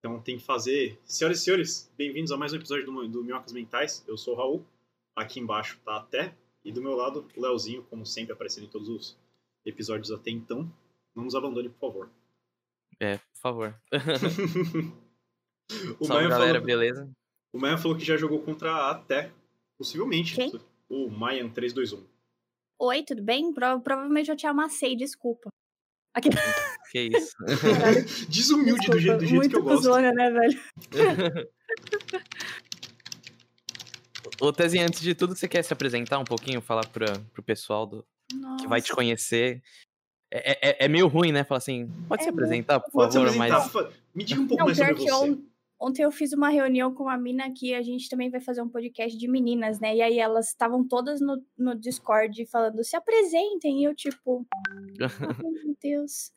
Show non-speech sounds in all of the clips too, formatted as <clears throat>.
Então tem que fazer. Senhoras e senhores, bem-vindos a mais um episódio do, do Minhocas Mentais. Eu sou o Raul. Aqui embaixo tá a Té. E do meu lado, o Leozinho, como sempre, aparecendo em todos os episódios até então. Não nos abandone, por favor. É, por favor. <laughs> o Salve, Maia galera, falou, beleza? o Maia falou que já jogou contra a Té. Possivelmente. Quem? O Mayan 321. Oi, tudo bem? Pro- provavelmente eu te amassei, desculpa. Aqui, Que isso. <laughs> Desumilde do desculpa, jeito, do jeito muito que eu gosto. cuzona, né, velho? <laughs> Ô, Tezinha, antes de tudo, você quer se apresentar um pouquinho? Falar pra, pro pessoal do, que vai te conhecer? É, é, é meio ruim, né? Falar assim, pode É se apresentar, por Pode se favor, apresentar. mas... Me diga um pouco Não, mais sobre você. Ontem eu fiz uma reunião com uma mina que a gente também vai fazer um podcast de meninas, né? E aí elas estavam todas no, no Discord falando, se apresentem. E eu, tipo, ai <laughs> meu Deus.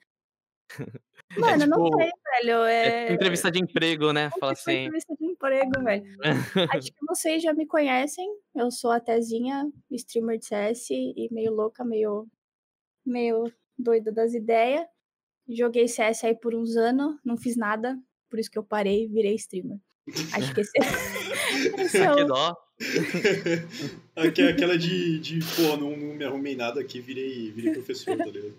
Mano, não tipo, sei, velho. É É... entrevista de emprego, né? Fala Foi assim. entrevista de emprego, velho. Acho que vocês já me conhecem. Eu sou a Tezinha, streamer de CS e meio louca, meio, meio doida das ideias. Joguei CS aí por uns anos, não fiz nada, por isso que eu parei e virei streamer. Acho que esse, <laughs> esse é que o... Tá dó. <laughs> Aquela de, de pô, não, não me arrumei nada aqui, virei, virei professor, tá ligado?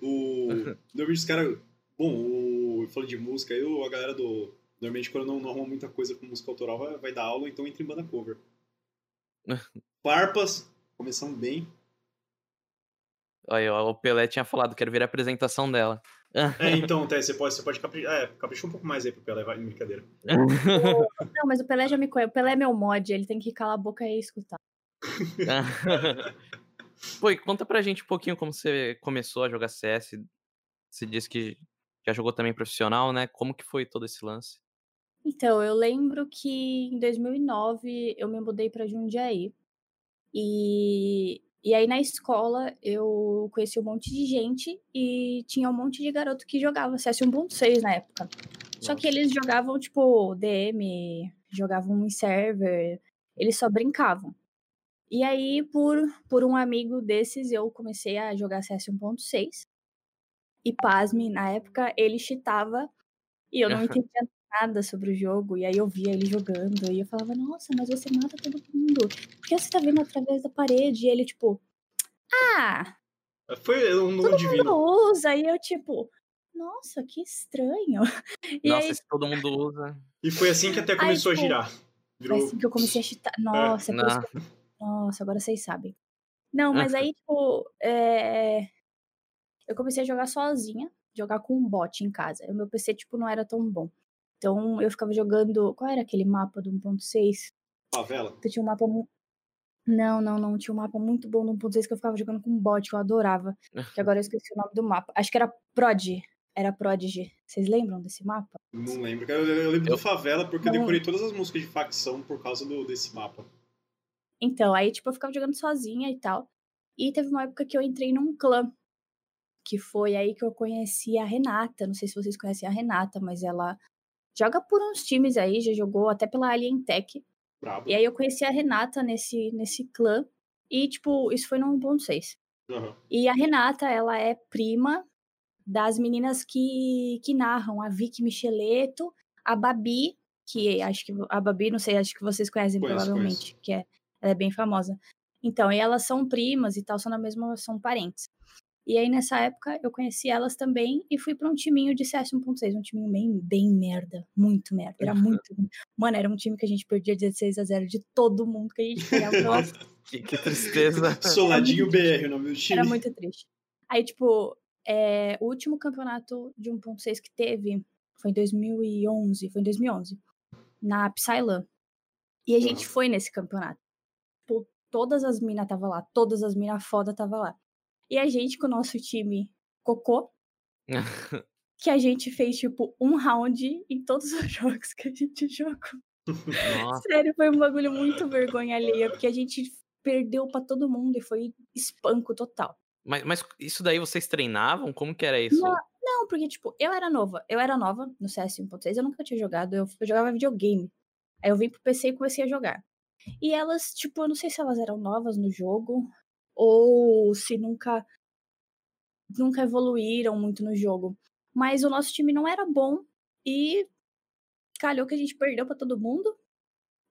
O. <laughs> Normalmente os caras. Bom, o, eu falei de música, aí o- a galera do. Normalmente quando não, não arruma muita coisa com música autoral vai, vai dar aula, então entra em banda cover. Farpas, começando bem. Olha, o Pelé tinha falado, quero ver a apresentação dela. <laughs> É, então, Té, você pode, você pode caprichar. É, capricha um pouco mais aí pro Pelé, vai, brincadeira. <laughs> Não, mas o Pelé já me conhece. O Pelé é meu mod, ele tem que calar a boca e escutar. <laughs> Pô, e conta pra gente um pouquinho como você começou a jogar CS. Você disse que já jogou também profissional, né? Como que foi todo esse lance? Então, eu lembro que em 2009 eu me mudei para Jundiaí. E, e aí na escola eu conheci um monte de gente e tinha um monte de garoto que jogava CS 1.6 na época. Só que eles jogavam tipo DM, jogavam em server, eles só brincavam. E aí, por, por um amigo desses, eu comecei a jogar CS 1.6. E pasme, na época ele cheatava e eu não <laughs> entendia nada sobre o jogo. E aí eu via ele jogando e eu falava, nossa, mas você mata todo mundo. Por que você tá vendo através da parede? E ele, tipo, ah, Foi um no todo divino. mundo usa. E eu, tipo, nossa, que estranho. <laughs> E Nossa, aí se todo mundo usa. E foi assim que até Aí, começou a tipo, girar. foi Virou. assim que eu comecei a. Nossa, é por isso Não. que eu- Nossa, agora vocês sabem. Não, mas <laughs> aí, tipo, é, eu comecei a jogar sozinha, jogar com um bot em casa. O meu PC, tipo, não era tão bom. Então, eu ficava jogando. Qual era aquele mapa do 1.6? Favela. Que tinha um mapa. Não, não, não. Tinha um mapa muito bom do 1.6 que eu ficava jogando com um bot, que eu adorava. Que <laughs> agora eu esqueci o nome do mapa. Acho que era Prod. Era Prodigy. Vocês lembram desse mapa? Não lembro. Eu, eu lembro Eu- do Favela porque eu Não. decorei todas as músicas de facção por causa do, desse mapa. Então, aí, tipo, eu ficava jogando sozinha e tal. E teve uma época que eu entrei num clã. Que foi aí que eu conheci a Renata. Não sei se vocês conhecem a Renata, mas ela joga por uns times aí, já jogou até pela Alien Tech. Brabo. E aí eu conheci a Renata nesse, nesse clã. E, tipo, isso foi no 1.6. Aham. E a Renata, ela é prima das meninas que, que narram, a Vicky Micheleto, a Babi, que acho que a Babi, não sei, acho que vocês conhecem provavelmente, que é, ela é bem famosa. Então, e elas são primas e tal, são da mesma, são parentes. E aí nessa época eu conheci elas também e fui pra um timinho de CS 1.6, um timinho bem, bem merda, muito merda, era muito, mano, era um time que a gente perdia 16 a 0 de todo mundo que a gente pegava. <laughs> Nossa, que, que tristeza. <laughs> Soladinho BR, o nome do time. Era muito triste. Aí, tipo, é, o último campeonato de 1.6 que teve foi em 2011, foi em 2011, na Psylan. E a gente foi nesse campeonato. Tipo, todas as minas tava lá, todas as minas foda tava lá. E a gente, com o nosso time cocô, <laughs> que a gente fez, tipo, um round em todos os <laughs> jogos que a gente jogou. Nossa, Sério, foi um bagulho muito vergonha alheia, porque a gente perdeu pra todo mundo e foi espanco total. mas, mas isso daí vocês treinavam? Como que era isso? Não, Não, porque, tipo, eu era nova. Eu era nova no CS 1.6, eu nunca tinha jogado. Eu, eu jogava videogame. Aí eu vim pro PC e comecei a jogar. E elas, tipo, eu não sei se elas eram novas no jogo ou se nunca nunca evoluíram muito no jogo. Mas o nosso time não era bom E calhou que a gente perdeu pra todo mundo.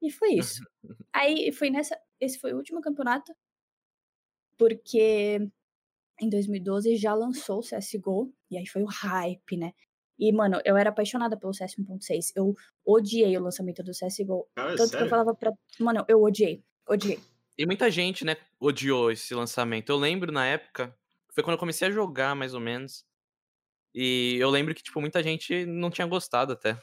E foi isso. <laughs> Aí foi nessa. Esse foi o último campeonato. Porque em 2012 já lançou o CSGO. E aí foi o hype, né? E, mano, eu era apaixonada pelo CS 1.6. Eu odiei o lançamento do CSGO. Cara, Tanto que sério? eu falava pra. Mano, eu odiei. Odiei. E muita gente, né, odiou esse lançamento. Eu lembro na época, foi quando eu comecei a jogar, mais ou menos. E eu lembro que, tipo, muita gente não tinha gostado até.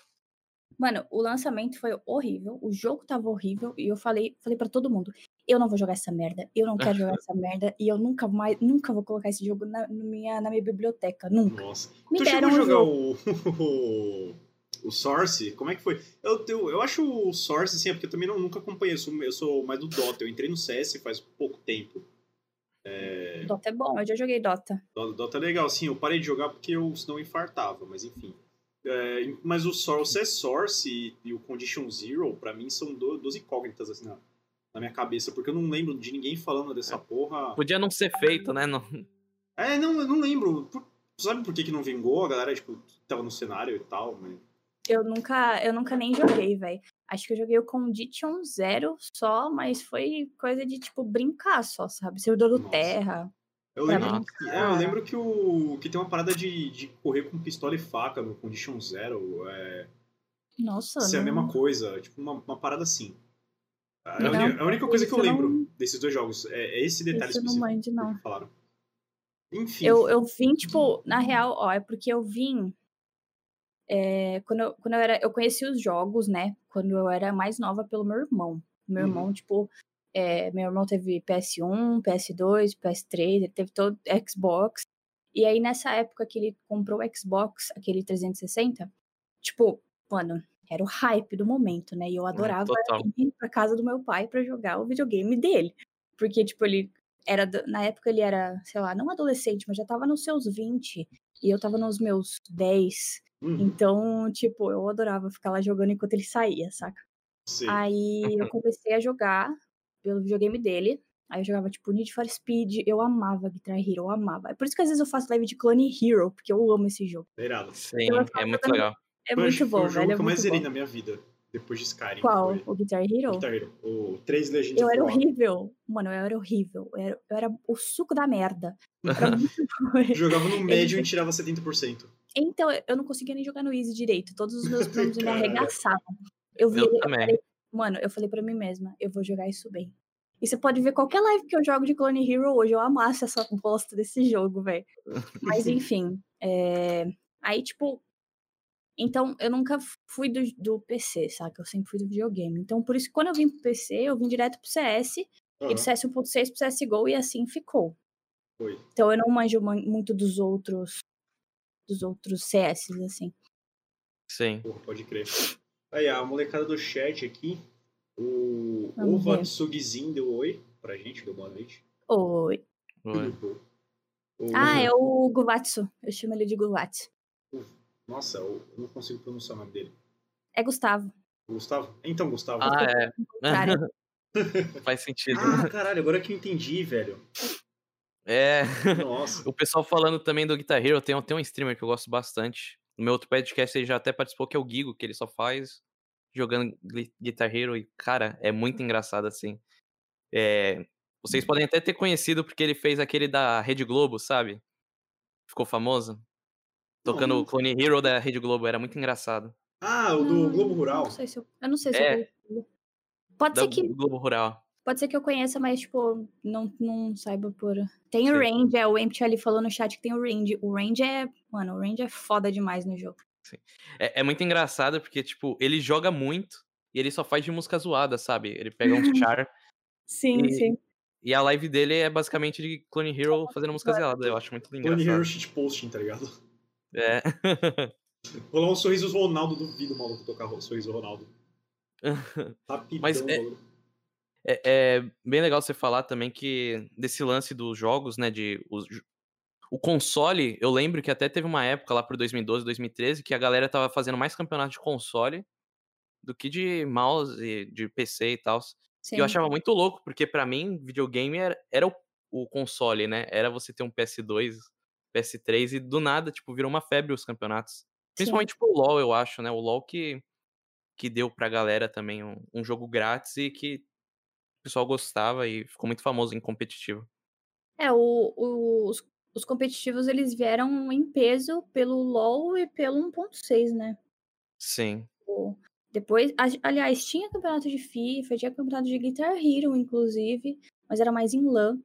Mano, o lançamento foi horrível, o jogo tava horrível, e eu falei, falei para todo mundo, eu não vou jogar essa merda, eu não quero jogar <laughs> essa merda, e eu nunca mais, nunca vou colocar esse jogo na, no minha, na minha biblioteca, nunca. Nossa. Me tu chegou deram a um jogar jogo. o, <laughs> o, Source? Como é que foi? Eu, eu, eu acho o Source, assim, é porque eu também não, nunca acompanhei. Eu sou, eu sou mais do Dota. Eu entrei no CS faz pouco tempo. Dota é bom, eu já joguei Dota. Dota, Dota é legal, assim. Eu parei de jogar porque eu senão eu infartava, mas enfim. É, mas o, Source, o CS Source e, e o Condition Zero, pra mim, são do, duas incógnitas, assim, na, na minha cabeça. Porque eu não lembro de ninguém falando dessa porra. Podia não ser feito, né? Não... É, não, eu não lembro. Por- sabe por que, que não vingou? A galera, tipo, tava no cenário e tal, mas... Eu nunca, eu nunca nem joguei, velho. Acho que eu joguei o Condition Zero só, mas foi coisa de, tipo, brincar só, sabe? Servidor do. Terra. Eu lembro, que, é, eu lembro que, o, que tem uma parada de, de correr com pistola e faca no Condition Zero. É, Nossa, ser a não- mesma coisa, tipo uma, uma parada assim. É a, Não, única, a única coisa que eu isso lembro não- desses dois jogos é, é esse detalhe Isso eu não específico manjo, não. falaram. Enfim. Eu, eu vim, tipo, na real, ó, é porque eu vim. É, quando, eu, quando eu era. Eu conheci os jogos, né? Quando eu era mais nova pelo meu irmão. Meu Uhum. irmão, tipo. é, meu irmão teve PS1, PS2, PS3, ele teve todo Xbox. E aí, nessa época que ele comprou o Xbox, aquele 360, tipo, mano, era o hype do momento, né? E eu adorava total. ir pra casa do meu pai pra jogar o videogame dele. Porque, tipo, ele era. Na época ele era, sei lá, não adolescente, mas já tava nos seus 20. E eu tava nos meus 10. Uhum, Então, tipo, eu adorava ficar lá jogando enquanto ele saía, saca? sei. Aí eu <laughs> comecei a jogar pelo videogame dele. Aí eu jogava, tipo, Need for Speed. Eu amava Guitar Hero, eu amava. É por isso que às vezes eu faço live de Clone Hero, porque eu amo esse jogo. Irado. Sim, Eu vou ficar é muito legal. É muito bom, o jogo velho. É que eu mais zerei na minha vida. Depois de Skyrim. Qual? Foi O Guitar Hero? Guitar Hero. O 3 Legends Eu era War. horrível. Mano, eu era horrível. Eu era, eu era o suco da merda. Era muito ruim. Jogava no médio e tirava 70%. Então, eu não conseguia nem jogar no Easy direito. Todos os meus <laughs> primos me arregaçavam. Eu vi Eu ele, eu também. falei, mano, eu falei pra mim mesma, eu vou jogar isso bem. E você pode ver qualquer live que eu jogo de Clone Hero hoje, eu amasso essa <laughs> bosta desse jogo, velho. Mas <laughs> enfim, é... aí tipo, então eu nunca fui do, do PC, saca? Eu sempre fui do videogame. Então por isso que quando eu vim pro PC, eu vim direto pro CS, e Aham, do CS 1.6 pro CSGO e assim ficou. Foi. Então eu não manjo mu- muito dos outros dos outros CS, assim. Sim. Porra, pode crer. Aí, a molecada do chat aqui. O Vamos deu oi pra gente, deu boa noite. Oi. Foi. O- Ah, é o Guvatsu. Eu chamo ele de Guvatsu. Nossa, eu não consigo pronunciar o nome dele. É Gustavo. Gustavo? Então, Gustavo. Ah, é. Cara, <laughs> Faz sentido. Ah, caralho, agora que eu entendi, velho. É. Nossa. <laughs> O pessoal falando também do Guitar Hero, tem, tem um streamer que eu gosto bastante. No meu outro podcast ele já até participou, que é o Gigo, que ele só faz jogando Gui- Guitar Hero. E, cara, é muito engraçado assim. É, vocês podem até ter conhecido porque ele fez aquele da Rede Globo, sabe? Ficou famoso. Tocando o Clone Hero da Rede Globo, era muito engraçado. Ah, o do Não, Globo Rural. Não sei se eu, eu não sei se É. eu. Pode Da ser que Globo Rural. Pode ser que eu conheça, mas tipo, não, não saiba por. Tem o Sim. range, é o Empty ali falou no chat que tem o range. O range é, mano, o range é foda demais no jogo. É, é muito engraçado porque, tipo, ele joga muito e ele só faz de música zoada, sabe? Ele pega um <laughs> char Sim, E- sim. e a live dele é basicamente de Clone Hero fazendo música zoada. Eu acho muito Clone Hero engraçado. shitposting, tá ligado? É. <laughs> Rolar um sorriso Ronaldo, duvido o maluco tocar sorriso Ronaldo. <laughs> Rapidão, Mas é- maluco. É, é bem legal você falar também que desse lance dos jogos, né, de os o console, eu lembro que até teve uma época lá por 2012, 2013 que a galera tava fazendo mais campeonato de console do que de mouse, de PC e tal. sim. E eu achava muito louco, porque pra mim videogame era, era o, o console, né? Era você ter um PS2, PS3 e do nada, tipo, virou uma febre os campeonatos. Principalmente pro LoL, eu acho, né? O LoL que, que deu pra galera também um, um jogo grátis e que pessoal gostava e ficou muito famoso em competitivo. É, o, o- os, os competitivos eles vieram em peso pelo LoL e pelo 1.6, né? Sim. O- Depois, a- aliás, tinha campeonato de FIFA, tinha campeonato de Guitar Hero, inclusive, mas era mais em LAN,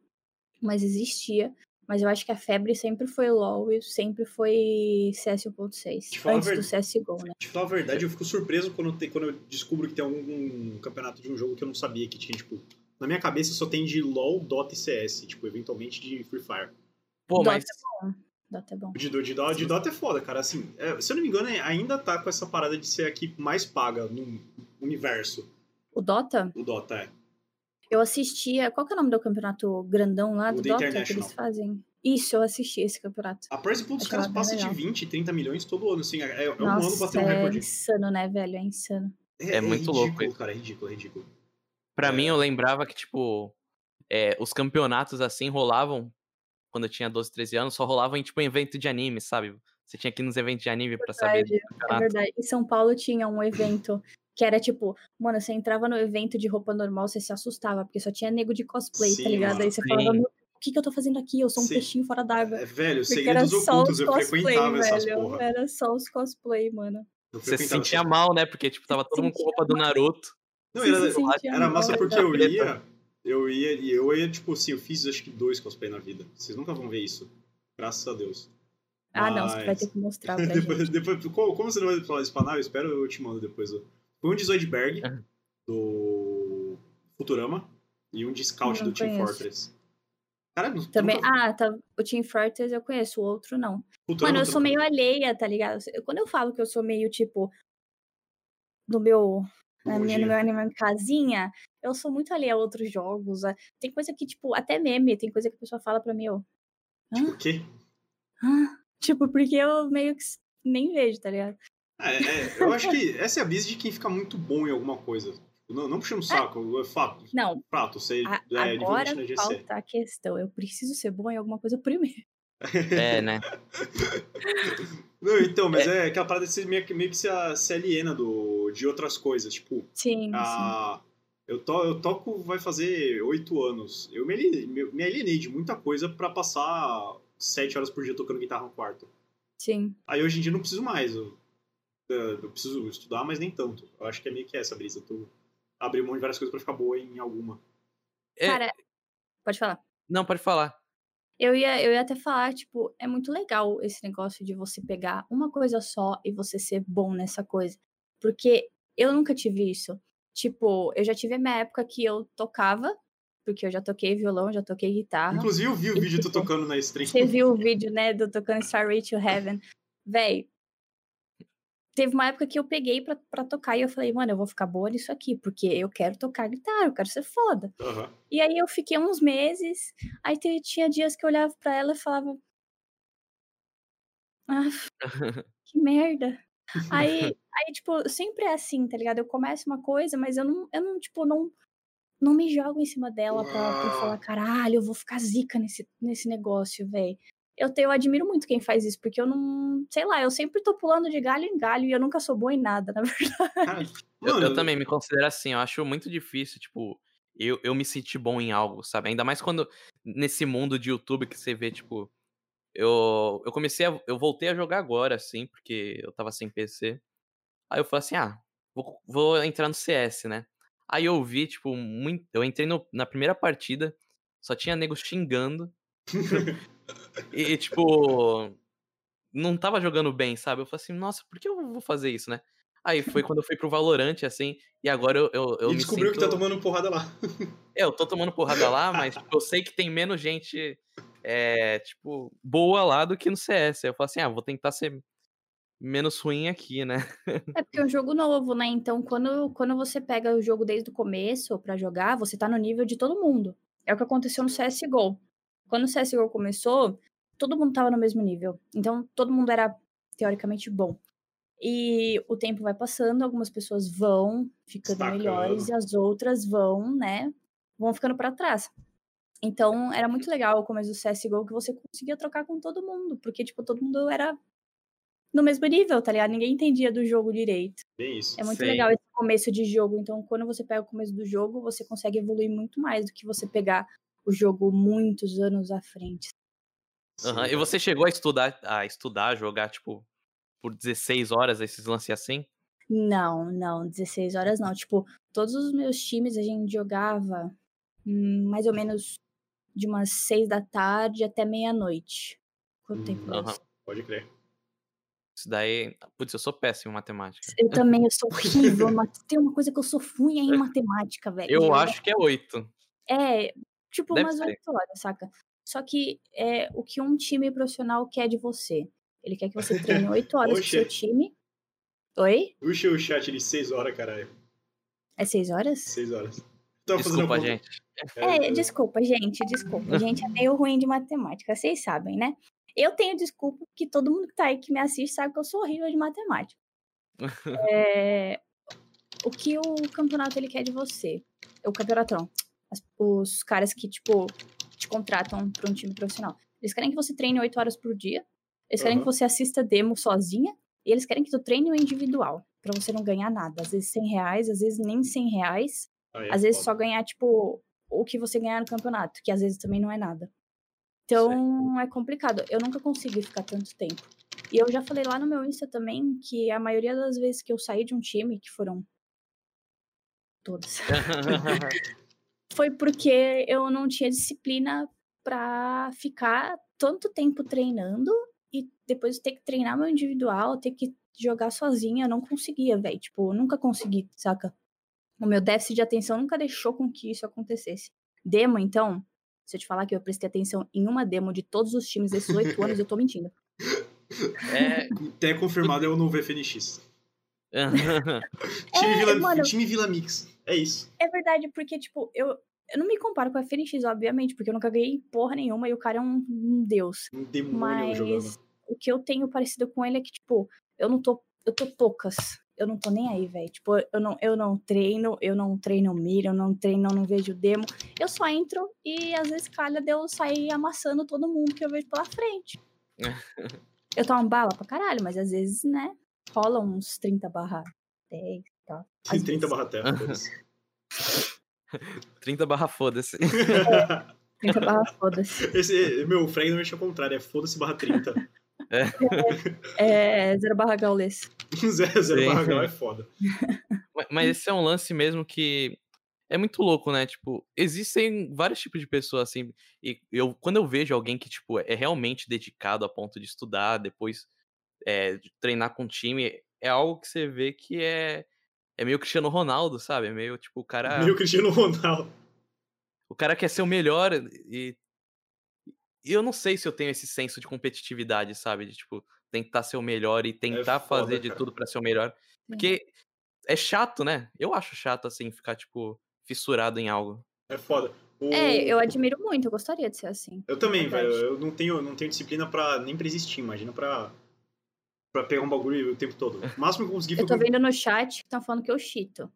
mas existia. Mas eu acho que a febre sempre foi LoL e sempre foi CS 1.6, Te falar a antes do verdade. CSGO, né? De falar a verdade, eu fico surpreso quando, tem, quando eu descubro que tem algum campeonato de um jogo que eu não sabia que tinha, tipo... Na minha cabeça só tem de LoL, Dota e CS, tipo, eventualmente de Free Fire. Pô, Dota mas é bom. Dota é bom. De, de, de, Dota- de Dota é foda, cara. Assim, é, se eu não me engano, ainda tá com essa parada de ser a que mais paga no universo. O Dota, O Dota, é. Eu assistia. Qual que é o nome do campeonato grandão lá O do Dota que eles fazem? Isso, eu assisti esse campeonato. A prize pool dos caras passa de legal. 20, 30 milhões todo ano, assim. É, é um ano Nossa, batendo é recorde. insano, né, velho? É insano. É muito louco ridículo, isso. cara. É ridículo, é ridículo. pra É. mim eu lembrava que, tipo, é, os campeonatos assim rolavam quando eu tinha 12, 13 anos, só rolavam em, tipo, em evento de anime, sabe? Você tinha que ir nos eventos de anime pra saber É verdade. Em São Paulo tinha um evento que era tipo, mano, você entrava no evento de roupa normal, você se assustava, porque só tinha nego de cosplay, Sim, tá ligado? Aí você Sim. falava, meu, o que, que eu tô fazendo aqui? Eu sou um Sim. peixinho fora d'água. É, velho, Porque era só ocultos, os eu cosplay, frequentava essas velho. porra. Era só os cosplay, mano. Eu Você se sentia essas- mal, né? Porque, tipo, tava todo mundo com roupa do Naruto. Não, era, era massa mal. porque eu ia, eu ia, e eu ia, tipo assim, eu fiz acho que dois cosplay na vida. Vocês nunca vão ver isso. Graças a Deus. Ah, não, você vai Mas- ter que mostrar <laughs> pra depois, gente. depois, como, como você não vai falar espanar, eu espero, eu te mando depois. ó. Foi um de Zoidberg, Aham. do Futurama, e um de Scout Não do Team conheço. Fortress. Cara, não, Também, nunca- ah, tá, o Team Fortress eu conheço, o outro não. Futurama Mano, eu sou meio alheia, tá ligado? Quando eu falo que eu sou meio, tipo, no meu na minha, no meu, na minha casinha, eu sou muito alheia a outros jogos. a- Tem coisa que, tipo, até meme, tem coisa que a pessoa fala pra mim, eu. Tipo, o quê? "Hã?" Tipo, porque eu meio que nem vejo, tá ligado? É, é, eu acho que essa é a brisa de quem fica muito bom em alguma coisa. Tipo, Não, não puxando o saco, é fato. Não, Fato, você a- é agora 20 na GC. falta a questão. Eu preciso ser bom em alguma coisa primeiro. <laughs> <laughs> É, né? Não, então, mas é, aquela parada de meio que, meio que se, a- se aliena do, de outras coisas. Tipo, Sim, sim. a, eu, to, eu toco vai fazer oito anos. Eu me alienei, me- me alienei de muita coisa pra passar sete horas por dia tocando guitarra no quarto. Sim. Aí hoje em dia eu não preciso mais. Eu, eu preciso estudar, mas nem tanto. Eu acho que é meio que essa brisa. Tu abrir mão de várias coisas pra ficar boa em alguma. É, Cara, pode falar. Não, pode falar. Eu ia, eu ia até falar, tipo, é muito legal esse negócio de você pegar uma coisa só e você ser bom nessa coisa. Porque eu nunca tive isso. Tipo, eu já tive a minha época que eu tocava, porque eu já toquei violão, já toquei guitarra. Inclusive eu vi o E, vídeo tu tipo, tocando na stream. Você viu o vídeo, né, do tocando Starway to Heaven. Véi, teve uma época que eu peguei pra, pra tocar e eu falei, mano, eu vou ficar boa nisso aqui, porque eu quero tocar guitarra, eu quero ser foda. Aham. E aí eu fiquei uns meses, aí te- tinha dias que eu olhava pra ela e falava. Ah, <laughs> que merda. Aí, aí, tipo, sempre é assim, tá ligado? Eu começo uma coisa, mas eu não, eu não tipo, não, não me jogo em cima dela pra, pra Ah. falar, caralho, eu vou ficar zica nesse, nesse negócio, velho. Eu, te- eu admiro muito quem faz isso, porque eu não. Sei lá, eu sempre tô pulando de galho em galho e eu nunca sou boa em nada, na <laughs> verdade. Cara, Eu, eu também me considero assim, eu acho muito difícil, tipo, eu, eu me sentir bom em algo, sabe? Ainda mais quando, nesse mundo de YouTube que você vê, tipo, eu, eu comecei a, eu voltei a jogar agora, assim, porque eu tava sem PC. Aí eu falei assim, ah, vou, vou entrar no CS, né? Aí eu vi, tipo, muito, eu entrei no- na primeira partida, só tinha nego xingando, <laughs> e, e, tipo, não tava jogando bem, sabe? Eu falei assim, nossa, por que eu vou fazer isso, né? Aí foi quando eu fui pro Valorant, assim, e agora eu, eu, eu e me descobriu sinto... que tá tomando porrada lá. É, eu tô tomando porrada lá, mas tipo, eu sei que tem menos gente, é, tipo, boa lá do que no CS. Aí eu falo assim, ah, vou tentar ser menos ruim aqui, né? É porque é um jogo novo, né? Então, quando, quando você pega o jogo desde o começo pra jogar, você tá no nível de todo mundo. É o que aconteceu no CSGO. Quando o CSGO começou, todo mundo tava no mesmo nível. Então, todo mundo era teoricamente bom. E o tempo vai passando, algumas pessoas vão ficando melhores e as outras vão, né? Vão ficando pra trás. Então, era muito legal o começo do CSGO que você conseguia trocar com todo mundo, porque, tipo, todo mundo era no mesmo nível, tá ligado? Ninguém entendia do jogo direito. Isso. É muito Sim. legal esse começo de jogo. Então, quando você pega o começo do jogo, você consegue evoluir muito mais do que você pegar o jogo muitos anos à frente. Aham, E você chegou a estudar, a estudar, jogar, tipo, por 16 horas esses lances assim? Não, não, 16 horas não. Tipo, todos os meus times a gente jogava hum, mais ou menos de umas 6 da tarde até meia-noite. Quanto tempo Hum? Aham. Pode crer. Isso daí. Putz, eu sou péssimo em matemática. Eu também, eu sou horrível. mas Tem uma coisa que eu sou ruim é em matemática, <laughs> velho. Eu Jogar- acho que é 8. É, tipo Deve umas ser. 8 horas, saca? Só que é o que um time profissional quer de você. Ele quer que você treine <laughs> 8 horas com seu time. Oi? Puxa o chat de 6 horas, caralho. É 6 horas? 6 horas. Tava Desculpa, a conta. gente. É, desculpa, gente, desculpa. A <laughs> gente é meio ruim de matemática, vocês sabem, né? Eu tenho desculpa que todo mundo que tá aí que me assiste sabe que eu sou horrível de matemática. <laughs> É, o que o campeonato ele quer de você? O campeonato não. As- os caras que, tipo, te contratam pra um time profissional. Eles querem que você treine 8 horas por dia. Eles querem Aham. que você assista demo sozinha. E eles querem que tu treine o individual. Pra você não ganhar nada. Às vezes 100 reais, às vezes nem 100 reais. Aí é Às vezes foda. só ganhar, tipo, o que você ganhar no campeonato, que às vezes também não é nada. Então é complicado. Eu nunca consegui ficar tanto tempo. E eu já falei lá no meu Insta também que a maioria das vezes que eu saí de um time, que foram todas, <laughs> foi porque eu não tinha disciplina pra ficar tanto tempo treinando e depois ter que treinar meu individual, ter que jogar sozinha. Eu não conseguia, velho. Tipo, eu nunca consegui, saca? O meu déficit de atenção nunca deixou com que isso acontecesse. Demo, então, se eu te falar que eu prestei atenção em uma demo de todos os times desses oito anos, eu tô mentindo. É. <laughs> Até confirmado <laughs> é o novo FNX. É, Time, Vila, mano. time Vila Mix. É isso. É verdade, porque, tipo, eu, eu não me comparo com a FNX, obviamente, porque eu nunca ganhei porra nenhuma e o cara é um, um deus. Um demônio Mas jogando. o que eu tenho parecido com ele é que, tipo, eu não tô. Eu tô poucas. Eu não tô nem aí, velho. Tipo, eu não, eu não treino, eu não treino mira, eu não treino, eu não vejo demo. Eu só entro e às vezes calha de eu sair amassando todo mundo que eu vejo pela frente. <laughs> eu tomo bala pra caralho, mas às vezes, né, rola uns 30 barra 10 e tal. Às 30 vezes. barra terra. foda-se. <laughs> 30 barra foda-se. <laughs> 30 barra foda-se. Esse, meu, o Frag normalmente é o contrário, é foda-se barra 30. É, 0 barra gaulês. <laughs> zero, zero barra gal é foda. Ma- Mas esse é um lance mesmo que é muito louco, né? Tipo, existem vários tipos de pessoas assim. E eu, quando eu vejo alguém que, tipo, é realmente dedicado a ponto de estudar, depois é, de treinar com o time, é algo que você vê que é, é meio Cristiano Ronaldo, sabe? É meio, tipo, o cara. Meu Cristiano Ronaldo. O cara quer ser o melhor e. E eu não sei se eu tenho esse senso de competitividade, sabe? De, tipo, tentar ser o melhor e tentar foda, fazer de cara. tudo pra ser o melhor. Porque é chato, né? Eu acho chato, assim, ficar, tipo, fissurado em algo. É foda. O- É, eu admiro muito, eu gostaria de ser assim. Eu também, velho. Eu não tenho, não tenho disciplina pra, nem pra existir, imagina pra, pra pegar um bagulho o tempo todo. O máximo que eu consegui Eu foi. tô vendo no chat que estão falando que eu chito.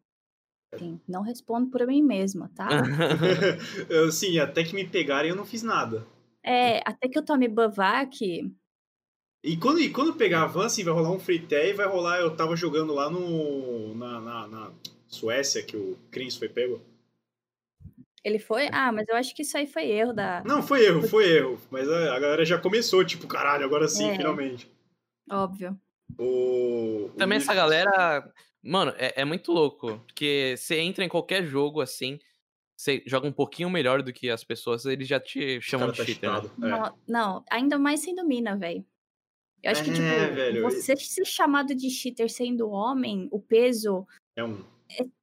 Sim, não respondo por mim mesma, tá? <laughs> Eu, Sim, até que me pegarem eu não fiz nada. É, até que eu tome Bavac, E quando, e quando pegar a van, assim, vai rolar um free e vai rolar. Eu tava jogando lá no. na, na, na Suécia, que o Crins foi pego. ele foi. Ah, mas eu acho que isso aí foi erro da. Não, foi erro, foi erro. Mas a, a galera já começou, tipo, caralho, agora sim, É. finalmente. Óbvio. O, o Também essa galera. Mano, é, é muito louco. Porque você entra em qualquer jogo assim, você joga um pouquinho melhor do que as pessoas, eles já te chamam de tá cheater. né? É. Não, não, ainda mais sendo mina, velho. Eu acho que, É, tipo, velho, você ser chamado de cheater sendo homem, o peso É um.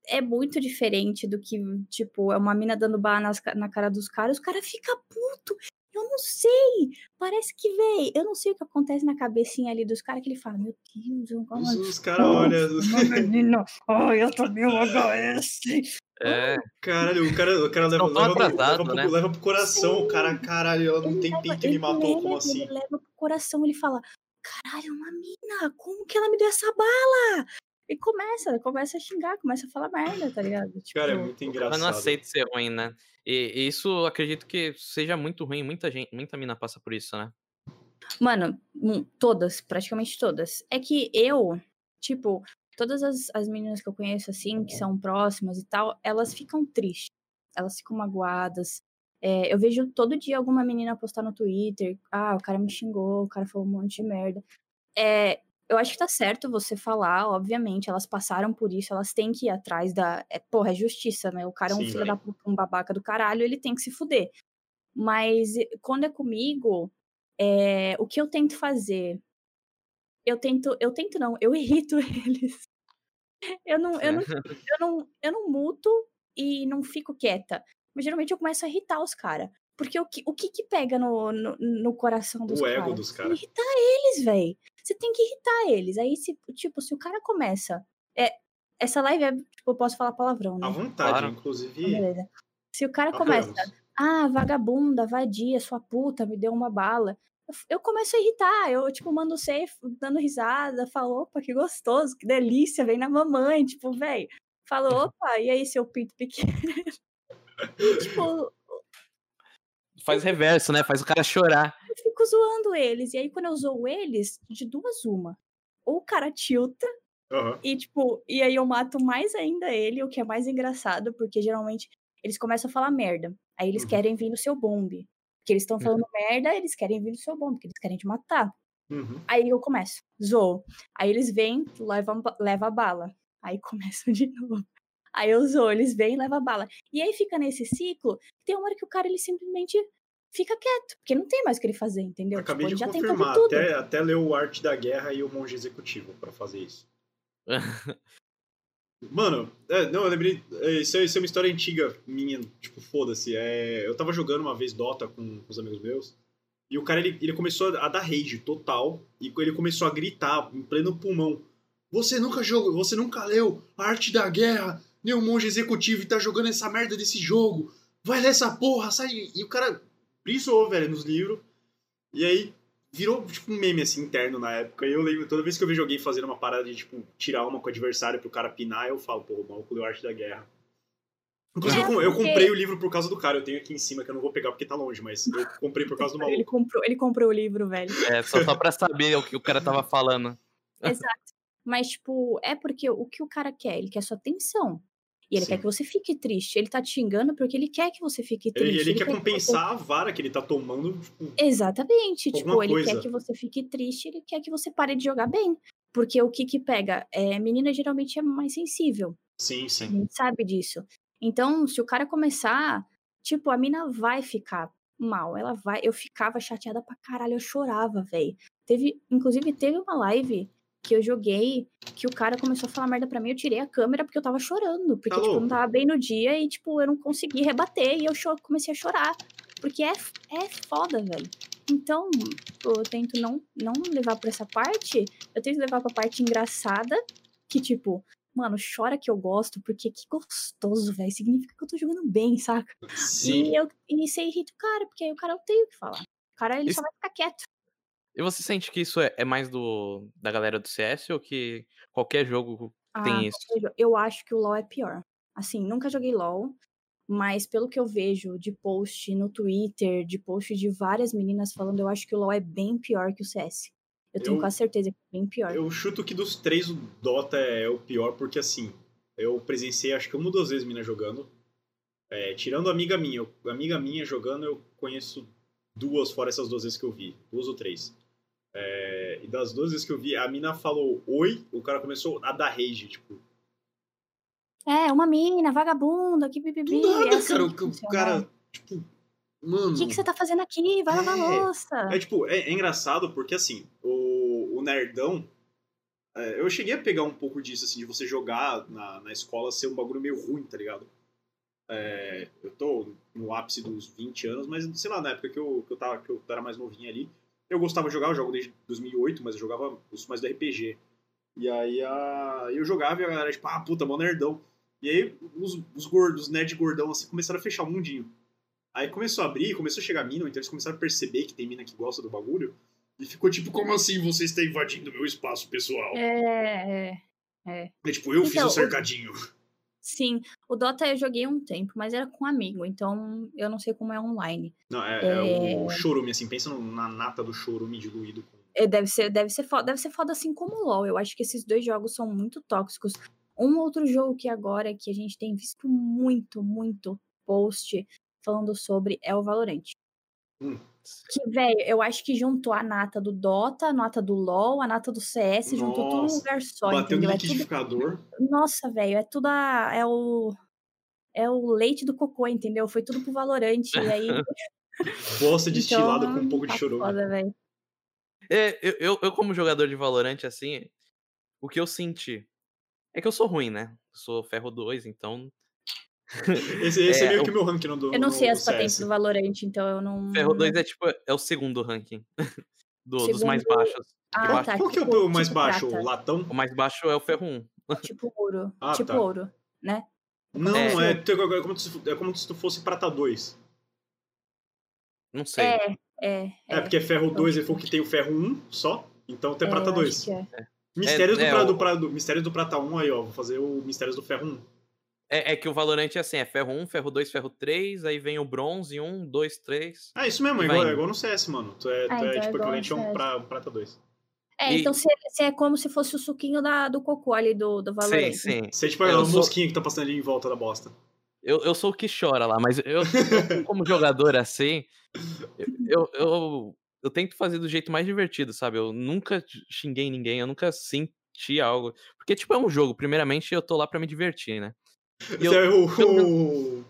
é muito diferente do que, tipo, é uma mina dando barra nas na cara dos caras, o cara fica puto. Eu não sei. Parece que, véi, eu não sei o que acontece na cabecinha ali dos caras que ele fala, meu Deus, eu Os, os caras olham. Menina, ai, eu tomei um HS. É, Caralho, o cara, o cara leva, leva, pro- leva, pro, né? leva pro coração. Sim. O cara, caralho, ela não tem peito e me matou, como leva, assim? Ele leva pro coração, ele fala, caralho, é uma mina, como que ela me deu essa bala? E começa, começa a xingar, começa a falar merda, tá ligado? Tipo, Cara, é muito engraçado. não aceita ser ruim, né? E, e isso eu acredito que seja muito ruim. Muita gente, muita mina passa por isso, né? Mano, hum, todas, praticamente todas. É que eu, tipo, todas as, as meninas que eu conheço, assim, que são próximas e tal, elas ficam tristes. Elas ficam magoadas. É, eu vejo todo dia alguma menina postar no Twitter, ah, o cara me xingou, o cara falou um monte de merda. É, eu acho que tá certo você falar, obviamente, elas passaram por isso, elas têm que ir atrás da. É, porra, é justiça, né? O cara é um Sim, filho da puta, um babaca do caralho, ele tem que se fuder. Mas eh, quando é comigo, é, o que eu tento fazer? Eu tento. Eu tento não, eu irrito <laughs> eles. Eu não, eu não, <laughs> eu não, eu não muto e não fico quieta. Mas geralmente eu começo a irritar os caras. Porque o que, o que que pega no, no, no coração dos O caras? ego dos caras. Irritar eles, velho. Você tem que irritar eles. Aí, se, tipo, se o cara começa. É, essa live é, tipo, eu posso falar palavrão, né? À vontade, Claro. inclusive. Beleza. Se o cara começa, ah, vagabunda, vadia, sua puta, me deu uma bala. Eu, eu começo a irritar, eu, tipo, mando safe, dando risada, falo, opa, que gostoso, que delícia, vem na mamãe, tipo, velho. Falo, <laughs> opa, e aí, seu pinto pequeno? E, <laughs> tipo, Faz reverso, né? Faz o cara chorar. Eu fico zoando eles. E aí, quando eu zoo eles, de duas uma. Ou o cara tilta, Aham. E, tipo, e aí eu mato mais ainda ele, o que é mais engraçado, porque geralmente eles começam a falar merda. Aí eles Uhum. querem vir no seu bombe. Porque eles estão falando merda, eles querem vir no seu bombe, porque eles querem te matar. Uhum. Aí eu começo, zoo. Aí eles vêm, levam ba- leva a bala. Aí <laughs> começam de novo. Aí eu zoo, eles vêm levam a bala. E aí fica nesse ciclo, tem uma hora que o cara ele simplesmente fica quieto, porque não tem mais o que ele fazer, entendeu? Acabei tipo, ele de já tentou confirmar. tudo. Até, até ler o Arte da Guerra e o Monge Executivo pra fazer isso. <laughs> Mano, é, não, eu lembrei. é, Isso é, isso é uma história antiga minha, tipo, foda-se. É, eu tava jogando uma vez Dota com, com os amigos meus. E o cara, ele, ele começou a dar rage total. E ele começou a gritar em pleno pulmão. Você nunca jogou, você nunca leu a Arte da Guerra, nem o Monge Executivo e tá jogando essa merda desse jogo. Vai ler essa porra, sai. E o cara brisou, velho, nos livros. E aí virou tipo um meme assim interno na época. E eu lembro, toda vez que eu vejo alguém fazendo uma parada de tipo tirar uma com o adversário pro cara pinar, eu falo, pô, o maluco deu arte da guerra. Inclusive, É, eu, eu porque- comprei o livro por causa do cara. Eu tenho aqui em cima que eu não vou pegar porque tá longe, mas eu comprei por causa do Ele maluco. comprou, ele comprou o livro, velho. É, só, só pra saber o que o cara tava falando. Exato. Mas, tipo, é porque o que o cara quer? Ele quer sua atenção. E ele Sim. quer que você fique triste. Ele tá te xingando porque ele quer que você fique Ele, triste. ele quer que você- compensar a vara que ele tá tomando. Tipo, Exatamente. Tipo, ele coisa. quer que você fique triste, ele quer que você pare de jogar bem. Porque o que que pega? É, menina geralmente é mais sensível. sim, A sim. gente sabe disso. Então, se o cara começar, tipo, a mina vai ficar mal. Ela vai. Eu ficava chateada pra caralho, eu chorava, velho. Teve, inclusive, teve uma live que eu joguei que o cara começou a falar merda pra mim, eu tirei a câmera porque eu tava chorando. Porque, Tá tipo, eu não tava bem no dia e, tipo, eu não consegui rebater e eu comecei a chorar. Porque é, é foda, velho. Então, eu tento não, não levar pra essa parte, eu tento levar pra parte engraçada, que, tipo, mano, chora que eu gosto, porque que gostoso, velho. Significa que eu tô jogando bem, saca? Sim. E, eu, e você irrita o cara, porque aí o cara não tem o que falar. O cara, ele só vai ficar quieto. E você sente que isso é, é mais do da galera do CS ou que qualquer jogo tem Ah, isso? qualquer jogo. Eu acho que o LoL é pior. Assim, nunca joguei LoL, mas pelo que eu vejo de post no Twitter, de post de várias meninas falando, eu acho que o LoL é bem pior que o CS. Eu tenho Eu- quase certeza que é bem pior. Eu chuto que dos três o Dota é o pior, porque assim, eu presenciei acho que uma ou duas vezes mina jogando. É, tirando a amiga minha, eu- amiga minha jogando, eu conheço duas fora essas duas vezes que eu vi. Duas ou três. É, e das duas vezes que eu vi, a mina falou oi, o cara começou a dar rage, tipo. É, uma mina, vagabunda, que bibibi. Do nada, é assim cara, o, que o funciona. cara, tipo. Mano. O que, que você tá fazendo aqui? Vai lavar É, louça. É tipo, é, é engraçado porque assim, o, o nerdão. é, eu cheguei a pegar um pouco disso, assim, de você jogar na, na escola ser um bagulho meio ruim, tá ligado? É, eu tô no ápice dos 20 anos, mas sei lá, na época que eu, que eu, tava, que eu era mais novinho ali, eu gostava de jogar, eu jogo desde 2008, mas eu jogava os mais do RPG. E aí a, eu jogava e a galera, tipo, ah, puta, mó nerdão. E aí os, os gordos, os nerd gordão, assim, começaram a fechar o mundinho. Aí começou a abrir, começou a chegar mina, então eles começaram a perceber que tem mina que gosta do bagulho. E ficou tipo, como assim você está invadindo meu espaço pessoal? É, é. É tipo, eu fiz Então, o o- cercadinho. Sim, O Dota eu joguei um tempo, mas era com amigo, então eu não sei como é online. Não, é, é... o chorume, assim, pensa na nata do chorume diluído com. É, deve ser, deve ser foda, deve ser foda assim como o LoL. Eu acho que esses dois jogos são muito tóxicos. Um outro jogo que agora que a gente tem visto muito, muito post falando sobre é o Valorant. Hum. Que, velho, eu acho que juntou a nata do Dota, a nata do LoL, a nata do CS, Nossa, juntou tudo num lugar só, Bateu entendeu? no É tudo... liquidificador. Nossa, velho, é tudo a... é o é o leite do cocô, entendeu? Foi tudo pro Valorante e aí <laughs> Bosta destilada com um pouco de tá chorume. foda, velho. É, eu, eu, eu, como jogador de Valorant, assim, o que eu senti é que eu sou ruim, né? Sou ferro 2, então. <laughs> Esse, esse é, É, meio o- que o meu ranking no, do, Eu não sei as CS. patentes do Valorante, então eu não Ferro 2 é tipo, é o segundo ranking <laughs> do- dos mais Segundo- baixos. Ah, Eu acho- tá. Qual que é o tipo- mais tipo baixo? prata. O latão? O mais baixo é o ferro 1. <laughs> Tipo ouro. Ah, tipo tá. ouro, né? Não, É. é, é, como se, é como se tu fosse prata 2. Não sei. É, é. É, porque é ferro 2, ele falou que tem o ferro 1 só. Então tem é, prata eu 2. acho que é. Mistérios, É, do, é, pra- o- do, pra- do- Mistérios do Prata 1 aí, ó. Vou fazer o Mistérios do Ferro 1. É, é que o Valorant é assim, é ferro 1, ferro 2, ferro 3, aí vem o bronze 1, 2, 3. Ah, isso mesmo, é igual, é igual no CS, mano. Tu é, Ah, tu é então é tipo equivalente a um pra, Prata 2. É, E- então você é como se fosse o suquinho da, do cocô ali do, do Sim, Valorant. sim. Você é tipo Eu a sou- mosquinha que tá passando ali em volta da bosta. Eu, eu sou o que chora lá, mas eu, eu, como jogador assim, eu, eu, eu tento fazer do jeito mais divertido, sabe? Eu nunca xinguei ninguém, eu nunca senti algo. Porque, tipo, é um jogo. Primeiramente, eu tô lá pra me divertir, né? E eu- é o, o-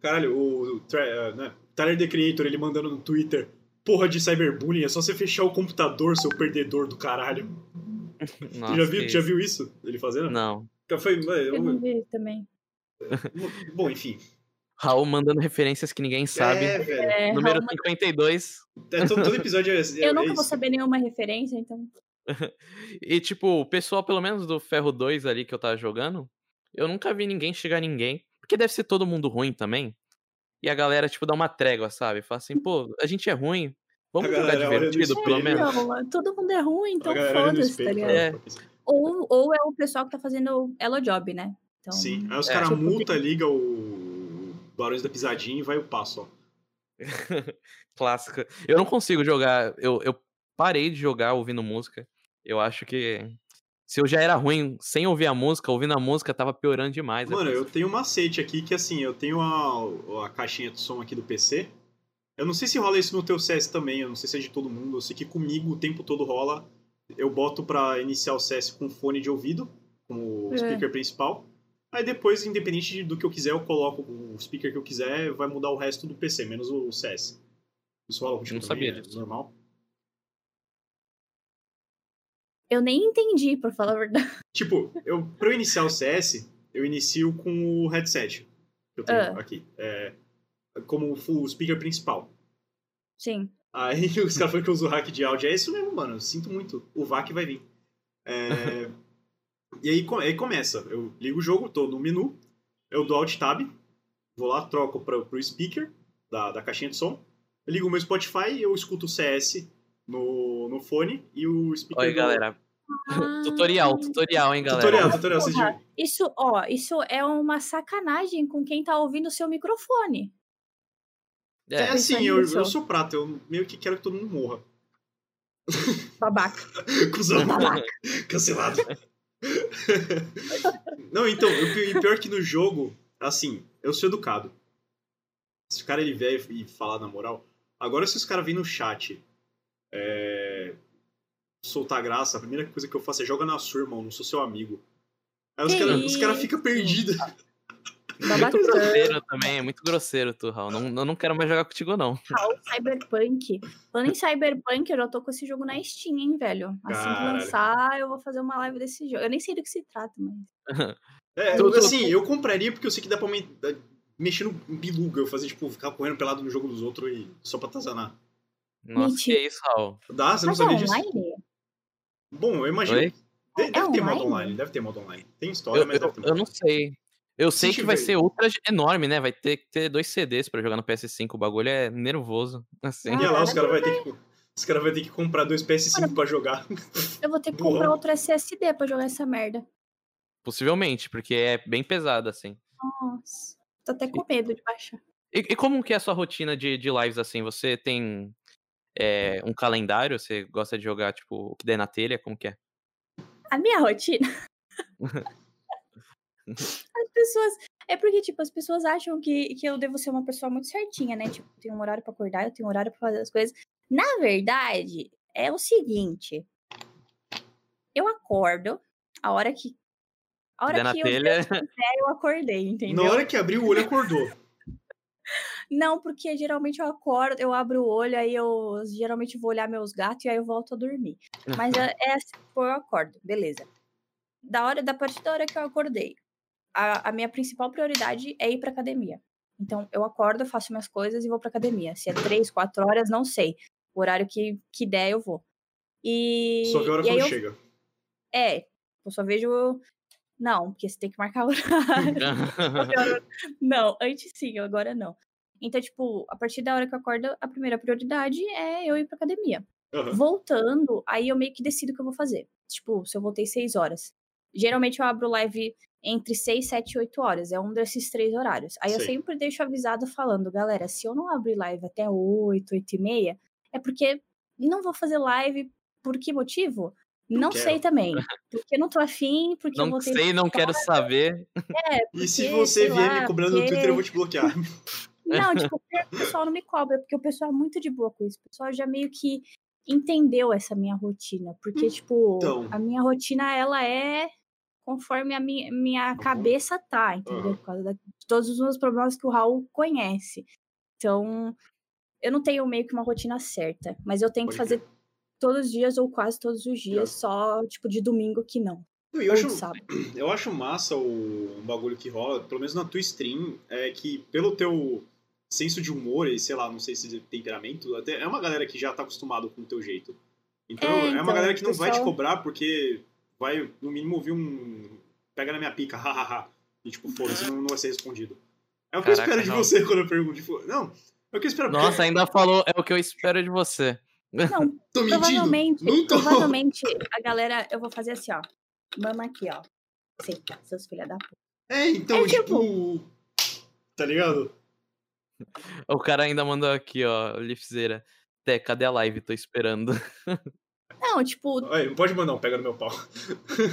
Caralho, o, o uh, né, Tyler The Creator, ele mandando no Twitter. Porra de cyberbullying, é só você fechar o computador, seu perdedor do caralho. Nossa, <laughs> tu já viu, já isso. viu isso? Ele fazendo? Não. Foi, Eu não vi também. <laughs> bom, enfim. Raul mandando referências que ninguém sabe. É, velho. É, Número Raul, 52. É, todo, todo episódio é, <laughs> é, eu é nunca vou isso. saber nenhuma referência, então. E, tipo, o pessoal, pelo menos do Ferro 2 ali que eu tava jogando, eu nunca vi ninguém chegar ninguém. Porque deve ser todo mundo ruim também. E a galera, tipo, dá uma trégua, sabe? Fala assim, pô, a gente é ruim. Vamos jogar divertido, pelo menos. Não, todo mundo é ruim, então foda-se, tá ligado? É. Ou, ou é o pessoal que tá fazendo Elo Job, né? Então, Sim, aí os É. caras Tipo, multa, liga o Barões da Pisadinha e vai o passo, ó. <laughs> Clássica. Eu não consigo jogar. Eu, eu parei de jogar ouvindo música. Eu acho que. Se eu já era ruim sem ouvir a música, ouvindo a música tava piorando demais. Mano, depois. eu tenho um macete aqui que assim, eu tenho a, a caixinha de som aqui do PC. Eu não sei se rola isso no teu CS também, eu não sei se é de todo mundo. Eu sei que comigo o tempo todo rola. Eu boto pra iniciar o CS com fone de ouvido, como o É. speaker principal. Aí depois, independente de- do que eu quiser, eu coloco o speaker que eu quiser, vai mudar o resto do PC, menos o CS. Isso rola contigo Não também, sabia é disso. normal? Eu nem entendi, por falar a verdade. <laughs> Tipo, eu, pra eu iniciar o CS, eu inicio com o headset que eu tenho Ah. aqui. É, como o speaker principal. Sim. Aí <laughs> os caras falam que eu uso hack de áudio. É isso mesmo, mano. Eu sinto muito. O VAC vai vir. É, <laughs> e aí, aí começa. Eu ligo o jogo, tô no menu. Eu dou Alt Tab. Vou lá, troco pra, pro speaker da, da caixinha de som. Eu ligo o meu Spotify e eu escuto o CS no, no fone e o speaker. Do- galera. tutorial, tutorial, hein, galera. Tutorial, tutorial. Vocês? Isso, ó, isso é uma sacanagem com quem tá ouvindo o seu microfone. É, É, assim, pensando eu, eu sou prata. Eu meio que quero que todo mundo morra. Babaca. <laughs> Cusão. <laughs> Cancelado. Não, então, o pi- e pior que no jogo, assim, eu sou educado. Se o cara ele vier e falar na moral. Agora, se os caras virem no chat é, soltar graça, a primeira coisa que eu faço é joga na sua, irmão, não sou seu amigo. Aí os Que caras cara ficam perdidos. Babaca. muito grosseiro também, é muito grosseiro tu, Raul. Não, eu não quero mais jogar contigo, não. Raul Cyberpunk. Falando em Cyberpunk, eu já tô com esse jogo na Steam, hein, velho? Assim que Caralho. lançar, eu vou fazer uma live desse jogo. Eu nem sei do que se trata, mas. <laughs> É, assim, eu compraria porque eu sei que dá pra me- mexer no biluga, eu fazer, tipo, ficar correndo pelado no jogo dos outros e só pra tazanar. Nossa, Mentira. que isso, Raul. Dá? Você não Mas é sabia disso? online? Bom, eu imagino. Oi? De- Deve, É ter modo online? deve ter modo online. Tem história, Eu, mas eu, deve ter modo eu não sei. Eu sei que vai ser ultra enorme, né? Vai ter que ter dois CDs pra jogar no PS5. O bagulho é nervoso. <laughs> Assim. E olha lá, os caras vão ter que. Os caras vão ter que comprar dois PS5 pra jogar. Eu vou ter que Boa. comprar outro SSD pra jogar essa merda. Possivelmente, porque é bem pesado, assim. Nossa, tô até com medo de baixar. E, e como que é a sua rotina de, de lives assim? Você tem é, um calendário? Você gosta de jogar, tipo, o que der na telha? Como que é? A minha rotina. <laughs> as pessoas. É porque, tipo, as pessoas acham que, que eu devo ser uma pessoa muito certinha, né? Tipo, eu tenho um horário pra acordar, eu tenho um horário pra fazer as coisas. Na verdade, é o seguinte. Eu acordo a hora que. A hora que telha. eu quiser, eu acordei, <laughs> entendeu? Na hora que abriu o olho, acordou. Não, porque geralmente eu acordo, eu abro o olho, aí eu geralmente vou olhar meus gatos e aí eu volto a dormir. Mas é, <laughs> é assim, eu acordo, beleza. Da hora, da partir da hora que eu acordei, a, a minha principal prioridade é ir pra academia. Então, eu acordo, faço minhas coisas e vou pra academia. Se é três, quatro horas, não sei. O horário que, que der, eu vou. E, Só que a hora e quando eu, chega. é, eu só vejo. Não, porque você tem que marcar o <laughs> horário. <laughs> Não, antes sim, agora não. Então, tipo, a partir da hora que eu acordo, a primeira prioridade é eu ir pra academia. Aham. Voltando, aí eu meio que decido o que eu vou fazer. Tipo, se eu voltei seis horas. Geralmente eu abro live entre 6, 7 e 8 horas. É um desses três horários. Aí eu Sei. sempre deixo avisado falando, galera, se eu não abrir live até 8, 8 e meia, é porque não vou fazer live. Por que motivo? Não Não, sei também. <laughs> Porque eu não tô afim, porque eu não voltei sei, não quero saber. é, E se porque, você vier lá, me cobrando no porque- Twitter, eu vou te bloquear. <laughs> Não, <laughs> tipo, o pessoal não me cobra, porque o pessoal é muito de boa com isso. O pessoal já meio que entendeu essa minha rotina. Porque, tipo, Então. a minha rotina, ela é conforme a minha, minha cabeça tá, entendeu? Por causa da- de todos os meus problemas que o Raul conhece. Então, eu não tenho meio que uma rotina certa, mas eu tenho que fazer todos os dias ou quase todos os dias, só, tipo, de domingo que não. E eu acho, <clears throat> eu acho massa o bagulho que rola, pelo menos na tua stream, é que pelo teu senso de humor e, sei lá, não sei se temperamento, até é uma galera que já tá acostumado com o teu jeito. Então, É, é, uma então, galera que não vai te pessoal- cobrar porque vai, no mínimo, ouvir um. Pega na minha pica, <laughs> hahaha. E, tipo, foda-se, não, não vai ser respondido. É o que eu Caraca, espero de não. você quando eu pergunto. Tipo, não, é o que eu espero. Nossa, ainda falou, é o que eu espero de você. Não, <laughs> tô mentindo. Provavelmente, Não tô. provavelmente a galera, eu vou fazer assim, ó. Mama aqui, ó. Senta, seus filha da puta. É, então, É, tipo. Tá ligado? <laughs> O cara ainda mandou aqui, ó, Lifzeira. Té, cadê a live? Tô esperando. Não, tipo, <laughs> não pode mandar um pega no meu pau.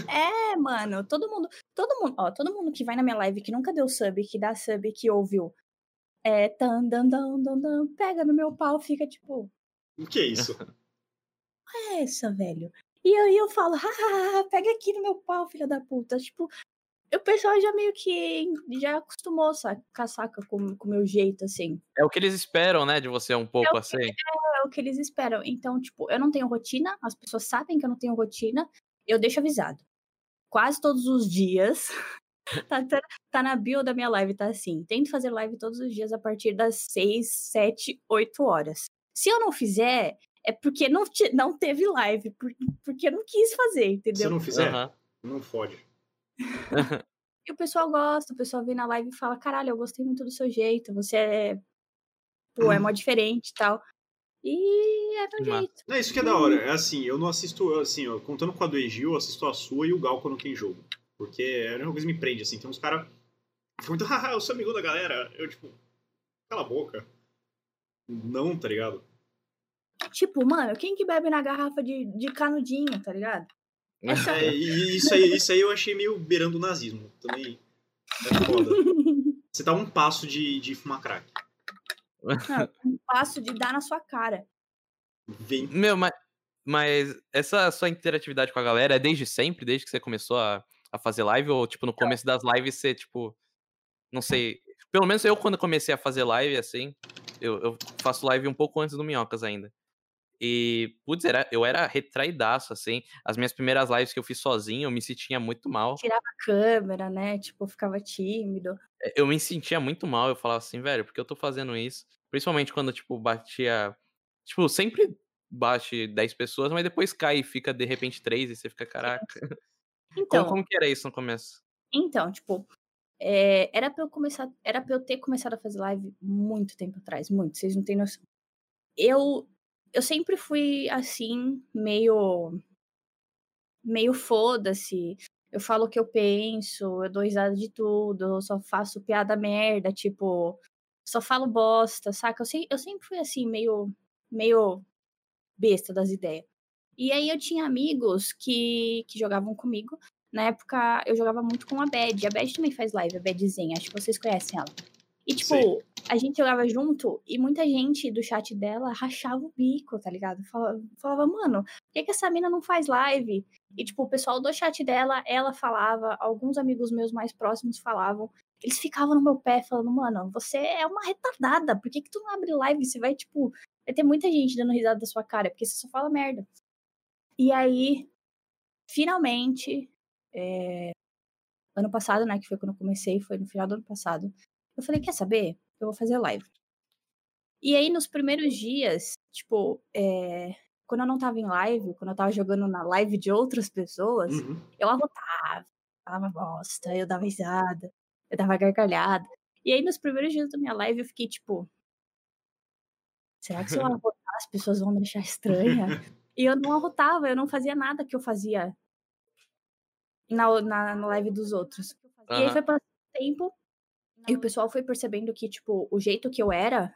é, mano, todo mundo, todo mundo, ó, todo mundo que vai na minha live que nunca deu sub, que dá sub, que ouviu, é, tan, dan, dan, dan, dan, pega no meu pau, fica tipo, O que é isso? é essa, velho. E aí eu falo, hahaha, pega aqui no meu pau, filha da puta. Tipo, o pessoal já meio que já acostumou, saca, saca com o meu jeito, assim. É o que eles esperam, né, de você um pouco o assim. é o que eles esperam. Então, tipo, eu não tenho rotina, as pessoas sabem que eu não tenho rotina, eu deixo avisado. Quase todos os dias. <laughs> tá, tá- tá na bio da minha live, tá assim. Tento fazer live todos os dias a partir das 6, 7, 8 horas. Se eu não fizer, é porque não, te- não teve live, por- porque eu não quis fazer, Se entendeu? eu não fizer, Aham. não fode. <laughs> E o pessoal gosta, o pessoal vem na live e fala: caralho, eu gostei muito do seu jeito, você é. Pô, é mó diferente e tal. E é Massa. jeito. Não, isso que é da hora. É assim, eu não assisto, assim, ó, contando com a do Egil, eu assisto a sua e o Gal quando tem jogo. Porque é a única coisa que me prende, assim. Tem uns caras. Muito, <laughs> haha, eu sou amigo da galera. Eu, tipo, cala a boca. Não, tá ligado? Tipo, mano, quem que bebe na garrafa de, de canudinho, tá ligado? É, e isso aí, isso aí eu achei meio beirando o nazismo. Também é foda. Você tá um passo de, de fumar crack. um passo de dar na sua cara. Vem. Meu, mas, mas essa sua interatividade com a galera é desde sempre, desde que você começou a, a fazer live? Ou, tipo, no começo das lives você, tipo, não sei. Pelo menos eu, quando comecei a fazer live, assim, eu, eu faço live um pouco antes do Minhocas ainda. E, putz, era, eu era retraidaço, assim. As minhas primeiras lives que eu fiz sozinho, eu me sentia muito mal. Tirava a câmera, né? Tipo, ficava tímido. É, Eu me sentia muito mal, eu falava assim, velho, por que eu tô fazendo isso? Principalmente quando, tipo, batia. Tipo, sempre bate 10 pessoas, mas depois cai e fica de repente 3 e você fica, caraca. <laughs> Então, Como, como que era isso no começo? então tipo, é, era pra eu começar. Era pra eu ter começado a fazer live muito tempo atrás. Muito, vocês não têm noção. Eu, eu sempre fui assim, meio. meio foda-se. eu falo o que eu penso, eu dou risada de tudo, eu só faço piada merda, tipo, só falo bosta, saca? Eu, eu sempre fui assim, meio, meio besta das ideias. E aí eu tinha amigos que, que jogavam comigo. Na época eu jogava muito com a Bad. A Bad também faz live, a Badzinha, acho que vocês conhecem ela. E, tipo, Sim. a gente jogava junto e muita gente do chat dela rachava o bico, tá ligado? Falava, falava mano, por que, que essa mina não faz live? E, tipo, o pessoal do chat dela, ela falava, alguns amigos meus mais próximos falavam. Eles ficavam no meu pé falando, mano, você é uma retardada, por que, que tu não abre live? Você vai, tipo, vai ter muita gente dando risada da sua cara, porque você só fala merda. E aí, finalmente, é... ano passado, né, que foi quando eu comecei, foi no final do ano passado, eu falei, quer saber? Eu vou fazer live. E aí, nos primeiros dias, tipo, é... quando eu não tava em live, quando eu tava jogando na live de outras pessoas, uhum. eu arrotava, falava bosta, eu dava risada, eu dava gargalhada. E aí, nos primeiros dias da minha live, eu fiquei tipo, será que se eu <laughs> arrotar as pessoas vão me deixar estranha? e eu não arrotava, eu não fazia nada que eu fazia na, na, na live dos outros. Uhum. E aí foi passando tempo, e o pessoal foi percebendo que, tipo, o jeito que eu era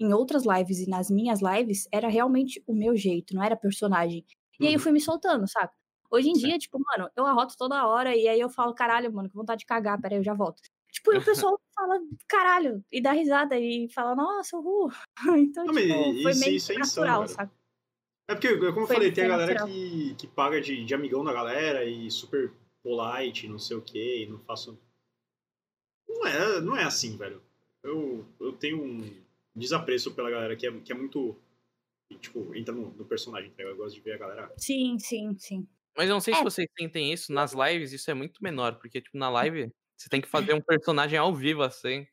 em outras lives e nas minhas lives era realmente o meu jeito, não era personagem. E aí eu uhum. fui me soltando, sabe? Hoje em dia, tipo, mano, eu arroto toda hora e aí eu falo, caralho, mano, que vontade de cagar, peraí, eu já volto. Tipo, e o pessoal <laughs> fala, caralho, e dá risada e fala, nossa, uhul. <laughs> Então, não, tipo, foi meio isso é natural, insano, sabe? É porque, como eu falei, tem a galera que, que paga de, de amigão da galera e super polite, não sei o que, e não faço não é, não é assim, velho. Eu, eu tenho um desapreço pela galera que é, que é muito. Tipo, entra no, no personagem, tá? Eu gosto de ver a galera. Sim, sim, sim. Mas eu não sei é. se vocês sentem isso. Nas lives, isso é muito menor, porque, tipo, na live, <laughs> você tem que fazer um personagem ao vivo, assim,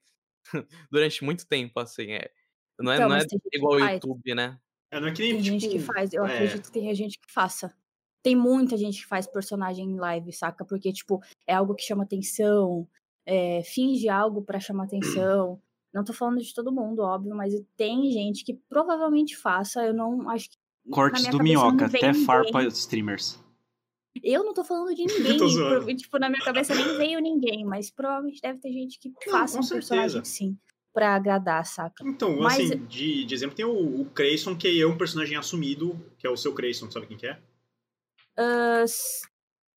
<laughs> durante muito tempo, assim. É. Não é, então, não é igual ao YouTube, né? É, não é que nem, tem tipo, gente que faz, eu é... acredito que tem gente que faça. Tem muita gente que faz personagem em live, saca? Porque, tipo, é algo que chama atenção, é, finge algo para chamar atenção. Não tô falando de todo mundo, óbvio, mas tem gente que provavelmente faça. Eu não acho que. Cortes do Minhoca, até farpa streamers. Eu não tô falando de <laughs> ninguém. tipo, na minha cabeça nem veio ninguém, mas provavelmente deve ter gente que não, faça um certeza. personagem sim. Pra agradar, saca? Então, mas... assim, de, de exemplo, tem o, o Creyson, que é um personagem assumido, que é o seu Creyson, sabe quem que é? Uh,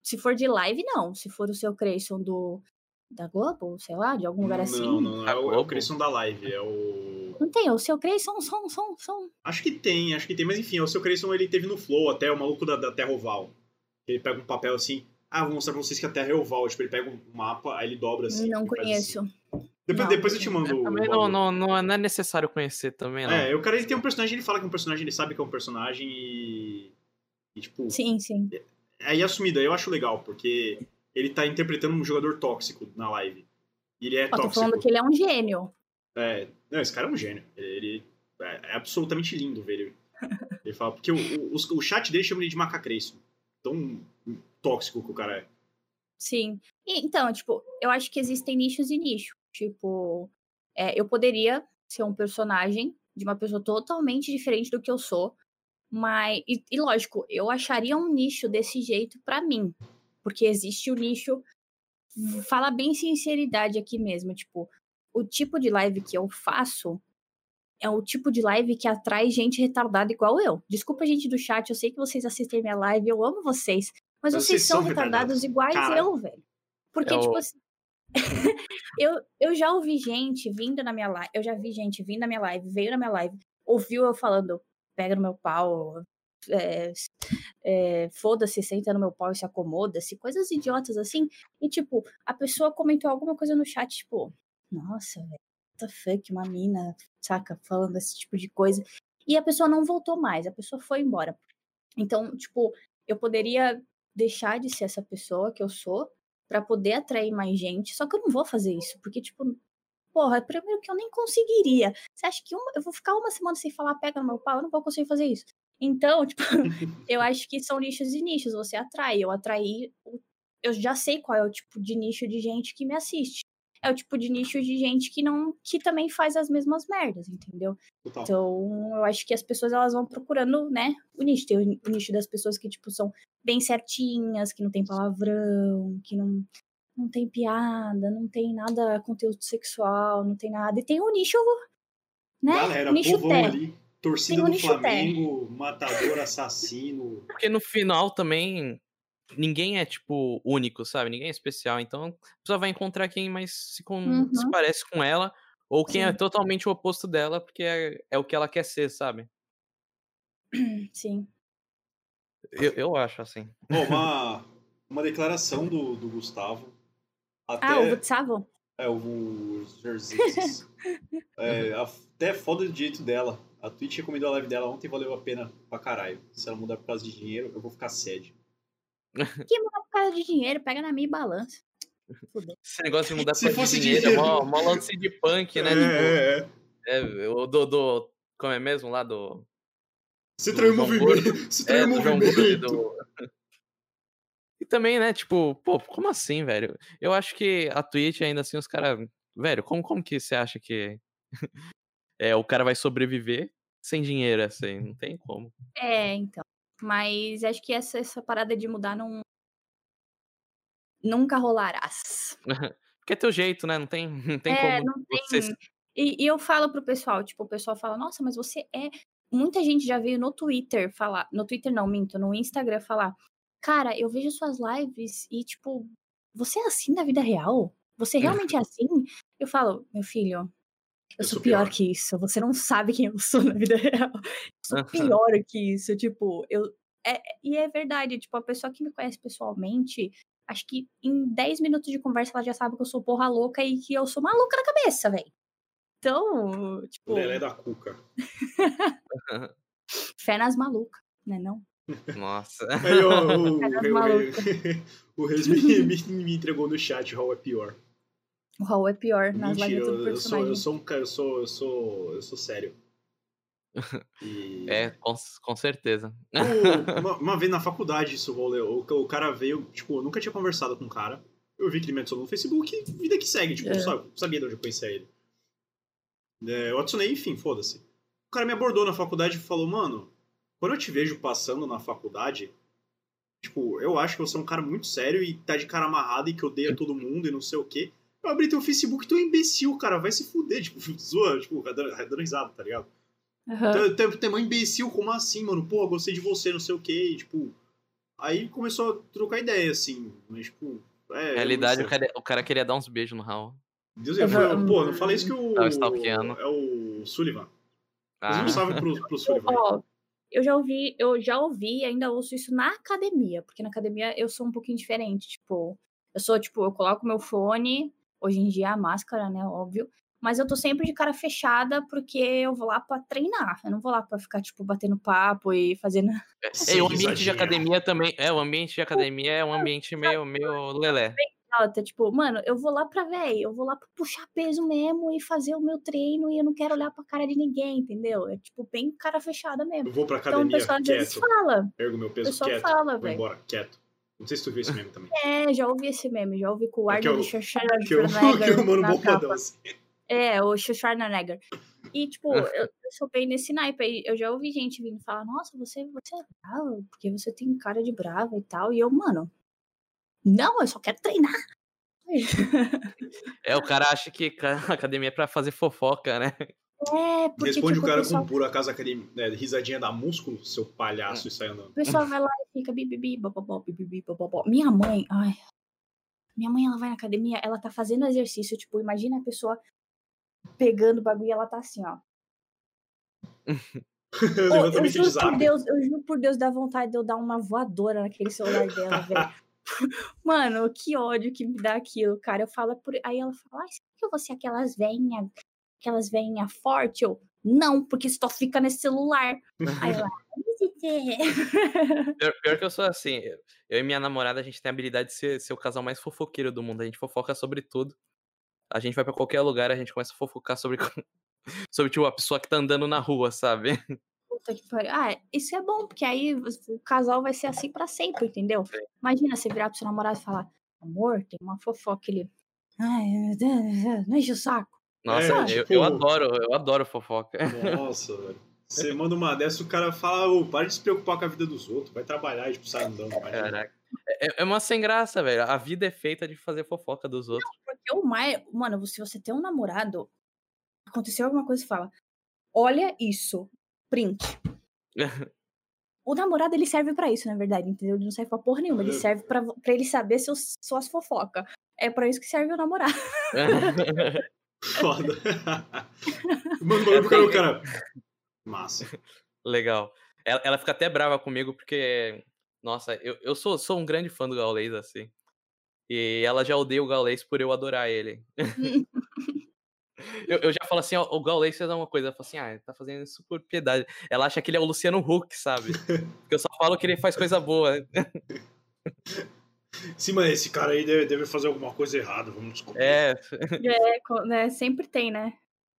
se for de live, não. Se for o seu Creyson do da Globo, sei lá, de algum lugar não, assim. Não, não, é o, é o Creyson da live, é o... Não tem, o seu Creyson, som, som, som. Acho que tem, acho que tem, mas enfim, o seu Creyson ele teve no Flow até, o maluco da, da Terra Oval. Ele pega um papel assim, ah, vou mostrar pra vocês que a Terra é oval, tipo, ele pega um mapa, aí ele dobra assim. Não conheço. Assim. Depois, não, depois eu te mando. Eu também não, não, não, é necessário conhecer também, não. É, o cara ele tem um personagem, ele fala que é um personagem, ele sabe que é um personagem e. e tipo. Sim, sim. Aí assumido, aí eu acho legal, porque ele tá interpretando um jogador tóxico na live. Ele é tóxico. tô falando que ele é um gênio. É, não, esse cara é um gênio. Ele, ele é, é absolutamente lindo ver ele. <laughs> Ele fala, porque o, o, o chat dele chama ele de macacreço. Tão tóxico que o cara é. Sim. E, então, tipo, eu acho que existem nichos e nichos. Tipo, é, eu poderia ser um personagem de uma pessoa totalmente diferente do que eu sou. Mas, e, e lógico, eu acharia um nicho desse jeito para mim. Porque existe o nicho falar bem sinceridade aqui mesmo, tipo, o tipo de live que eu faço é o tipo de live que atrai gente retardada igual eu. Desculpa, gente do chat, eu sei que vocês assistem minha live, eu amo vocês, mas vocês, vocês são retardados, retardados. iguais Cara. eu, velho. Porque, eu... tipo assim, <laughs> eu, eu já ouvi gente vindo na minha live, eu já vi gente vindo na minha live, veio na minha live, ouviu eu falando, pega no meu pau, é, é, foda-se, senta no meu pau e se acomoda-se, coisas idiotas assim. E, tipo, a pessoa comentou alguma coisa no chat, tipo, nossa, what the fuck, uma mina, saca, falando esse tipo de coisa. E a pessoa não voltou mais, a pessoa foi embora. Então, tipo, eu poderia deixar de ser essa pessoa que eu sou para poder atrair mais gente, só que eu não vou fazer isso, porque, tipo, porra, primeiro que eu nem conseguiria. Você acha que uma, eu vou ficar uma semana sem falar pega no meu pau? Eu não vou conseguir fazer isso. Então, tipo, <laughs> eu acho que são nichos e nichos, você atrai. Eu atraí, eu já sei qual é o tipo de nicho de gente que me assiste. é o tipo de nicho de gente que não que também faz as mesmas merdas, entendeu? Total. Então, eu acho que as pessoas elas vão procurando, né, o nicho. Tem o, o nicho das pessoas que tipo são bem certinhas, que não tem palavrão, que não não tem piada, não tem nada conteúdo sexual, não tem nada. E tem o nicho, né? Galera, nicho té. ali, torcida do. Flamengo, matador, assassino. Porque no final também ninguém é, tipo, único, sabe? Ninguém é especial. Então a pessoa vai encontrar quem mais se, com- Uhum. se parece com ela ou quem é Sim. totalmente o oposto dela, porque é, é o que ela quer ser, sabe? <clears throat> Sim. Eu, eu acho assim. Ó, uma, uma declaração do, do Gustavo. Até, Ah, o Gustavo? É, o Zerzixes. <laughs> é, até foda do jeito dela. A Twitch recomendou a live dela ontem e valeu a pena pra caralho. Se ela mudar por causa de dinheiro, eu vou ficar sede. Que mudar por causa de dinheiro, pega na minha e balança. Fudeu. Esse negócio de mudar Se pra fosse dinheiro, dinheiro. é mó, mó lance de punk, né? Tipo, é, é. é, o do, do. Como é mesmo lá do. Você traiu o movimento. Você <laughs> É, traiu o Gordo e movimento. do. <laughs> E também, né, tipo, pô, como assim, velho? Eu acho que a Twitch, ainda assim, os caras. Velho, como, como que você acha que. É, o cara vai sobreviver sem dinheiro, assim? Não tem como. É, então. Mas acho que essa, essa parada de mudar não. Nunca rolarás. <laughs> Porque é teu jeito, né? Não tem, <laughs> não tem É, como não tem- você. E, e eu falo pro pessoal, tipo, o pessoal fala, nossa, mas você é. Muita gente já veio no Twitter falar. No Twitter não, minto, no Instagram falar. Cara, eu vejo suas lives e, tipo, você é assim na vida real? Você realmente é <laughs> assim? Eu falo, meu filho, eu, Eu sou sou pior, pior. que isso. Você não sabe quem eu sou na vida <laughs> real. Eu sou pior que isso. Tipo, eu. É, e é verdade, tipo, a pessoa que me conhece pessoalmente, acho que em 10 minutos de conversa ela já sabe que eu sou porra louca e que eu sou maluca na cabeça, velho. Então, tipo, Lelé da Cuca. <laughs> <laughs> fé nas malucas, né não? Nossa. Aí, ó, o, o, maluca. o, o Reis me, me, me entregou no chat, Hall é pior. O Raul é pior nas Mentira, lives do eu, eu sou, personagem. eu sou um cara, eu sou, eu sou, eu sou sério. <laughs> E... É, com, com certeza. O- <laughs> uma, uma vez na faculdade isso rolou. O, o cara veio, tipo, eu nunca tinha conversado com o cara. Eu vi que ele me adicionou no Facebook e vida que segue, tipo, É. só sabia de onde eu conhecia ele. É, eu adicionei, enfim, foda-se. O cara me abordou na faculdade e falou, mano, quando eu te vejo passando na faculdade, tipo, eu acho que você é um cara muito sério e tá de cara amarrado e que odeia todo mundo e não sei o quê. Eu abri teu Facebook, tu é um imbecil, cara, vai se fuder, tipo, <laughs> zoa, tipo, dando risada, tá ligado? Aham. Tem, tem, tem um imbecil, como assim, mano? Pô, gostei de você, não sei o quê. E, tipo, aí começou a trocar ideia, assim. Mas, tipo, é. Na realidade, eu o cara, o cara queria dar uns beijos no Raul. Deus, Eu vou- pô, não falei isso que o. É o Sullivan. Mas Ah, um salve pro, pro Sullivan. Ó, eu já ouvi, eu já ouvi e ainda ouço isso na academia, porque na academia eu sou um pouquinho diferente, tipo, eu sou, tipo, eu coloco meu fone, hoje em dia a máscara, né, óbvio, mas eu tô sempre de cara fechada porque eu vou lá pra treinar, eu não vou lá pra ficar, tipo, batendo papo e fazendo... é, e <laughs> o ambiente de academia também. É, o ambiente de academia é um ambiente meio, meio lelé. alta, tipo, mano, eu vou lá pra, véi, eu vou lá pra puxar peso mesmo e fazer o meu treino e eu não quero olhar pra cara de ninguém, entendeu? É, tipo, bem cara fechada mesmo. Eu vou pra Então o academia pessoal às vezes quieto. fala, Ergo meu o peso pessoal quieto. fala, Vou velho. embora, quieto. Não sei se tu viu esse meme também. É, já ouvi esse meme, já ouvi com o É <laughs> que é o- Arnold Schwarzenegger <laughs> Que eu, que eu mano na bombadão, capa. assim. É, o Schwarzenegger. E, tipo, <laughs> eu, eu sou bem nesse naipe aí. Eu já ouvi gente vindo falar, nossa, você, você é brava, porque você tem cara de brava e tal. E eu, mano, não, eu só quero treinar. É, o cara acha que ca- academia é pra fazer fofoca, né? É, porque, Responde tipo, o cara pessoal, com por acaso aquele né, risadinha da músculo, seu palhaço, e sai andando. o pessoal vai lá e fica bibibi, bobobó, bibibi, bobobó. Minha mãe, ai. Minha mãe, ela vai na academia, ela tá fazendo exercício, tipo, imagina a pessoa pegando o bagulho e ela tá assim, ó. <laughs> Ô, eu juro por. Deus, eu juro por Deus, dá vontade de eu dar uma voadora naquele celular dela, velho. <laughs> Mano, que ódio que me dá aquilo, cara. Eu falo por. Aí ela fala, ai, será que eu vou ser aquelas veinhas, aquelas veinhas fortes? Eu, não, porque se tu fica nesse celular. <laughs> Aí ela, <laughs> Pior, pior que eu sou assim. Eu e minha namorada, a gente tem a habilidade de ser, ser o casal mais fofoqueiro do mundo. A gente fofoca sobre tudo. A gente vai pra qualquer lugar, a gente começa a fofocar sobre. <laughs> sobre, tipo, a pessoa que tá andando na rua, sabe? Puta que pariu. Ah, isso é bom, porque aí o casal vai ser assim pra sempre, entendeu? Imagina você virar pro seu namorado e falar, amor, tem uma fofoca ali. Ai, não enche o saco. Nossa, É, eu, tipo- eu adoro, eu adoro fofoca. Nossa, velho. Você manda uma dessa, o cara fala, ô, para de se preocupar com a vida dos outros, vai trabalhar e tipo, sai andando. vai. Caraca. É, é uma sem graça, velho. A vida é feita de fazer fofoca dos outros. Porque o mais. Mano, se você tem um namorado, aconteceu alguma coisa e fala: Olha isso, print. <laughs> O namorado ele serve pra isso, na verdade, entendeu? Ele não serve pra porra nenhuma. Ele Olha. serve pra, pra ele saber seus, suas fofocas. É pra isso que serve o namorado. <laughs> Foda. <laughs> Mandou pro cara, o cara. Massa. Legal. Ela, ela fica até brava comigo porque, nossa, eu, eu sou, sou um grande fã do Gaules, assim. E ela já odeia o Gaules por eu adorar ele. <laughs> eu, eu já falo assim, ó, o Gaules fez uma coisa. Ela fala assim, ah, ele tá fazendo isso por piedade. Ela acha que ele é o Luciano Huck, sabe? <laughs> Porque eu só falo que ele faz coisa boa. Sim, mas esse cara aí deve, deve fazer alguma coisa errada, vamos descobrir. É, É, né? Sempre tem, né?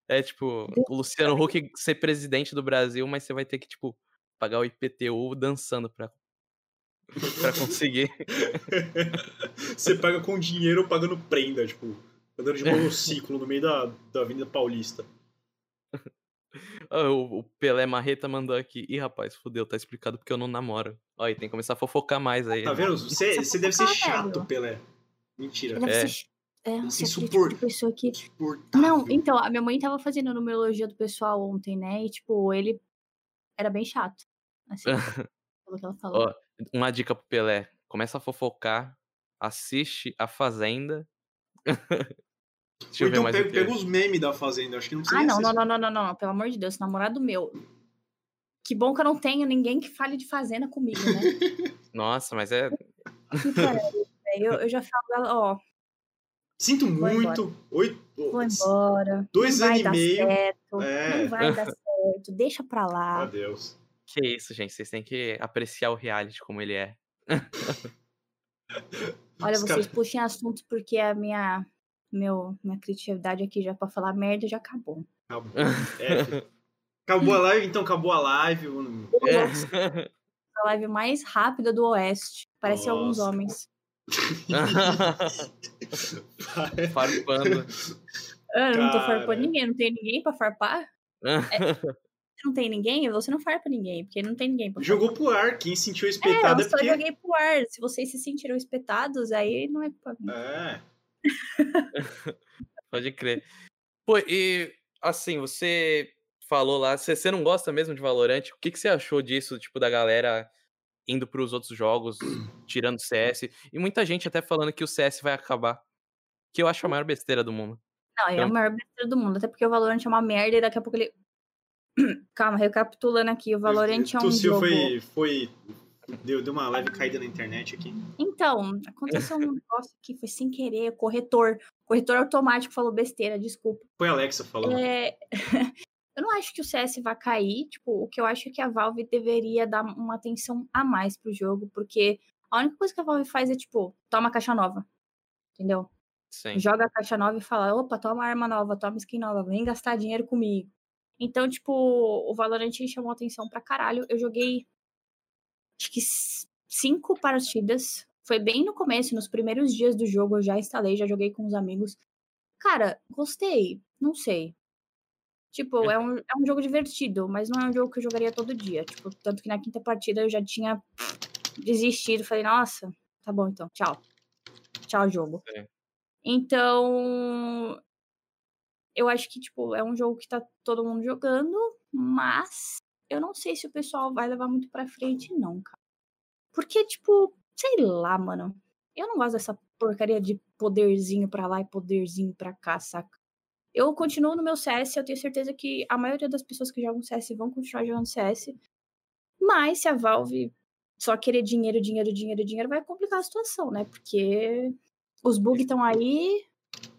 é tipo, o Luciano Huck ser presidente do Brasil, mas você vai ter que, tipo, pagar o IPTU dançando pra, pra conseguir. <laughs> Você paga com dinheiro ou pagando prenda, tipo, andando de <laughs> monociclo no meio da, da Avenida Paulista. Ah, O, o Pelé Marreta mandou aqui. Ih, rapaz, fudeu, tá explicado porque eu não namoro. Ó, e tem que começar a fofocar mais aí. Tá né? vendo? Você, você deve ser chato. Pelé. Mentira. Ele deve É. ser. É, é tipo pessoa que. Não, então, a minha mãe tava fazendo numerologia do pessoal ontem, né? E, tipo, ele era bem chato. Assim, <laughs> pelo que ela falou. Ó, uma dica pro Pelé. Começa a fofocar, assiste A Fazenda. <laughs> Deixa eu então mais pega, pega os memes da Fazenda, acho que não precisa Ah, não, não, não, não, não, não, pelo amor de Deus, namorado meu. Que bom que eu não tenho ninguém que fale de fazenda comigo, né? <laughs> Nossa, mas é. Que parece, velho. eu, eu já falo, ó, Sinto Vou muito. Oito, vou embora. dois não vai anos e dar meio. certo. É. Não vai dar <laughs> certo. Deixa pra lá. Adeus. Que isso, gente. Vocês têm que apreciar o reality como ele é. Olha, Os vocês cara- puxem assuntos porque a minha, meu, minha criatividade aqui já pra falar merda já acabou. Acabou. <laughs> É, acabou a live, então acabou a live. mano. É. A live mais rápida do Oeste. Parece alguns Nossa. homens. <laughs> Farpando. Ah, eu não tô farpando ninguém, não tem ninguém pra farpar. Se não tem ninguém, você não farpa ninguém, porque não tem ninguém pra farpar. Jogou pro ar, quem sentiu É, espetado eu é, só porque. joguei pro ar. Se vocês se sentiram espetados, aí não é pra mim. É. <laughs> Pode crer. Pô, e assim, você falou lá, você, você não gosta mesmo de Valorant? O que, que você achou disso, tipo, da galera indo pros outros jogos, tirando CS? E muita gente até falando que o CS vai acabar. Que eu acho a maior besteira do mundo. Não, é a Então- maior besteira do mundo. Até porque o Valorant é uma merda e daqui a pouco ele. <clears throat> Calma, recapitulando aqui. O Valorant é um Tossiu, jogo. foi. foi deu, deu uma leve caída na internet aqui. Então, aconteceu um negócio que foi sem querer. Corretor. Corretor automático falou besteira, desculpa. Foi a Alexa falando. É, <laughs> eu não acho que o CS vai cair. Tipo, o que eu acho é que a Valve deveria dar uma atenção a mais pro jogo, porque a única coisa que a Valve faz é, tipo, toma caixa nova. Entendeu? Sim. Joga a caixa nova e fala: opa, toma arma nova, toma skin nova, vem gastar dinheiro comigo. Então, tipo, o Valorant chamou atenção pra caralho. Eu joguei acho que cinco partidas. Foi bem no começo, nos primeiros dias do jogo, eu já instalei, já joguei com os amigos. Cara, gostei. Não sei. Tipo, é um, é um jogo divertido, mas não é um jogo que eu jogaria todo dia. Tipo, tanto que na quinta partida eu já tinha desistido. Falei, nossa, tá bom então, tchau. Tchau, jogo. Sim. Então, eu acho que, tipo, é um jogo que tá todo mundo jogando, mas eu não sei se o pessoal vai levar muito pra frente, não, cara. Porque, tipo, sei lá, mano. Eu não gosto dessa porcaria de poderzinho pra lá e poderzinho pra cá, saca? Eu continuo no meu CS, eu tenho certeza que a maioria das pessoas que jogam CS vão continuar jogando CS. Mas se a Valve só querer dinheiro, dinheiro, dinheiro, dinheiro, vai complicar a situação, né? Porque os bugs estão aí,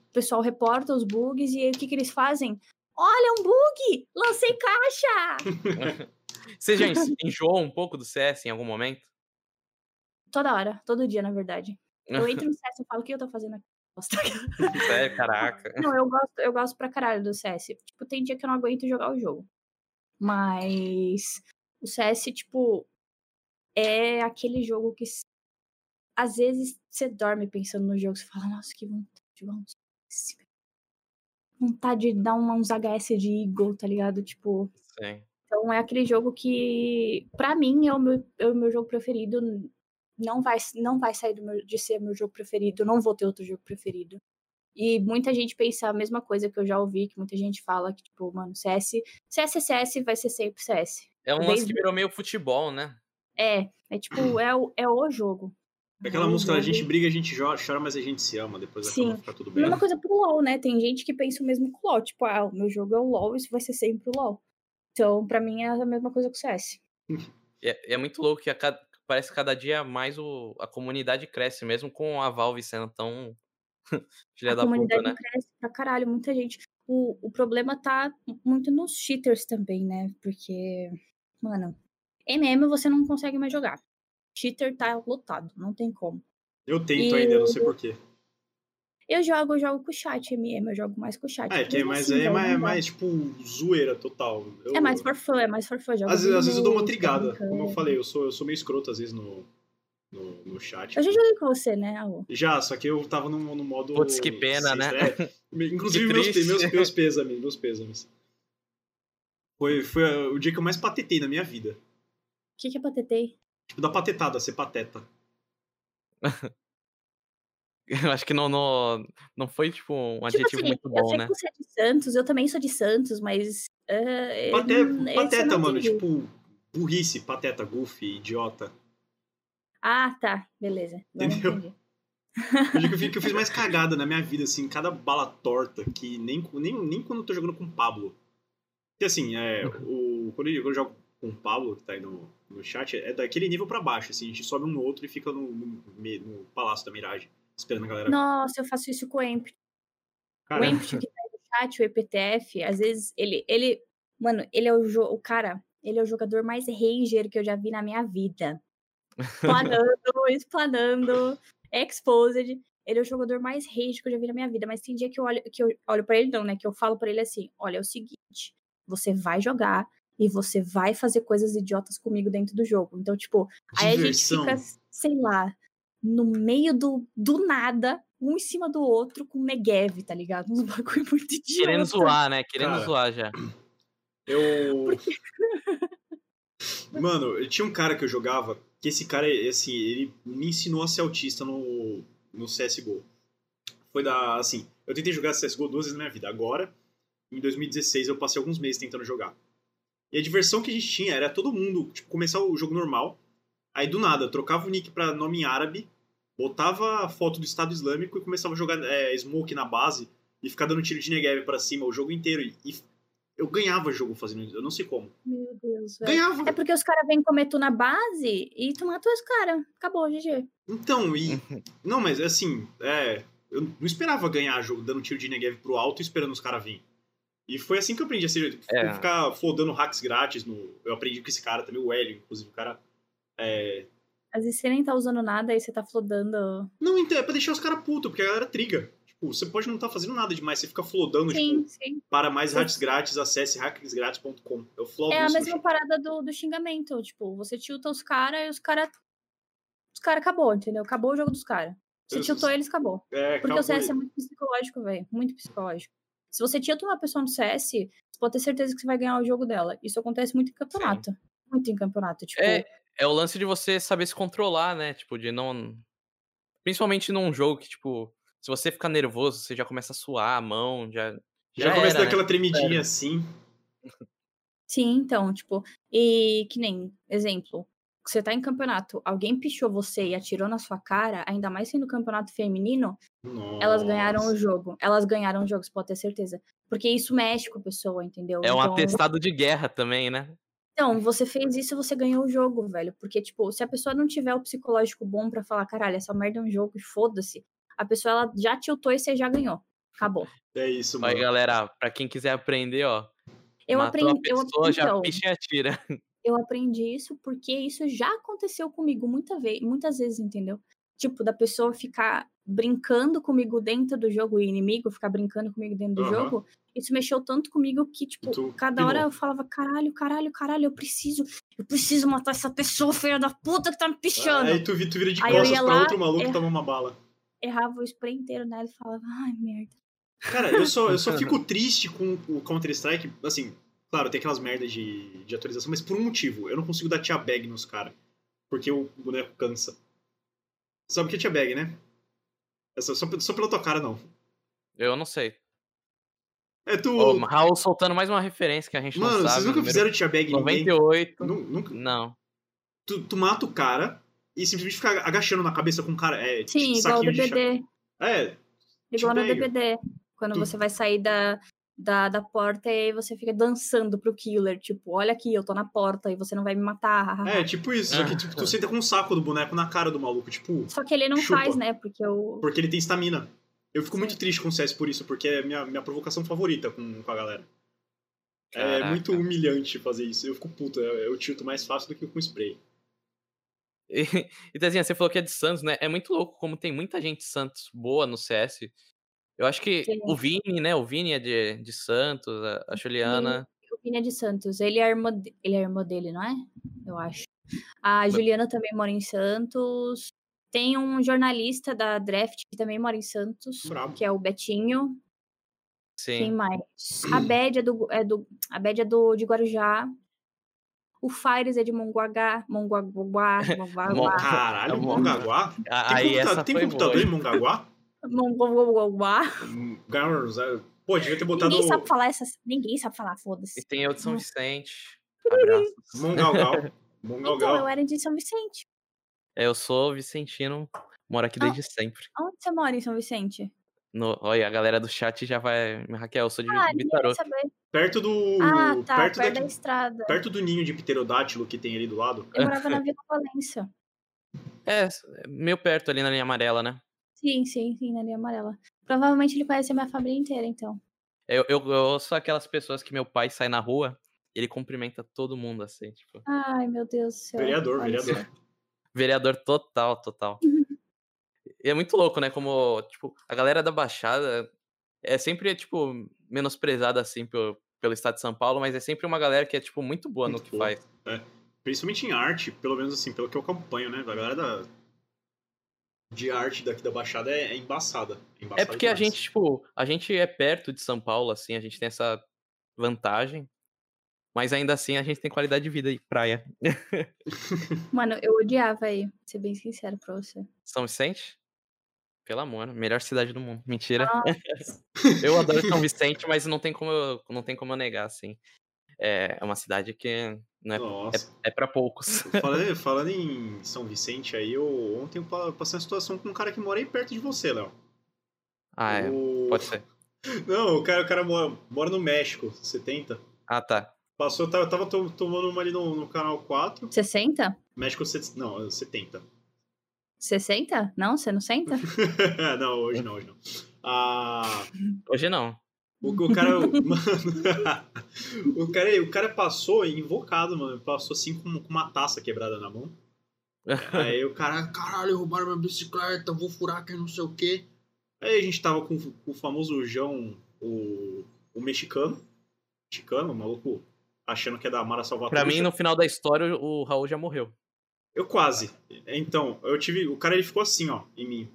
o pessoal reporta os bugs e aí o que, que eles fazem? Olha, um bug! Lancei caixa! <laughs> Você já en- enjoou um pouco do CS em algum momento? Toda hora, todo dia, na verdade. Eu entro no <laughs> CS e falo, o que eu tô fazendo aqui? <laughs> Bosta." Sério, caraca. Não, eu gosto, eu gosto pra caralho do CS. Tipo, tem dia que eu não aguento jogar o jogo. Mas o CS, tipo, é aquele jogo que às vezes você dorme pensando no jogo, você fala, nossa, que vontade de jogar um CS. Vontade de dar uns HS de Eagle, tá ligado? Tipo. Sim. Então é aquele jogo que, pra mim, é o meu, é o meu jogo preferido. Não vai, não vai sair meu, de ser meu jogo preferido. Não vou ter outro jogo preferido. E muita gente pensa a mesma coisa que eu já ouvi, que muita gente fala que, tipo, mano, CS, CS é CS, vai ser sempre CS. É um lance que virou meio futebol, né? É, é tipo, é o, é o jogo. É aquela o música, a gente briga, a gente chora, chora, mas a gente se ama, depois Sim. acaba ficar tudo bem. Mesma coisa pro LoL, né? Tem gente que pensa o mesmo que o LoL. Tipo, ah, o meu jogo é o LoL, isso vai ser sempre o LoL. Então, pra mim, é a mesma coisa que o CS. É, é muito louco que a cada- parece que cada dia mais o, a comunidade cresce, mesmo com a Valve sendo tão <laughs> filha a da puta, comunidade né? cresce pra caralho, muita gente. O, o problema tá muito nos cheaters também, né? Porque, mano, MM você não consegue mais jogar. Cheater tá lotado, não tem como. Eu tento E- ainda, não sei porquê. Eu jogo, eu jogo com o chat, MM, eu jogo mais com o chat. Ah, é que é mais, assim, é mais, é mais, tipo, zoeira total. Eu- É mais for fun, é mais for fun. jogo Às, vezes- às vezes eu dou uma trigada. Como eu falei, eu sou, eu sou meio escroto às vezes no, no, no chat. Eu já joguei com você, né, Alô? Já, só que eu tava no, no modo. Putz, que pena, né? É, <laughs> inclusive, meus, meus, meus pêsames, meus pêsames. Foi, foi o dia que eu mais patetei na minha vida. O que, que é patetei? Tipo, da patetada, ser pateta. <laughs> Eu acho que não, não, não foi, tipo, um Tipo adjetivo assim, muito eu bom, sei né? que você é de Santos, eu também sou de Santos, mas. eh, Pate- eu pateta, mano, entendi. tipo, burrice, pateta, goofy, idiota. Ah, tá, beleza. Eu Entendeu? entendi. O dia que eu, fiz, <laughs> que eu fiz mais cagada na minha vida, assim, cada bala torta, que nem, nem, nem quando eu tô jogando com o Pablo. Porque assim, é, o, quando, eu, quando eu jogo com o Pablo, que tá aí no, no chat, é daquele nível pra baixo, assim, a gente sobe um no outro e fica no, no, no Palácio da Miragem, esperando a galera. Nossa, eu faço isso com o Empt. O Cara, Empt que tá aí no chat, o EPTF, às vezes ele. ele mano, ele é o, jo o cara. Ele é o jogador mais ranger que eu já vi na minha vida. Planando, <laughs> explanando, exposed. Ele é o jogador mais rage que eu já vi na minha vida. Mas tem dia que eu olho, que eu olho pra ele, não, né? Que eu falo pra ele assim: olha, é o seguinte, você vai jogar e você vai fazer coisas idiotas comigo dentro do jogo. Então, tipo, aí a gente fica, sei lá, no meio do, do nada, um em cima do outro, com Negev, tá ligado? Uns <laughs> bagulho muito idiota. Querendo zoar, né? Querendo Cara. zoar já. Eu. <laughs> Mano, tinha um cara que eu jogava, que esse cara, assim, ele me ensinou a ser autista no, no CSGO. Foi da, assim, eu tentei jogar CSGO duas vezes na minha vida. Agora, em 2016, eu passei alguns meses tentando jogar. E a diversão que a gente tinha era todo mundo, tipo, começar o jogo normal, aí do nada, trocava o nick pra nome em árabe, botava a foto do Estado Islâmico e começava a jogar é, smoke na base e ficar dando tiro de Negev pra cima o jogo inteiro. E, e eu ganhava jogo fazendo isso, eu não sei como. Meu Deus, velho. Ganhava. É porque os caras vêm comer tu na base e tu matou os caras. Acabou, GG. Então, e. <laughs> não, mas assim, é. Eu não esperava ganhar jogo dando tiro de Negev pro alto e esperando os caras virem. E foi assim que eu aprendi a ser. É. Ficar flodando hacks grátis. No, eu aprendi com esse cara também, o Hélio, inclusive, o cara. É, Às vezes você nem tá usando nada, aí você tá flodando. não, então, é pra deixar os caras putos, porque a galera triga. Tipo, você pode não estar fazendo nada demais, você fica flodando, Sim, tipo, sim. para mais hacks grátis, acesse hacksgrátis.com. Eu flodo É a mesma chat. parada do, do xingamento. Tipo, você tilta os caras e os caras. Os caras acabou, entendeu? Acabou o jogo dos caras. Você tiltou eles, acabou. É, Porque acabou o CS é muito psicológico, velho. Muito psicológico. Se você tilta uma pessoa no CS, você pode ter certeza que você vai ganhar o jogo dela. Isso acontece muito em campeonato. Muito em campeonato. Tipo, É, é o lance de você saber se controlar, né? Tipo, de não. Principalmente num jogo que, tipo, se você ficar nervoso, você já começa a suar a mão, já. Já, começa era, daquela né? tremidinha Sério. assim. Sim, então, tipo, e que nem, exemplo, você tá em campeonato, alguém pichou você e atirou na sua cara, ainda mais sendo campeonato feminino, elas ganharam o Nossa. jogo. Elas ganharam o jogo, você pode ter certeza. Porque isso mexe com a pessoa, entendeu? É um então, atestado de guerra também, né? então, você fez isso, você ganhou o jogo, velho. Porque, tipo, se a pessoa não tiver o psicológico bom pra falar, caralho, essa merda é um jogo e foda-se, a pessoa ela já tiltou e você já ganhou. Acabou. É isso, Aí, mano. galera, pra quem quiser aprender, ó. Eu aprendi. a Eu, pessoa, já então, picha e atira. <laughs> eu aprendi isso porque isso já aconteceu comigo muita vez, muitas vezes, entendeu? Tipo, da pessoa ficar brincando comigo dentro do jogo, o inimigo ficar brincando comigo dentro do Aham. jogo, isso mexeu tanto comigo que, tipo, Tu cada hora pirou. eu falava, caralho, caralho, caralho, eu preciso, eu preciso matar essa pessoa, filha da puta que tá me pichando. Aí tu, tu vira de Aí costas pra lá, outro maluco que toma uma bala. Errava o spray inteiro nela e falava, ai, merda. Cara, eu só, eu <laughs> só fico triste com o Counter-Strike, assim, claro, tem aquelas merdas de, de atualização, mas por um motivo, eu não consigo dar tia bag nos caras, porque o boneco cansa. Sabe o que é tia bag, né? É só, só, só pela tua cara, não. Eu não sei. É tu... Ô, Raul soltando mais uma referência que a gente Mano, não sabe. vocês nunca fizeram tia bag em ninguém? 98. Nu- Nunca? Não. Tu, tu mata o cara e simplesmente fica agachando na cabeça com o cara. É, Sim, tipo, igual o. DBD. É, Igual no DBD. Quando Tu- você vai sair da, da, da porta e aí você fica dançando pro killer. Tipo, olha aqui, eu tô na porta e você não vai me matar. é, tipo isso. Só que tipo, tu senta com um saco do boneco na cara do maluco, tipo, Só que ele não Chupa. faz, né? Porque o. porque ele tem estamina. Eu fico muito Sim. triste com o CS por isso, porque é minha, minha provocação favorita com, com a galera. É Caraca. muito humilhante fazer isso. Eu fico puto, eu, eu tilto mais fácil do que com spray. E, <laughs> e Tezinha, você falou que é de Santos, né? É muito louco como tem muita gente de Santos boa no CS. Eu acho que Sim. o Vini, né? O Vini é de, de Santos, a, Juliana. O Vini é de Santos. Ele é, irmã, de- ele é a irmã dele, não é? Eu acho. A Juliana também mora em Santos. Tem um jornalista da Draft que também mora em Santos, Brabo. que é o Betinho. Quem Sim. mais? A <clears throat> Bad é do, é do, a Bad é do de Guarujá. O Fires é de Mongaguá. Mongaguá. Mo- Mongaguá. Caralho, É. Mongaguá? Tem, Aí tem computador boa. em Mongaguá? Hum, Garros, é- Pô, devia ter botado Ninguém sabe falar essas. Ninguém sabe falar, foda-se. E tem eu de São Vicente. Abraços. Mongalgal. <laughs> Então, eu era de São Vicente. É, eu sou vicentino, moro aqui Ah. desde sempre. Onde você mora em São Vicente? No, olha, a galera do chat já vai hackear. Eu sou de Ah, saber. Perto do. Ah, tá. perto, Perto, daqui- da estrada. perto do ninho de pterodátilo que tem ali do lado. Eu <laughs> morava na Vila Valência. É, meio perto ali na linha amarela, né? Sim, sim, sim, na linha amarela. Provavelmente ele conhece a minha família inteira, então. Eu, eu, eu sou aquelas pessoas que meu pai sai na rua e ele cumprimenta todo mundo, assim, tipo. Ai, meu Deus do céu. Vereador, vereador. Vereador total, total. <laughs> E é muito louco, né? Como, tipo, a galera da Baixada é sempre, tipo, menosprezada, assim, pelo, pelo estado de São Paulo, mas é sempre uma galera que é, tipo, muito boa no Muito que boa. faz. Principalmente em arte, pelo menos assim, pelo que eu acompanho, né? A galera da... de arte daqui da Baixada é, é embaçada. É embaçada porque a demais. gente, tipo, a gente é perto de São Paulo, assim, a gente tem essa vantagem. Mas ainda assim a gente tem qualidade de vida e praia. <laughs> Mano, eu odiava aí, ser bem sincero pra você. São Vicente? Pelo amor, melhor cidade do mundo. Mentira. Nossa. <laughs> Eu adoro São Vicente, mas não tem como eu, não tem como eu negar, assim. É é uma cidade que não é, é, é para poucos. Falando, <laughs> falando em São Vicente aí, eu ontem eu pa- passei uma situação com um cara que mora aí perto de você, Léo. Ah, é. O- Pode ser. <laughs> Não, o cara, o cara mora, mora no México, 70. Ah, tá. Passou, eu tava, tava to- tomando uma ali no, no canal 4. 60? México, não, 70. 60? Não, você não senta? <laughs> não, hoje não, hoje não. Ah, Hoje não. O, o cara. <laughs> Mano, o cara. O cara passou invocado, mano. Passou assim com, com uma taça quebrada na mão. <laughs> Aí o cara, caralho, roubaram minha bicicleta, vou furar que não sei o quê. Aí a gente tava com, com o famoso João, o, o mexicano. Mexicano, o maluco, achando que é da Mara Salvatore. Pra mim, no final da história, o Raul já morreu. Eu quase. Então, eu tive. O cara ele ficou assim, ó, em mim.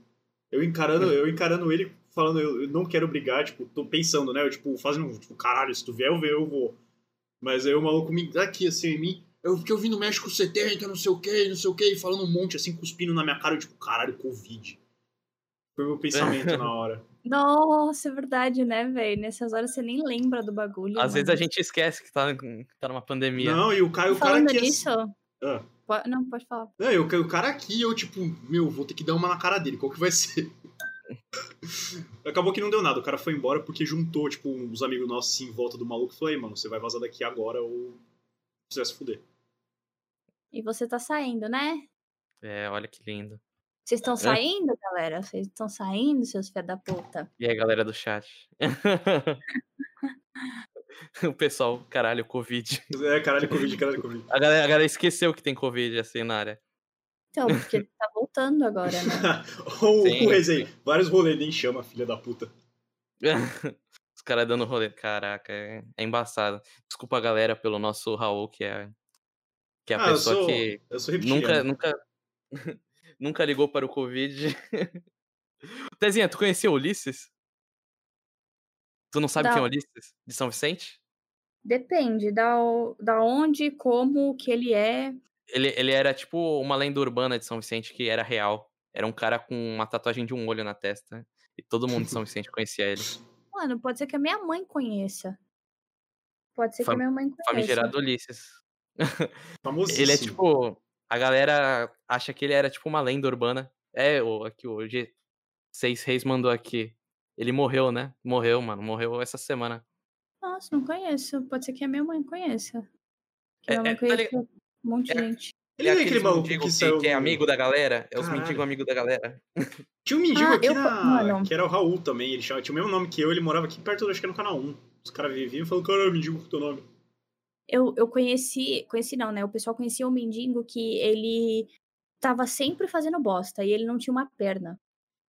Eu encarando, eu encarando ele, falando, eu, eu não quero brigar, tipo, tô pensando, né? Eu, tipo, fazendo, tipo, caralho, se tu vier, eu, ver, eu vou. Mas aí o maluco me dá aqui, assim, em mim. Eu que eu vim no México 70, não sei o que, não sei o que, falando um monte, assim, cuspindo na minha cara, eu, tipo, caralho, Covid. Foi o meu pensamento <laughs> na hora. Nossa, é verdade, né, velho? Nessas horas você nem lembra do bagulho. Às vezes a mano. gente esquece que tá, que tá numa pandemia. Não, e o cara, o cara nisso. Ah. Não, pode falar. Não, eu, o cara aqui, eu, tipo, meu, vou ter que dar uma na cara dele, qual que vai ser? Acabou que não deu nada, o cara foi embora porque juntou, tipo, uns amigos nossos assim, em volta do maluco e falou, aí, mano, você vai vazar daqui agora ou você vai se fuder. E você tá saindo, né? É, olha que lindo. Vocês estão saindo, galera? Vocês estão saindo, seus filhos da puta? E aí, galera do chat? <laughs> o pessoal, caralho, Covid. É, caralho, Covid, caralho, Covid. A galera, a galera esqueceu que tem Covid, assim, na área. Então, porque ele tá voltando agora, né? Ou o Rezei, vários rolês, nem chama, filha da puta. <laughs> Os caras dando rolê. Caraca, é, é embaçado. Desculpa a galera pelo nosso Raul, que é, que é a Ah, eu pessoa sou, que eu sou nunca, nunca, <laughs> nunca ligou para o Covid. <laughs> Tezinha, tu conhecia o Ulisses? Tu não sabe quem é o Ulisses? De São Vicente? Depende da, da onde, como, que ele é. Ele, ele era tipo uma lenda urbana de São Vicente que era real. Era um cara com uma tatuagem de um olho na testa. E todo mundo de São Vicente conhecia ele. Mano, pode ser que a minha mãe conheça. Pode ser Fam que a minha mãe conheça. Famigerado Ulisses. <laughs> ele é tipo. A galera acha que ele era tipo uma lenda urbana. É, o, aqui G. Seis Reis mandou aqui. Ele morreu, né? Morreu, mano. Morreu essa semana. Nossa, não conheço. Pode ser que a minha mãe conheça. Que é, minha mãe é, conhece tá um monte de é, gente. Ele é, é aquele maluco que, saiu... que é amigo da galera. É os mendigos amigos da galera. Tinha um mendigo ah, aqui eu... na... que era o Raul também. Ele tinha o mesmo nome que eu. Ele morava aqui perto, acho que era no canal 1. Os caras viviam e falaram, cara, mendigo com teu nome. Eu, eu conheci... Conheci não, né? O pessoal conhecia o mendigo que ele tava sempre fazendo bosta. E ele não tinha uma perna.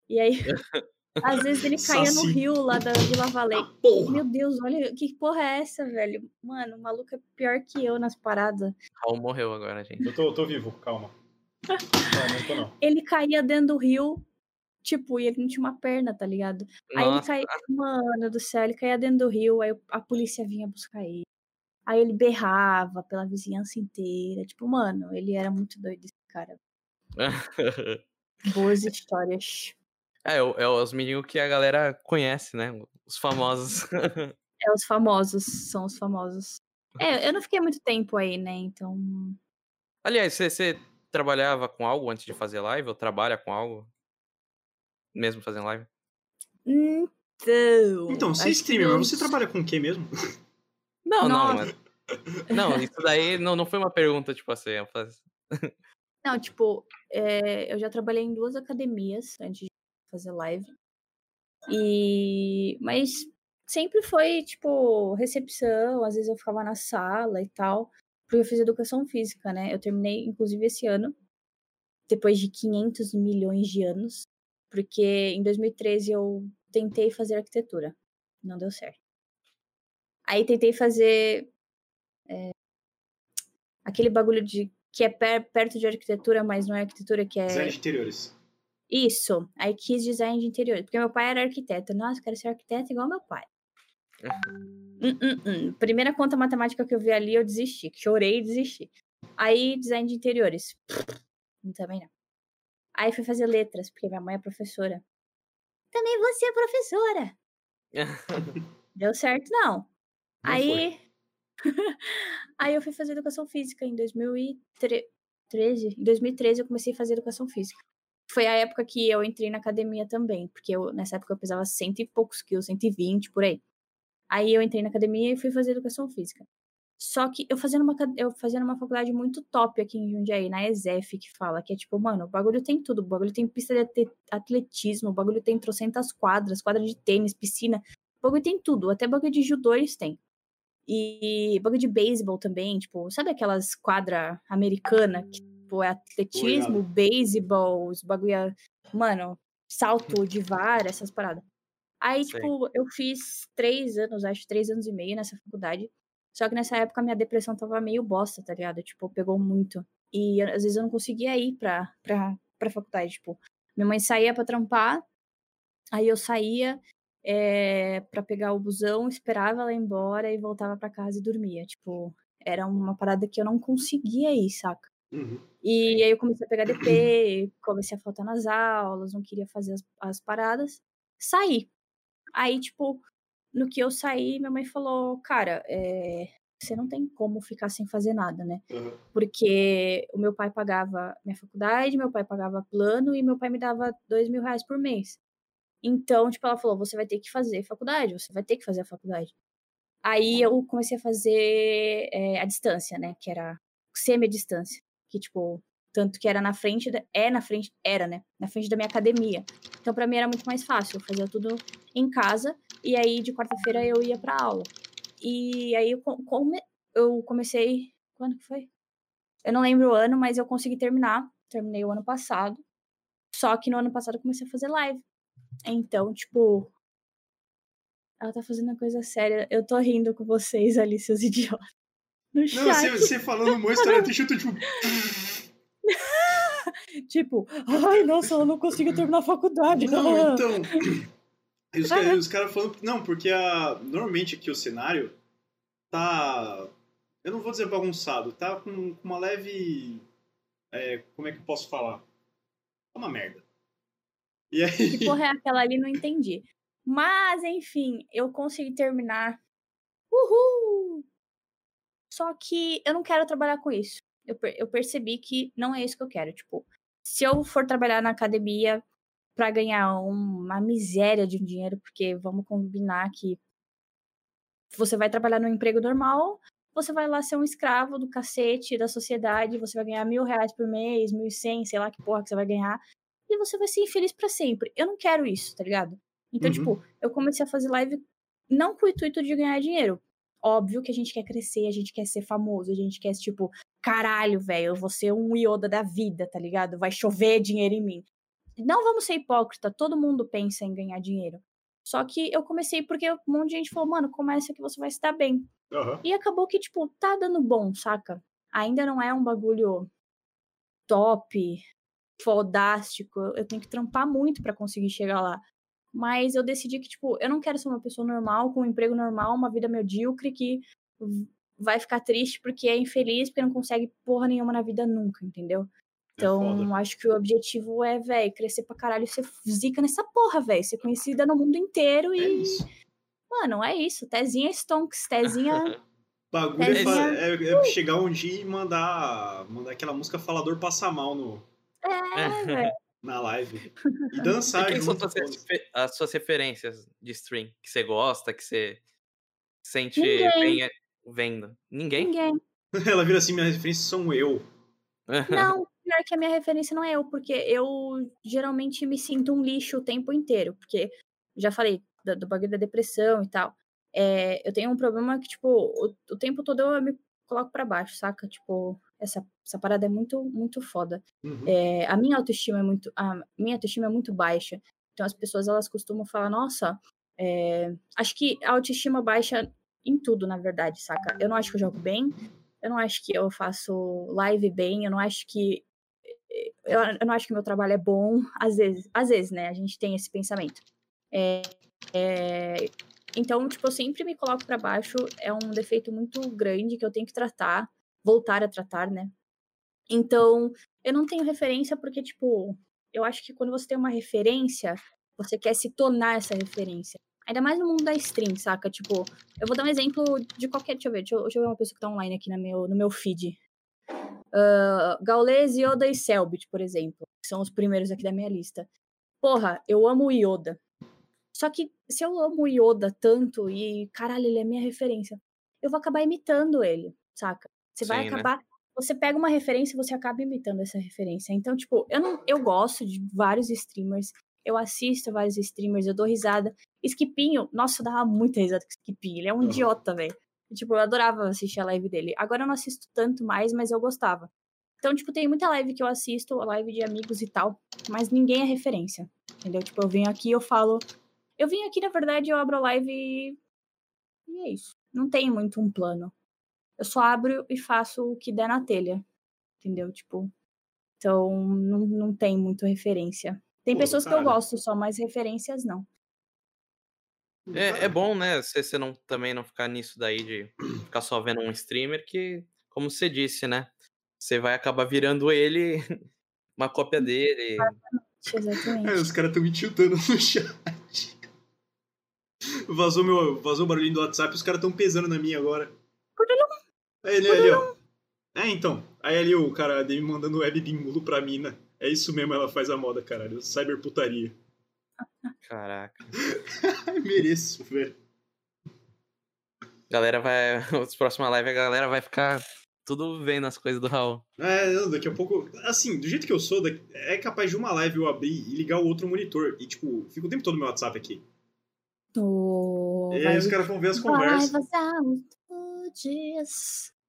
E aí... <laughs> Às vezes ele caía Saci. no rio lá da Vila Valente. Ah, Meu Deus, olha que porra é essa, velho? Mano, o maluco é pior que eu nas paradas. Raul morreu agora, gente. Eu tô, tô vivo, calma. não, não tô, não. Ele caía dentro do rio, tipo, e ele não tinha uma perna, tá ligado? Nossa. Aí ele caía, mano do céu, ele caía dentro do rio, aí a polícia vinha buscar ele. Aí ele berrava pela vizinhança inteira. Tipo, mano, ele era muito doido esse cara. <laughs> Boas histórias. É, é os meninos que a galera conhece, né? Os famosos. <laughs> é, os famosos, são os famosos. É, eu não fiquei muito tempo aí, né? Então. Aliás, você, você trabalhava com algo antes de fazer live? Ou trabalha com algo? Mesmo fazendo live? Então. Então, você é streamer, mas você trabalha com o quê mesmo? Não, Nossa. não. Mas... Não, isso daí não, não foi uma pergunta, tipo assim. Eu faz... Não, tipo, é, eu já trabalhei em duas academias antes de fazer live. E mas sempre foi tipo recepção, às vezes eu ficava na sala e tal, porque eu fiz educação física, né? Eu terminei inclusive esse ano, depois de 500 milhões de anos, porque em 2013 eu tentei fazer arquitetura, não deu certo. Aí tentei fazer é, aquele bagulho de que é per, perto de arquitetura, mas não é arquitetura que é design de interiores. Isso. Aí quis design de interior. Porque meu pai era arquiteto. Nossa, quero ser arquiteto igual meu pai. Hum, hum, hum. Primeira conta matemática que eu vi ali, eu desisti. Chorei e desisti. Aí, design de interiores. Também não. Aí fui fazer letras, porque minha mãe é professora. Também você é professora. <laughs> Deu certo, não. não aí. <laughs> aí eu fui fazer educação física em 2013. Em 2013 eu comecei a fazer educação física foi a época que eu entrei na academia também, porque eu, nessa época eu pesava cento e poucos quilos, 120 por aí. Aí eu entrei na academia e fui fazer educação física. Só que eu fazia numa, eu fazia numa faculdade muito top aqui em Jundiaí, na ESEF, que fala, que é tipo, mano, o bagulho tem tudo. O bagulho tem pista de atletismo, o bagulho tem trocentas quadras, quadra de tênis, piscina. O bagulho tem tudo, até bagulho de judô eles têm. E bagulho de beisebol também, tipo, sabe aquelas quadra americana que Tipo, é atletismo, beisebol, os bagulho. Mano, salto <laughs> de vara, essas paradas. Aí, Sim. tipo, eu fiz três anos, acho três anos e meio nessa faculdade. Só que nessa época minha depressão tava meio bosta, tá ligado? Tipo, pegou muito. E às vezes eu não conseguia ir pra, pra, pra faculdade. Tipo, minha mãe saía pra trampar, aí eu saía é, pra pegar o busão, esperava ela ir embora e voltava pra casa e dormia. Tipo, era uma parada que eu não conseguia ir, saca? Uhum. E aí eu comecei a pegar DP, comecei a faltar nas aulas, não queria fazer as, as paradas. Saí. Aí, tipo, no que eu saí, minha mãe falou, cara, é, você não tem como ficar sem fazer nada, né? Uhum. Porque o meu pai pagava minha faculdade, meu pai pagava plano e meu pai me dava dois mil reais por mês. Então, tipo, ela falou, você vai ter que fazer faculdade, você vai ter que fazer a faculdade. Aí eu comecei a fazer é, a distância, né? Que era semi-distância que, tipo, tanto que era na frente, da, é na frente, era, né? Na frente da minha academia. Então, para mim era muito mais fácil. Eu fazia tudo em casa e aí de quarta-feira eu ia pra aula. E aí eu, come, eu comecei. Quando que foi? Eu não lembro o ano, mas eu consegui terminar. Terminei o ano passado. Só que no ano passado eu comecei a fazer live. Então, tipo. Ela tá fazendo uma coisa séria. Eu tô rindo com vocês <laughs> ali, seus idiotas no chat. Não, você, você falando uma história triste, eu tô tipo. <laughs> tipo, ai, nossa, eu não consigo terminar a faculdade. Não, <laughs> então. E os, caras falando. Não, porque a, normalmente aqui o cenário tá. Eu não vou dizer bagunçado, tá com, com uma leve. é, como é que eu posso falar? Tá uma merda. E aí. Que porra é aquela ali? Não entendi. Mas, enfim, eu consegui terminar. Uhul! Só que eu não quero trabalhar com isso. Eu, eu percebi que não é isso que eu quero. Tipo, se eu for trabalhar na academia pra ganhar uma miséria de um dinheiro, porque vamos combinar que você vai trabalhar no emprego normal, você vai lá ser um escravo do cacete da sociedade, você vai ganhar mil reais por mês, mil e cem, sei lá que porra que você vai ganhar e você vai ser infeliz pra sempre. Eu não quero isso, tá ligado? Então, Uhum. tipo, eu comecei a fazer live não com o intuito de ganhar dinheiro. Óbvio que a gente quer crescer, a gente quer ser famoso, a gente quer, tipo, caralho, velho, eu vou ser um Yoda da vida, tá ligado? Vai chover dinheiro em mim. Não vamos ser hipócrita, todo mundo pensa em ganhar dinheiro. Só que eu comecei porque um monte de gente falou, mano, começa que você vai se dar bem. Aham. E acabou que, tipo, tá dando bom, saca? Ainda não é um bagulho top, fodástico. Eu tenho que trampar muito pra conseguir chegar lá. Mas eu decidi que, tipo, eu não quero ser uma pessoa normal, com um emprego normal, uma vida medíocre, que vai ficar triste porque é infeliz, porque não consegue porra nenhuma na vida nunca, entendeu? Então, foda. acho que o objetivo é, velho, crescer pra caralho e ser zica nessa porra, velho. Ser conhecida no mundo inteiro É e. isso. Mano, é isso. Tezinha Stonks, Tezinha. <laughs> bagulho é, Tezinha. é- é chegar um dia e mandar, mandar aquela música Falador Passar Mal no, É, <laughs> velho. Na live. E <laughs> E dançar quem são junto. suas refe- as suas referências de stream que você gosta, que você sente Ninguém. bem é, vendo? Ninguém? Ninguém. <laughs> Ela vira assim, minhas referências são eu. Não, <laughs> pior que a minha referência não é eu, porque eu geralmente me sinto um lixo o tempo inteiro. Porque, já falei, do, do bagulho da depressão e tal. É, eu tenho um problema que, tipo, o, o tempo todo eu me coloco pra baixo, saca? Tipo, essa, essa parada é muito, muito foda. Uhum. É, a minha autoestima é muito a minha autoestima é muito baixa. Então as pessoas elas costumam falar nossa é, acho que a autoestima baixa em tudo na verdade saca? Eu não acho que eu jogo bem eu não acho que eu faço live bem eu não acho que eu, eu não acho que meu trabalho é bom. Às vezes às vezes né a gente tem esse pensamento. É, é, então tipo eu sempre me coloco pra baixo é um defeito muito grande que eu tenho que tratar voltar a tratar né então eu não tenho referência porque, tipo, eu acho que quando você tem uma referência, você quer se tornar essa referência. Ainda mais no mundo da stream, saca? Tipo, eu vou dar um exemplo de qualquer. Deixa eu ver, deixa eu, deixa eu ver uma pessoa que tá online aqui no meu, no meu feed. Uh, Gaules, Yoda e Selbit, por exemplo, que são os primeiros aqui da minha lista. Porra, eu amo o Yoda. Só que se eu amo o Yoda tanto e, caralho, ele é minha referência, eu vou acabar imitando ele, saca? Você vai Sim, né? Você pega uma referência e você acaba imitando essa referência. Então, tipo, eu não eu gosto de vários streamers, eu assisto vários streamers, eu dou risada. Skipinho, nossa, eu dava muita risada com Skipinho, ele é um Uhum. idiota, velho. Tipo, eu adorava assistir a live dele. Agora eu não assisto tanto mais, mas eu gostava. Então, tipo, tem muita live que eu assisto, live de amigos e tal, mas ninguém é referência. Entendeu? Tipo, eu venho aqui, eu falo. Eu vim aqui, na verdade, eu abro a live e. E é isso. Não tem muito um plano. Eu só abro e faço o que der na telha. Entendeu? Tipo. Então, não, não tem muito referência. Tem Pô, pessoas que eu cara. gosto só, mas referências não. É, é bom, né? Você, você não, também não ficar nisso daí de ficar só vendo um streamer que, como você disse, né? Você vai acabar virando ele, <laughs> uma cópia dele. Exatamente. É, os caras estão me tiltando no <laughs> chat. Vazou, meu, vazou o barulhinho do WhatsApp, os caras estão pesando na minha agora. Aí ele ali, ó. É, então. Aí ali o cara me mandando web bimulo pra mina. É isso mesmo, ela faz a moda, caralho. Cyberputaria. Caraca. <laughs> Mereço, velho. Galera vai. <laughs> Os próximos live a galera vai ficar tudo vendo as coisas do Raul. É, não, daqui a pouco. Assim, do jeito que eu sou, é capaz de uma live eu abrir e ligar o outro monitor. E, tipo, fica o tempo todo no meu WhatsApp aqui. O... E aí vai- os caras vão ver as conversas.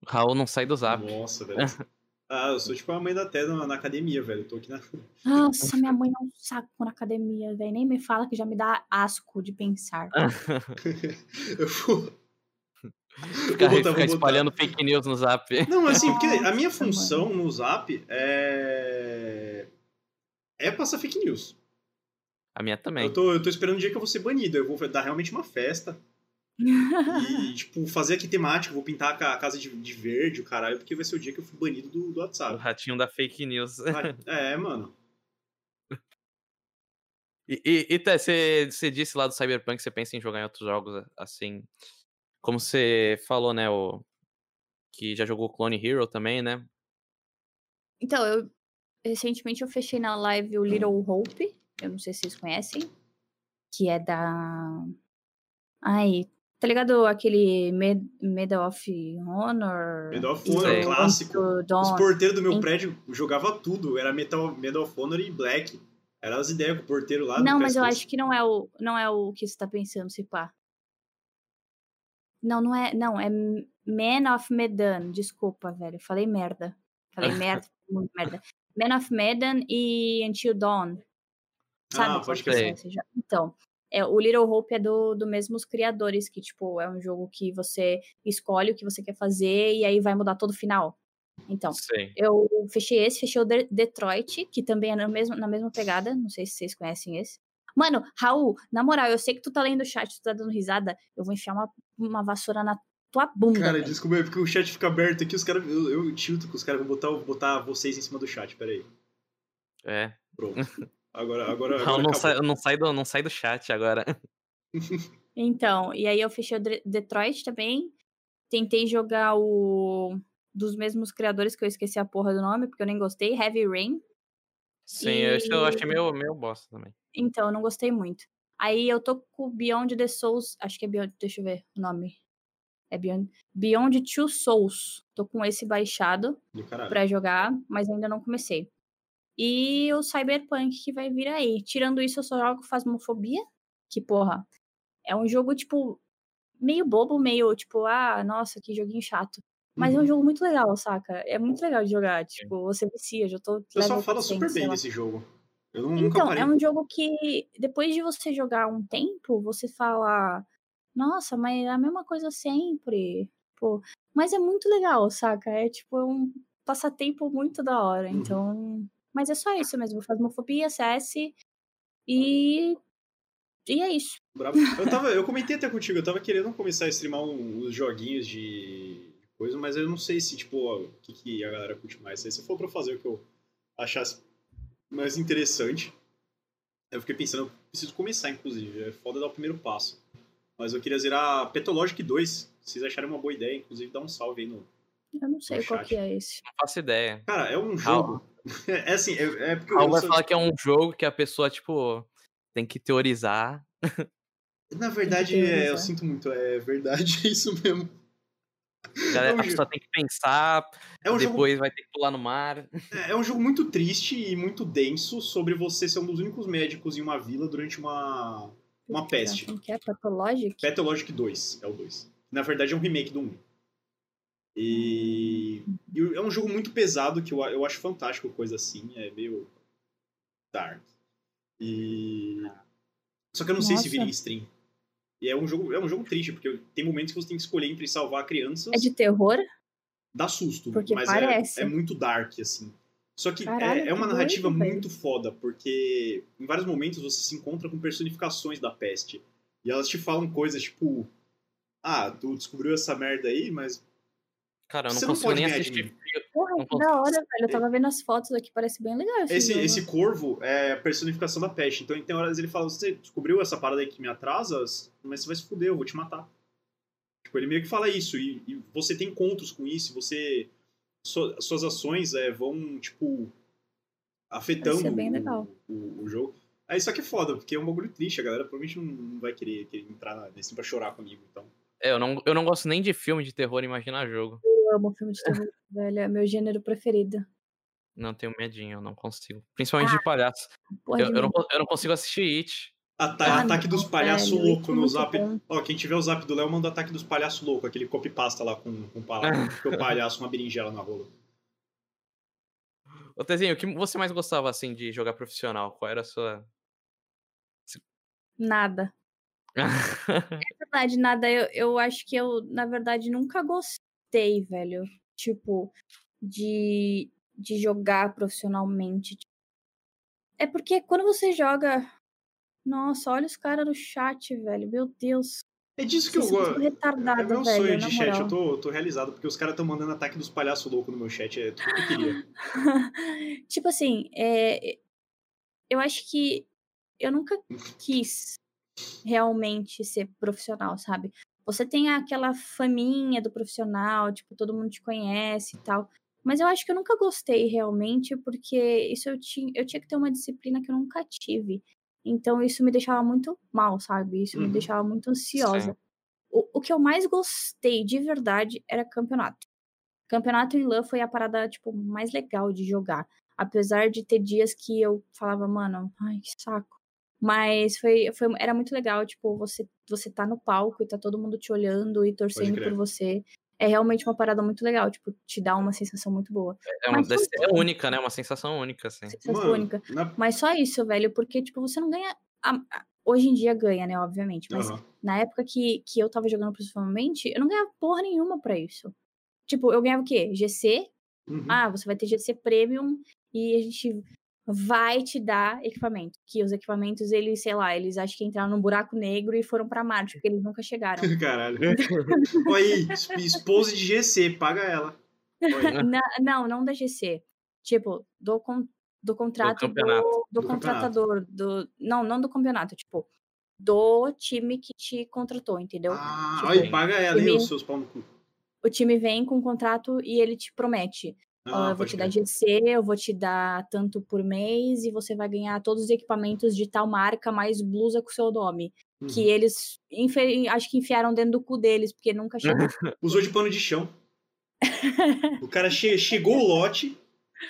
Raul não sai do zap. Nossa, velho. <laughs> Ah, eu sou tipo a mãe da Té na, na academia, velho. Eu tô aqui na. <laughs> Nossa, minha mãe é um saco na academia, velho. Nem me fala que já me dá asco de pensar. <laughs> Eu vou. Ficar, Vou botar, ficar espalhando fake news no zap. Não, assim, porque a minha função no Zap é. É passar fake news. A minha também. Eu tô, eu tô esperando o dia que eu vou ser banido. Eu vou dar realmente uma festa. E, tipo, fazer aqui temático. Vou pintar a casa de, de verde, o caralho, porque vai ser o dia que eu fui banido do, do O WhatsApp. ratinho da fake news. É, mano. E, e, e você, você disse lá do Cyberpunk que você pensa em jogar em outros jogos, assim. Como você falou, né? O, que já jogou Clone Hero também, né? Então, eu recentemente eu fechei na live o Little Hope. Eu não sei se vocês conhecem. Que é da. Ai, tá ligado aquele Med Medal of Honor? Medal of Honor, clássico. Os porteiros do meu prédio jogava tudo. Era Metal, Medal of Honor e Black. Eram as ideias com o porteiro lá Não, mas eu PS2. acho que não é o, não é o que você tá pensando, se pá. Não, não é. Não, é Man of Medan. Desculpa, velho. Falei merda. Falei <laughs> merda, muito merda. Man of Medan e Until Dawn. Sabe? Ah, pode crer. é jogo? Então, é, o Little Hope é do, do mesmos criadores, que, tipo, é um jogo que você escolhe o que você quer fazer e aí vai mudar todo o final. Então, Sei. eu fechei esse, fechei o De- Detroit, que também é na mesma, na mesma pegada. Não sei se vocês conhecem esse. Mano, Raul, na moral, eu sei que tu tá lendo o chat, tu tá dando risada. Eu vou enfiar uma, uma vassoura na tua bunda. Cara, velho. desculpa, é porque o chat fica aberto aqui, os caras. Eu, eu tilto que os caras vão botar, botar vocês em cima do chat, peraí. É. Pronto. <laughs> Agora, agora. Não, agora não, sai, não, sai do, não sai do chat agora. <laughs> Então, e aí eu fechei o Detroit também. Tentei jogar o. Dos mesmos criadores que eu esqueci a porra do nome, porque eu nem gostei. Heavy Rain. Sim, E- esse eu achei meio, meio bosta também. Então, eu não gostei muito. Aí eu tô com o Beyond the Souls. Acho que é Beyond. Deixa eu ver o nome. É Beyond. Beyond Two Souls. Tô com esse baixado pra jogar, mas ainda não comecei. E o Cyberpunk que vai vir aí. Tirando isso, eu só jogo Phasmophobia. Que, porra, é um jogo, tipo, meio bobo, meio, tipo, ah, nossa, que joguinho chato. Mas é um Uhum. jogo muito legal, saca? É muito legal de jogar. Tipo, você vicia, já tô. O pessoal level fala 400, super bem desse jogo. Eu não, nunca Então, parei. é um jogo que depois de você jogar um tempo, você fala, nossa, mas é a mesma coisa sempre. Pô, mas é muito legal, saca? É tipo um passatempo muito da hora. Uhum. Mas é só isso mesmo, Fasmofobia, CS e e é isso. Brabo. Eu, tava, eu comentei até contigo, eu tava querendo começar a streamar uns joguinhos de coisa, mas eu não sei se, tipo, o que, que a galera curte mais. Se for pra fazer o que eu achasse mais interessante, eu fiquei pensando, eu preciso começar, inclusive. É foda dar o primeiro passo. Mas eu queria zerar Petologic 2. Se vocês acharem uma boa ideia, inclusive dá um salve aí no. Eu não sei No qual chat. que é esse. Não faço ideia. Cara, é um jogo. <laughs> É assim, é, é porque eu, Raul eu vai sou- falar que é um jogo que a pessoa, tipo, tem que teorizar. Na verdade, é, eu sinto muito, é verdade, é <laughs> isso mesmo. Já- É um a pessoa tem que pensar, É um jogo depois vai ter que pular no mar. É é um jogo muito triste e muito denso sobre você ser um dos únicos médicos em uma vila durante uma, uma peste. Que é? Pathologic? Pathologic 2 é o 2. Na verdade é um remake do 1. E, e é um jogo muito pesado que eu, eu acho fantástico coisa assim. É meio dark. E... Só que eu não sei se Nossa. vira em stream. E é um jogo, é um jogo triste, porque tem momentos que você tem que escolher entre salvar crianças É de terror? dá susto, Porque mas parece. É, é muito dark, assim. Só que Caralho, é, é uma narrativa doido, velho. muito foda, porque em vários momentos você se encontra com personificações da peste. E elas te falam coisas tipo: Ah, tu descobriu essa merda aí, mas. Cara, eu não Você não consigo pode nem assistir. Porra, Não que da hora, velho. Eu tava vendo as fotos aqui, parece bem legal esse, Esse, esse corvo é a personificação da peste. Então tem horas ele fala: Você descobriu essa parada aí que me atrasa, mas você vai se fuder, eu vou te matar. Tipo, ele meio que fala isso. E, e você tem encontros com isso, você. sua- suas ações é, vão, tipo. afetando bem o- legal. O, o jogo. Aí só que é foda, porque é um bagulho triste, a galera provavelmente não, não vai querer, querer entrar nesse pra chorar comigo, então. É, eu não, eu não gosto nem de filme de terror, imagina jogo. Eu amo filme de terror, <laughs> velho. É meu gênero preferido. Não tenho medinho, eu não consigo. Principalmente de palhaço. Eu, de eu, não, eu não consigo assistir It. Ata Ah, ataque não, dos palhaços velho, loucos é no zap. bom. Ó, quem tiver o zap do Léo, manda ataque dos palhaços loucos, aquele copy-pasta lá com, com palavra. <laughs> que o palhaço, uma berinjela na rola. Ô, Tezinho, o que você mais gostava, assim, de jogar profissional? Qual era a sua... Nada. <laughs> É verdade, nada. Eu, eu acho que eu, na verdade, nunca gostei, velho. Tipo, de, de jogar profissionalmente. É porque quando você joga Nossa, olha os caras no chat, velho. Meu Deus. É disso que Vocês eu gosto. retardado, É meu velho, sonho de chat, moral. eu tô, tô realizado, porque os caras estão mandando ataque dos palhaços loucos no meu chat, é tudo que eu queria. <laughs> tipo assim, é, eu acho que eu nunca quis realmente ser profissional, sabe? Você tem aquela faminha do profissional, tipo, todo mundo te conhece e tal. Mas eu acho que eu nunca gostei realmente, porque isso eu tinha, eu tinha que ter uma disciplina que eu nunca tive. Então isso me deixava muito mal, sabe? Isso me Uhum. deixava muito ansiosa. O, o que eu mais gostei de verdade era campeonato. Campeonato em LAN foi a parada, tipo, mais legal de jogar. Apesar de ter dias que eu falava, mano, ai, que saco. Mas foi, foi, era muito legal, tipo, você, você tá no palco e tá todo mundo te olhando e torcendo por você. É realmente uma parada muito legal, tipo, te dá uma sensação muito boa. É, uma, Mas ser única, né? Uma sensação única, assim. Sensação única. na... Mas só isso, velho, porque, tipo, você não ganha. a- a- Hoje em dia ganha, né, obviamente. Mas Aham. na época que, que eu tava jogando profissionalmente, eu não ganhava porra nenhuma pra isso. Tipo, eu ganhava o quê? GC. Uhum. Ah, você vai ter GC Premium e a gente vai te dar equipamento. Que os equipamentos, eles, sei lá, eles acho que entraram num buraco negro e foram pra Marte, porque eles nunca chegaram. <laughs> Caralho. Olha aí, es- esposa de GC, paga ela. <laughs> Não, não da GC. Tipo, do, con- do contrato do, campeonato. do Do contratador. Do, não, não do campeonato. Tipo, do time que te contratou, entendeu? Ah, Tipo, aí, paga ela, hein, time- os seus pau no cu. O time vem com um contrato e ele te promete. Ah, eu vou te dar. GC, eu vou te dar tanto por mês e você vai ganhar todos os equipamentos de tal marca, mais blusa com o seu nome. Uhum. Que eles, acho que enfiaram dentro do cu deles, porque nunca chegou. <laughs> Usou de pano de chão. o cara che- chegou o lote,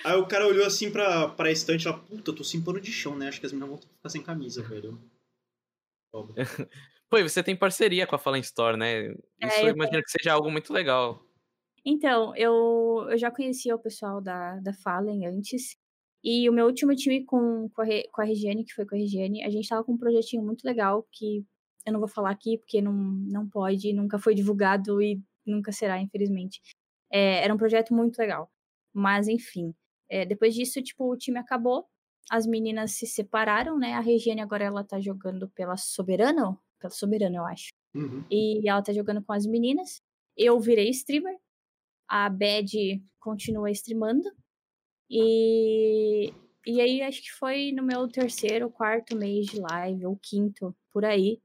aí o cara olhou assim pra, pra estante lá, puta, tô sem pano de chão, né? Acho que as meninas vão ficar sem camisa, <laughs> velho. <laughs> Pô, e você tem parceria com a Fallen Store, né? Isso É, eu eu imagino que seja algo muito legal. Então, eu, eu já conhecia o pessoal da, da Fallen antes. E o meu último time com, com, a, com a Regiane, que foi com a Regiane, a gente tava com um projetinho muito legal que eu não vou falar aqui porque não, não pode, nunca foi divulgado e nunca será, infelizmente. É, era um projeto muito legal. Mas, enfim. é, depois disso, tipo, o time acabou. As meninas se separaram, né? A Regiane agora ela tá jogando pela Soberano. Pela Soberano, eu acho Uhum. e ela tá jogando com as meninas. Eu virei streamer. A Bad continua streamando. E, e aí acho que foi no meu terceiro, quarto mês de live, ou quinto, por aí,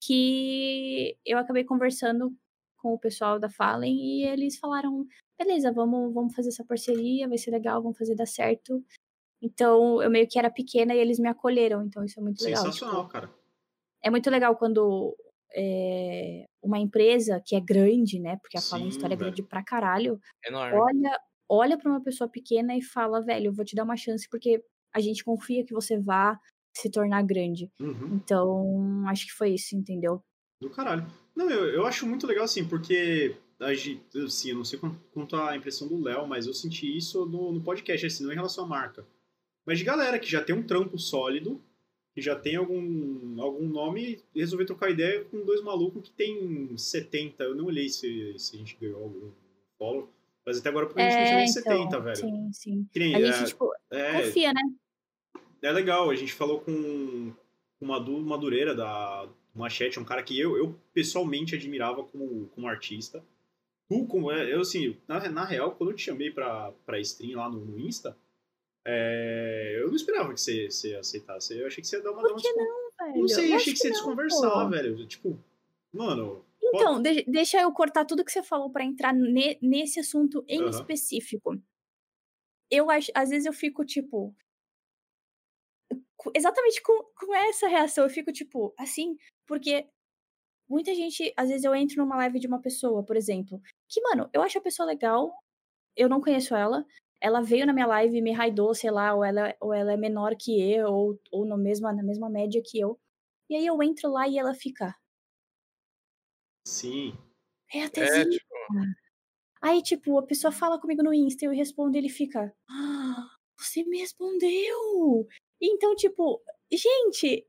que eu acabei conversando com o pessoal da Fallen e eles falaram: beleza, vamos, vamos fazer essa parceria, vai ser legal, vamos fazer dar certo. Então eu meio que era pequena e eles me acolheram, então isso é muito legal. tipo, Sensacional, cara. é muito legal quando é, uma empresa que é grande, né? Porque a Fallen Sim, História é grande pra caralho, Enorme. olha, olha pra uma pessoa pequena e fala, velho, eu vou te dar uma chance porque a gente confia que você vá se tornar grande. Uhum. Então, acho que foi isso, entendeu? Do caralho. Não, eu, eu acho muito legal, assim, porque a gente, assim, eu não sei quanto, a impressão do Léo, mas eu senti isso no, no podcast, assim, não em relação à marca. Mas de galera que já tem um trampo sólido, que já tem algum, algum nome, e resolver trocar ideia com dois malucos que tem 70. Eu não olhei se, se a gente ganhou algum follow, mas até agora provavelmente a gente tem 70, velho. então, Sim, sim. Nem, A é, gente, tipo, é, confia, né? é legal, a gente falou com Madu Madureira da Machete, um cara que eu, eu pessoalmente admirava como, como artista. Tu, como é, eu assim, na, na real, quando eu te chamei pra, pra stream lá no, no Insta, é, eu não esperava que você, você aceitasse. Eu achei que você ia dar uma. Por que não, velho? Não sei, Eu achei acho que você ia desconversar, pô. velho. Tipo, mano. Então, de- deixa eu cortar tudo que você falou pra entrar ne- nesse assunto em Aham. específico. Eu acho, às vezes eu fico tipo exatamente com, com essa reação, eu fico tipo assim, porque muita gente, às vezes eu entro numa live de uma pessoa, por exemplo, que mano, eu acho a pessoa legal, eu não conheço ela, ela veio na minha live e me raidou, sei lá, ou ela, ou ela é menor que eu, ou, ou no mesma, na mesma média que eu. E aí eu entro lá e ela fica, Sim. é a É, tipo, Aí, tipo, a pessoa fala comigo no Insta e eu respondo e ele fica. Ah, você me respondeu! Então, tipo, gente,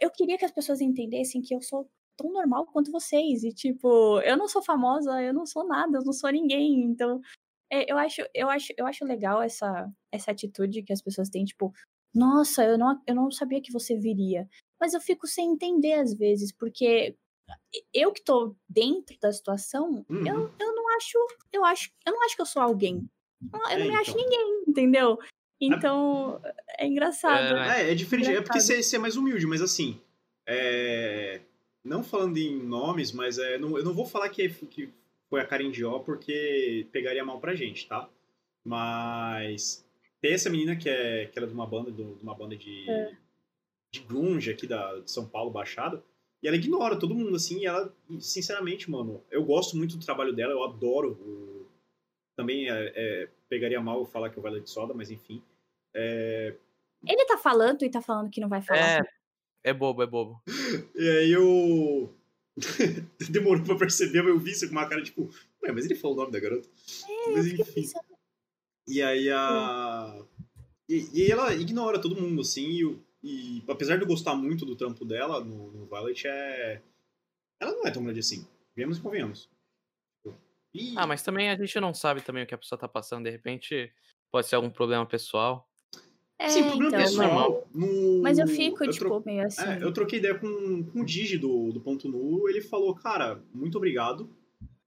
eu queria que as pessoas entendessem que eu sou tão normal quanto vocês. E, tipo, eu não sou famosa, eu não sou nada, eu não sou ninguém. Então, é, eu, acho, eu, acho, eu acho legal essa, essa atitude que as pessoas têm, tipo, nossa, eu não, eu não sabia que você viria. mas eu fico sem entender às vezes, porque eu que tô dentro da situação, Uhum. eu, eu não acho, eu acho, eu não acho que eu sou alguém. Eu não É, me acho então. ninguém, entendeu? Então, é engraçado. É, É, é diferente. É porque Engraçado. você, você é mais humilde, mas assim. é, Não falando em nomes, mas é, não- eu não vou falar que, que foi a Karen Dió porque pegaria mal pra gente, tá? Mas. Tem essa menina que é, que era de uma banda, de uma banda de, É. de grunge aqui da, de São Paulo, Baixada. E ela ignora todo mundo, assim, e ela, sinceramente, mano, eu gosto muito do trabalho dela, eu adoro. o- Também é, é, pegaria mal eu falar que é o Violet Soda, mas enfim. É, Ele tá falando e tá falando que não vai falar. É, é bobo, é bobo. <laughs> E aí eu. <laughs> Demorou pra perceber, mas eu vi isso com uma cara tipo. Ué, mas ele falou o nome da garota. É, mas enfim. E aí a. E, e ela ignora todo mundo, assim, e, e apesar de eu gostar muito do trampo dela no, no Violet, é. Ela não é tão grande assim. Viemos e convenhamos. E... Ah, mas também a gente não sabe também o que a pessoa tá passando. De repente, pode ser algum problema pessoal. É, Sim, problema então, pessoal. No... Mas eu fico, eu tipo, tro- meio assim. É, eu troquei ideia com, com o Digi do, do Ponto Nu. Ele falou, cara, muito obrigado,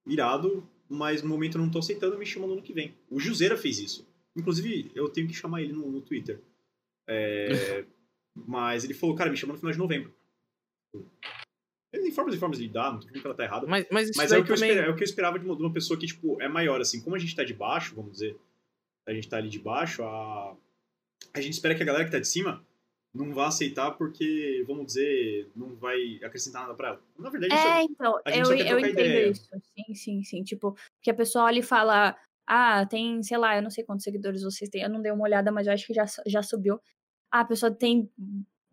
irado, mas no momento eu não tô aceitando, me chama no ano que vem. O Juseira fez isso. Inclusive, eu tenho que chamar ele no, no Twitter. É, <laughs> mas ele falou, cara, me chama no final de novembro. Ele tem formas e formas de lidar, não tô falando que ela tá errada. Mas, mas Mas é o, que eu também... esperava, é o que eu esperava de uma, de uma pessoa que, tipo, é maior, assim. Como a gente tá de baixo, vamos dizer, a gente tá ali de baixo, a, a gente espera que a galera que tá de cima não vá aceitar porque, vamos dizer, não vai acrescentar nada pra ela. Na verdade, isso É, então, a gente eu, só quer eu entendo ideia. isso. Sim, sim, sim. Tipo, que a pessoa olha e fala, ah, tem, sei lá, eu não sei quantos seguidores vocês têm, eu não dei uma olhada, mas eu acho que já, já subiu. Ah, a pessoa tem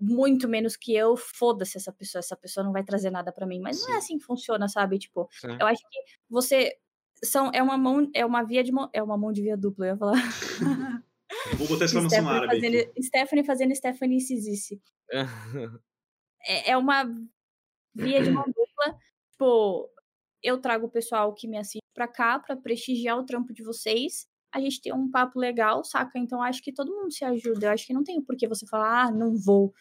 muito menos que eu, foda-se essa pessoa, essa pessoa não vai trazer nada pra mim. Mas não é Sim. assim que funciona, sabe? Tipo, Sim. eu acho que você são é uma mão, é uma via de mão, é uma mão de via dupla, eu ia falar. <laughs> Vou botar exclamação Stephanie árabe fazendo, aqui. Stephanie fazendo Stephanie Sisice. <laughs> é, é uma via de mão dupla. Tipo, eu trago o pessoal que me assiste pra cá pra prestigiar o trampo de vocês. A gente tem um papo legal, saca? Então acho que todo mundo se ajuda. Eu acho que não tem por que você falar, ah, não vou.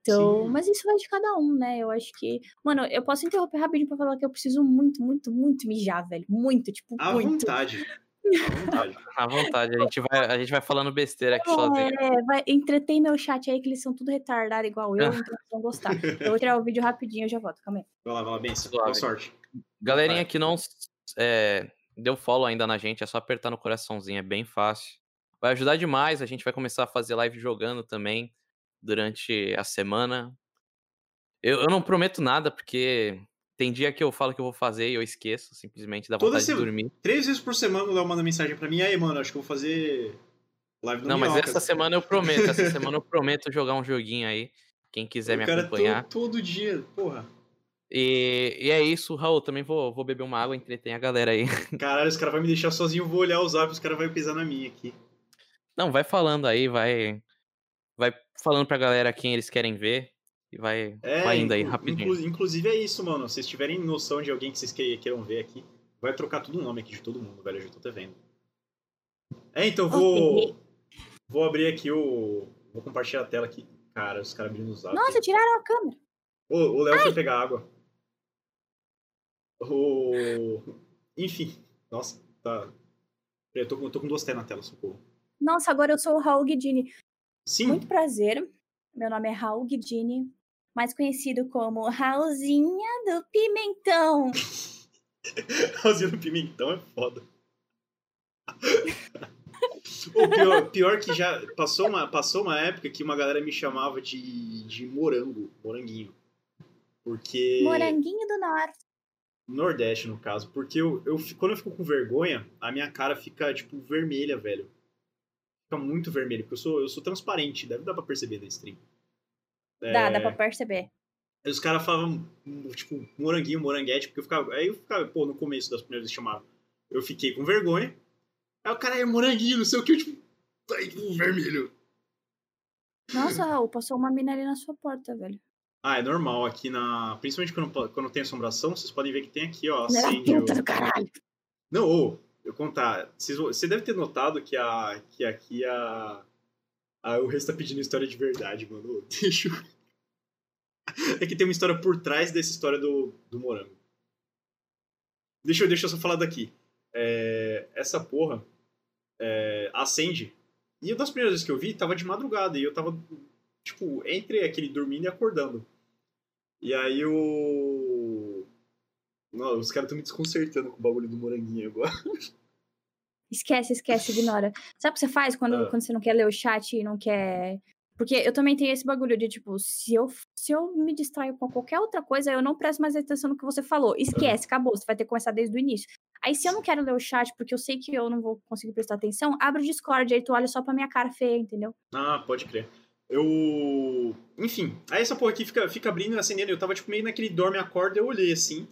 Então, Sim. mas isso vai de cada um, né? Eu acho que. Mano, eu posso interromper rapidinho pra falar que eu preciso muito, muito, muito mijar, velho. Muito, tipo, À muito. vontade. À vontade. <laughs> À vontade, a gente vai, a gente vai falando besteira aqui sozinho. É, vai, entretém meu chat aí, que eles são tudo retardados igual eu, <laughs> então eles vão gostar. Eu vou tirar o vídeo rapidinho, eu já volto, calma aí. Vai lá, vai lá, benção. Boa sorte. Galerinha Vai. que não é, deu follow ainda na gente, é só apertar no coraçãozinho, é bem fácil. Vai ajudar demais, a gente vai começar a fazer live jogando também durante a semana. Eu, eu não prometo nada, porque tem dia que eu falo que eu vou fazer e eu esqueço, simplesmente dá Toda vontade de semana. dormir. Três vezes por semana o Léo manda mensagem pra mim. Aí, mano, acho que eu vou fazer live no Não, mas Minhocas. essa semana eu prometo, essa semana eu prometo jogar um joguinho aí. Quem quiser me O cara acompanhar. to- todo dia, porra. E, e é isso, Raul. Também vou, vou beber uma água, entretém a galera aí. <laughs> Caralho, os caras vão me deixar sozinho, eu vou olhar o zap, os caras vão pisar na minha aqui. Não, vai falando aí, vai. Vai falando pra galera quem eles querem ver. E vai, É, vai indo aí, rapidinho. inclu- inclusive é isso, mano. Se vocês tiverem noção de alguém que vocês que- queiram ver aqui, vai trocar todo o nome aqui de todo mundo, velho. Eu já tô até vendo. É, então vou. Vou abrir aqui o. Vou compartilhar a tela aqui. Cara, os caras abrindo o zap. Nossa, tiraram a câmera. O, o Léo foi pegar água. O. Enfim. Nossa, tá. Eu tô, com- eu tô com duas T na tela, socorro. Nossa, agora eu sou o Raul Guidini. Sim, Muito prazer. Meu nome é Raul Guidini, mais conhecido como Raulzinha do Pimentão. <laughs> Rosinha do Pimentão é foda. <laughs> o pior, pior que já passou uma, passou uma época que uma galera me chamava de, de morango, moranguinho. Porque. Moranguinho do Norte. Nordeste, no caso. Porque eu, eu, quando eu fico com vergonha, a minha cara fica, tipo, vermelha, velho. Fica muito vermelha, porque eu sou, eu sou transparente, deve dar pra perceber na stream. Dá, É, dá pra perceber. Aí os caras falavam, hum, tipo, moranguinho, moranguete, porque eu ficava. Aí eu ficava, pô, no começo das primeiras vezes chamavam. Eu fiquei com vergonha. Aí o cara é moranguinho, não sei o que, eu, tipo. Aí, tipo, vermelho. Nossa, Raul, passou uma mina ali na sua porta, velho. Ah, é normal aqui na. Principalmente quando, quando tem assombração, vocês podem ver que tem aqui, ó, acende o. puta do caralho. Não, ô, eu contar. Você deve ter notado que, a, que aqui a, O resto tá pedindo história de verdade, mano. <laughs> Deixa eu. é que tem uma história por trás dessa história do, do morango. Deixa eu, deixa eu só falar daqui. É, essa porra é, acende. E uma das primeiras vezes que eu vi, tava de madrugada. E eu tava, tipo, entre aquele dormindo e acordando. E aí o. Não, os caras estão me desconcertando com o bagulho do moranguinho agora. <laughs> Esquece, esquece, ignora. Sabe o que você faz quando, Ah. quando você não quer ler o chat e não quer. Porque eu também tenho esse bagulho de, tipo, se eu, se eu me distraio com qualquer outra coisa, eu não presto mais atenção no que você falou. Esquece, acabou. Você vai ter que começar desde o início. Aí, se eu não quero ler o chat, porque eu sei que eu não vou conseguir prestar atenção, abre o Discord, aí tu olha só pra minha cara feia, entendeu? Ah, pode crer. Eu. Enfim, aí essa porra aqui fica, fica abrindo e acendendo. Eu tava tipo meio naquele dorme acorda, eu olhei assim,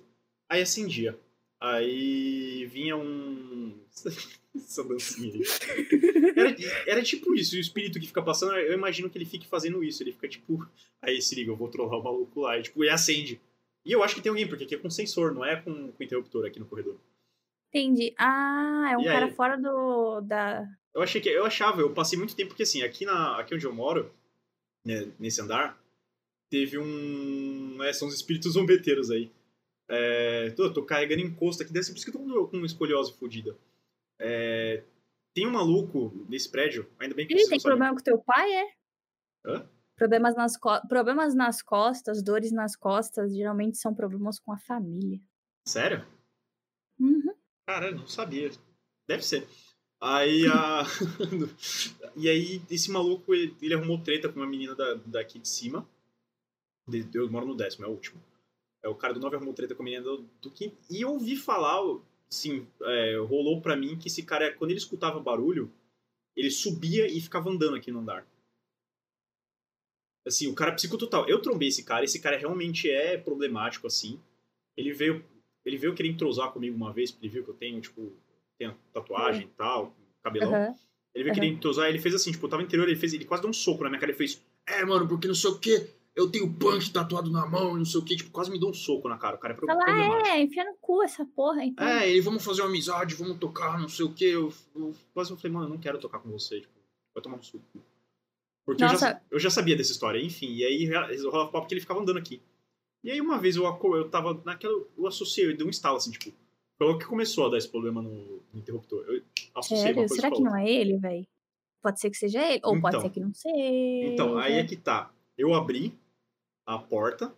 aí acendia. Aí vinha um. <laughs> Essa dancinha aí. Era, era tipo isso, o espírito que fica passando, eu imagino que ele fique fazendo isso. Ele fica tipo, aí se liga, eu vou trollar o maluco lá, e tipo, e acende. E eu acho que tem alguém, porque aqui é com sensor, não é com, com interruptor aqui no corredor. Entendi. Ah, é um E cara aí? fora do. da. Eu achei que eu achava, eu passei muito tempo porque assim, aqui na aqui onde eu moro, né, nesse andar, teve um, né, são os espíritos zombeteiros aí. É, tô, tô carregando encosto aqui, deve ser por isso que eu tô com uma escoliose fodida. É, tem um maluco nesse prédio, ainda bem que vocês tem problema com teu pai, é? Hã? Problemas nas, problemas nas costas, dores nas costas, geralmente são problemas com a família. Sério? Uhum. Cara, não sabia. Deve ser. Aí a. <laughs> e aí, esse maluco, ele, ele arrumou treta com uma menina da, daqui de cima. Eu moro no décimo, é o último. É, o cara do 9 arrumou treta com a menina do, do quinto. E eu ouvi falar, assim, é, rolou pra mim que esse cara, quando ele escutava barulho, ele subia e ficava andando aqui no andar. Assim, o cara é psicototal. Eu trombei esse cara, esse cara realmente é problemático, assim. Ele veio, ele veio querer entrosar comigo uma vez, porque ele viu que eu tenho, tipo, tenho tatuagem e tal, cabelão. Aham. Ele veio Aham. querer entrosar, ele fez assim, tipo, eu tava interior, ele fez, ele quase deu um soco na minha cara, ele fez, é, mano, porque não sei o que, eu tenho punk tatuado na mão, e não sei o que, tipo, quase me deu um soco na cara, o cara é Fala, problemático. é, enfia no cu essa porra, então. É, ele, vamos fazer uma amizade, vamos tocar, não sei o que. Eu, eu quase eu falei, mano, eu não quero tocar com você, tipo, vai tomar um suco. Porque eu já, eu já sabia dessa história, enfim, e aí rolava papo que ele ficava andando aqui. E aí uma vez eu, eu tava naquela, eu associei, eu dei um instalo assim, tipo, foi o que começou a dar esse problema no, no interruptor. Eu associei uma Sério? coisa Será que não é ele, velho? Pode ser que seja ele, ou pode Então. ser que não seja. Então, aí é que tá. Eu abri a porta,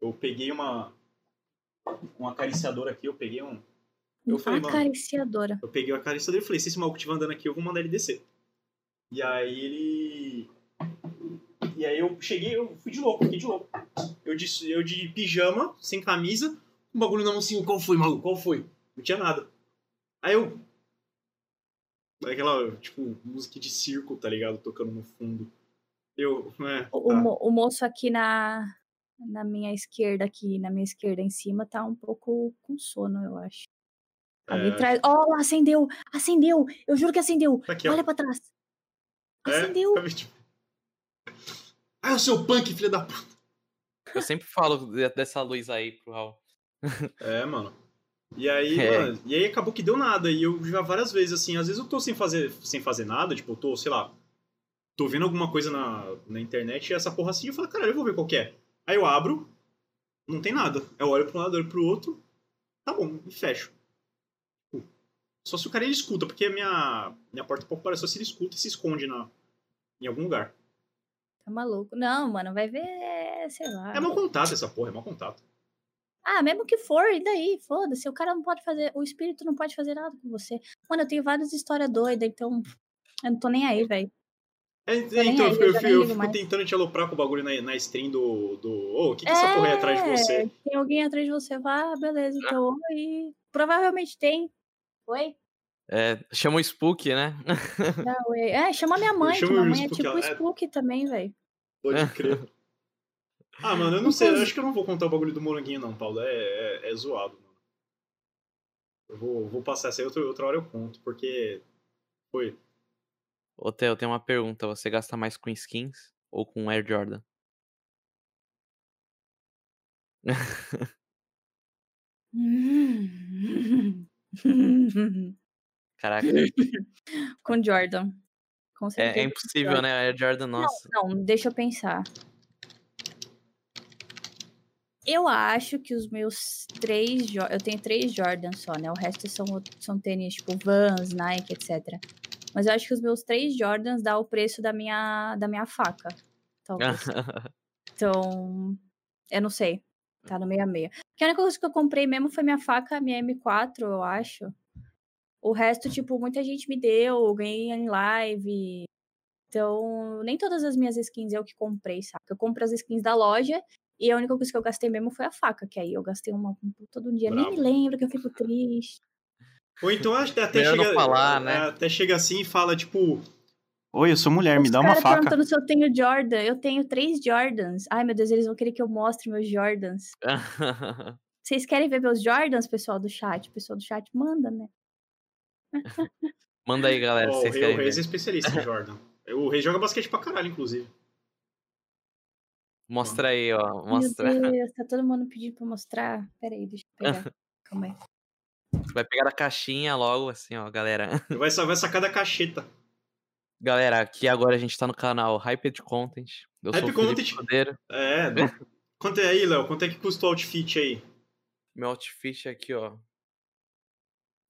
eu peguei uma um acariciador aqui, eu peguei um eu falei, Acariciadora. Eu peguei o acariciador e falei, se esse maluco estiver andando aqui, eu vou mandar ele descer. E aí ele. E aí eu cheguei, eu fui de louco, fiquei de louco. Eu de, eu de pijama, sem camisa, com um bagulho na mão assim, qual foi, maluco? Qual foi? Não tinha nada. Aí eu. Aquela, tipo, música de circo, tá ligado? Tocando no fundo. Eu. É, O, o tá. mo- o moço aqui na, na minha esquerda, aqui, na minha esquerda em cima, tá um pouco com sono, eu acho. Ali É, atrás. Ó, acendeu! Acendeu! Eu juro que acendeu! Tá aqui, ó. Olha pra trás. É, Acendeu! sabe, tipo, Ah, o seu punk, filha da puta. Eu sempre falo de- dessa luz aí pro Raul. <laughs> É, mano. E aí, É. mano, e aí acabou que deu nada. E eu já várias vezes, assim, às vezes eu tô sem fazer, sem fazer nada, tipo, eu tô, sei lá, tô vendo alguma coisa na, na internet e essa porra assim, eu falo, caralho, eu vou ver qual que é. Aí eu abro, não tem nada. Eu olho pra um lado, olho pro outro, tá bom, e fecho. Tipo, Só se o cara ele escuta, porque a minha, minha porta pouco parece só se ele escuta e se esconde na, em algum lugar. Tá maluco. Não, mano, vai ver, sei lá. É mau contato essa porra, é mau contato. Ah, mesmo que for, e daí? Foda-se, o cara não pode fazer, o espírito não pode fazer nada com você. Mano, eu tenho várias histórias doidas, então eu não tô nem aí, velho. É, nem então, eu, fico- eu eu fico, mais. tentando te aloprar com o bagulho na, na stream do. do Ô, o que, que essa porra aí atrás de você? É, Tem alguém atrás de você, vá, beleza, então, e provavelmente tem. Oi? É, chama o Spook, né? <laughs> Ah, oi. É, chama minha mãe, que minha mãe é tipo ela- é- Spook também, velho. Pode <laughs> crer. Ah, mano, eu não sei, eu acho que eu não vou contar o bagulho do moranguinho, não, Paulo. É, é, é zoado, mano. Eu vou, vou passar essa aí, outra, outra hora eu conto, porque. Foi. Ô, Theo, tenho uma pergunta. Você gasta mais com skins ou com Air Jordan? <laughs> Caraca, Com Jordan. Com é, certeza. é impossível, né? Air Jordan, nossa. Não, não, deixa eu pensar. Eu acho que os meus três. Eu tenho três Jordans só, né? O resto são, são tênis tipo Vans, Nike, etc. Mas eu acho que os meus três Jordans dá o preço da minha, da minha faca. Talvez. <laughs> Então. Eu não sei. Tá no meio a. Porque a única coisa que eu comprei mesmo foi minha faca, minha M4, eu acho. O resto, tipo, muita gente me deu, eu ganhei em live. Então, nem todas as minhas skins eu que comprei, saca? Eu compro as skins da loja e a única coisa que eu gastei mesmo foi a faca, que aí eu gastei uma um de um dia. Nem me Bravo. lembro que eu fico triste. Ou então acho que até chega, falar, é, né? até chega assim e fala, tipo, Oi, eu sou mulher, me Os dá uma faca. perguntando se eu tenho Jordan. Eu tenho três Jordans. Ai, meu Deus, eles vão querer que eu mostre meus Jordans. <laughs> Vocês querem ver meus Jordans, pessoal do chat? O pessoal do chat manda, né? Manda aí, galera, ó, se o vocês Rei- o Reis é especialista em Jordan. <laughs> O Rei joga basquete pra caralho, inclusive. Mostra aí, ó. Mostra. Meu Deus, tá todo mundo pedindo pra mostrar. Pera aí, deixa eu pegar. <laughs> Calma aí. Vai pegar a caixinha logo, assim, ó, galera. Vai, sa- vai sacar da cacheta. Galera, aqui agora a gente tá no canal Hyped Content. Eu Hype Content. Cordeiro. É, <laughs> do- quanto é aí, Léo? Quanto é que custa o outfit aí? Meu outfit aqui, ó.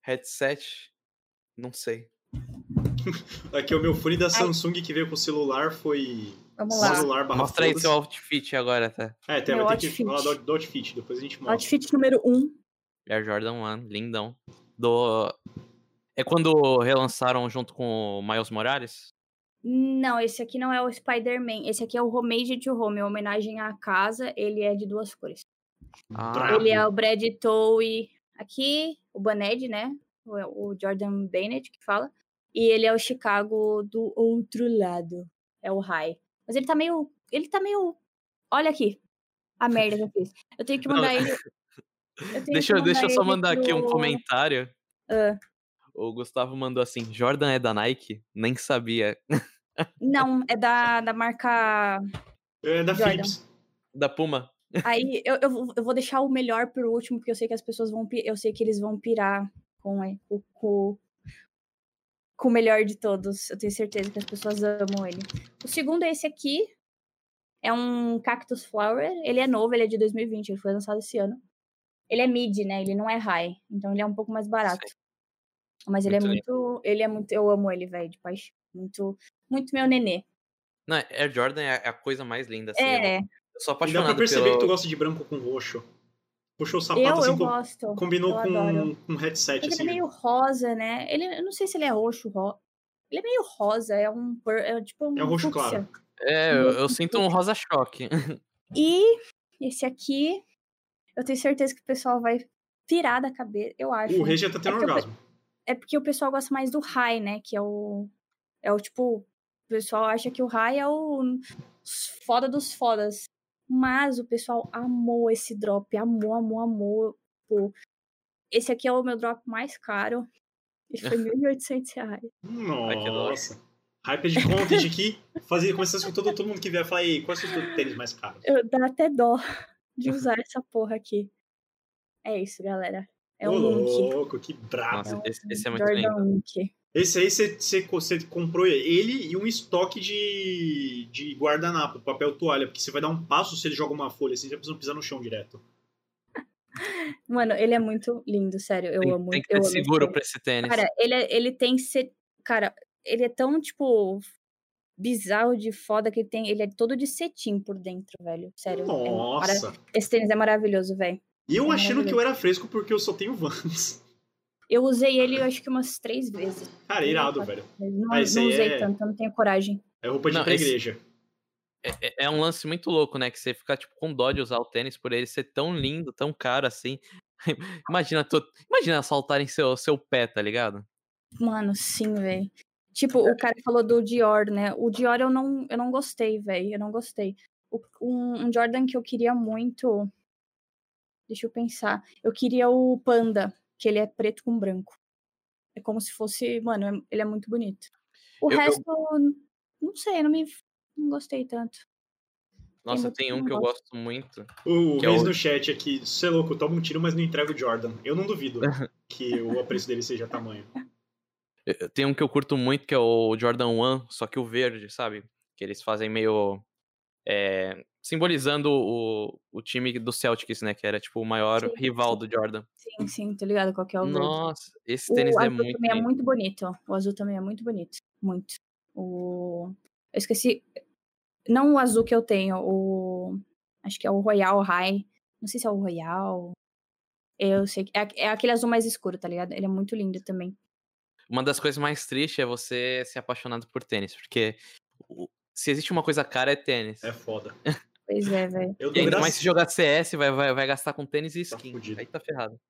Headset. Não sei. <laughs> Aqui é o meu fone da Samsung que veio com o celular, foi Vamos lá. celular Mostra aí seu outfit agora, tá? É, tem, Meu vai ter que outfit. falar do, do outfit, depois a gente mostra. Outfit número 1. Um. Air Jordan 1, lindão. Do... É quando relançaram junto com o Miles Morales? Não, esse aqui não é o Spider-Man. Esse aqui é o Homemade to Home, em homenagem à casa. Ele é de duas cores. Ah. Ele é o Brad Towie aqui, o Baned, né? O, Jordan Bennett que fala. E ele é o Chicago do outro lado. É o High. Mas ele tá meio. Ele tá meio. Olha aqui. A merda que eu fiz. Eu tenho que <laughs> Não, mandar ele. Eu Deixa, deixa eu só mandar aqui um pro- comentário. Ah. O Gustavo mandou assim: Jordan é da Nike? Nem sabia. Não, é da, da marca. É da Jordan. Philips. Da Puma. Aí eu, eu, vou- eu vou deixar o melhor pro último, porque eu sei que as pessoas vão. Eu sei que eles vão pirar com, é, com, com, com o melhor de todos. Eu tenho certeza que as pessoas amam ele. O segundo é esse aqui. É um Cactus Flower. Ele é novo, ele é de 2020, ele foi lançado esse ano. Ele é mid, né? Ele não é high. Então ele é um pouco mais barato. Mas ele Muito é lindo. muito. Ele é muito. Eu amo ele, velho, de paixão. Muito, muito meu nenê. Não, Air Jordan é a coisa mais linda, assim. É, Eu, eu sou E dá pra apaixonado perceber pelo... que tu gosta de branco com roxo. Puxou o sapato eu, assim, eu co- gosto. combinou eu com adoro. um headset, Mas assim. ele é meio rosa, né? Ele, eu não sei se ele é roxo, ro... ele é meio rosa, é um, é tipo um É um roxo fúcsia. claro. É, eu, eu sinto um rosa choque. <laughs> E esse aqui, eu tenho certeza que o pessoal vai pirar da cabeça, eu acho. O né? Rei já tá tendo porque eu- orgasmo. É porque o pessoal gosta mais do high, né? Que é o é o tipo, o pessoal acha que o high é o foda dos fodas. Mas o pessoal amou esse drop, amou, amou, amou. Pô, esse aqui é o meu drop mais caro. E foi <laughs> 1.800 reais. Ai, que dó. Nossa. Hype de content aqui. Fazer, começar com todo, todo mundo que vier falar, ei, qual é o seu tênis mais caro? Eu, dá até dó de usar essa porra aqui. É isso, galera. É Ô, um louco, que brabo. Nossa, esse, esse é muito Jordan lindo. Esse aí você, você, você comprou ele e um estoque de, de guardanapo, papel toalha, porque você vai dar um passo se ele joga uma folha assim, você precisa pisar no chão direto. <laughs> Mano, ele é muito lindo, sério. Eu Tem, amo. tem que eu ter esse seguro pra esse tênis. Cara, ele, é- ele tem se... Cara, ele é tão, tipo, bizarro de foda que ele tem. Ele é todo de cetim por dentro, velho. Sério. é mara- Nossa. Esse tênis é maravilhoso, velho. E eu É achando que eu era fresco porque eu só tenho Vans. Eu usei ele, eu acho que umas três vezes. Cara, irado, velho. Mas Não, Ah, não usei é- tanto, eu não tenho coragem. É roupa de Não, esse- igreja. É, é- é um lance muito louco, né? Que você fica, tipo, com dó de usar o tênis por ele ser tão lindo, tão caro assim. <laughs> imagina, tu, imagina assaltarem seu, seu pé, tá ligado? Mano, sim, velho. Tipo, o cara falou do Dior, né? O Dior eu não, eu não gostei, velho. Eu não gostei. O- um, um Jordan que eu queria muito. Deixa eu pensar. Eu queria o Panda, que ele é preto com branco. É como se fosse. Mano, é- ele é muito bonito. O Eu- eu- resto, não sei, não me. Não gostei tanto. Nossa, tem que um eu que eu não gosto muito. O Que é o- no chat aqui, você é louco, toma um tiro, mas não entrega o Jordan. Eu não duvido <laughs> que o apreço dele seja tamanho. Eu- eu- Tem um que eu curto muito, que é o Jordan 1, só que o verde, sabe? Que eles fazem meio. é, simbolizando o, o time do Celtics, né? Que era, tipo, o maior Sim, rival sim. do Jordan. Sim, sim, tô ligado qual que é o verde. Nossa, esse O tênis é azul muito também é muito bonito. O azul também é muito bonito. Muito. O... Eu esqueci. Não o azul que eu tenho, o. Acho que é o Royal High. Não sei se é o Royal. Eu sei que. É, é aquele azul mais escuro, tá ligado? Ele é muito lindo também. Uma das coisas mais tristes é você ser apaixonado por tênis, porque se existe uma coisa cara é tênis. É foda. <laughs> Pois é, velho. Eu E dou ainda graças... mais se jogar CS, vai, vai, vai gastar com tênis e Tá skin. fudido. Aí tá ferrado.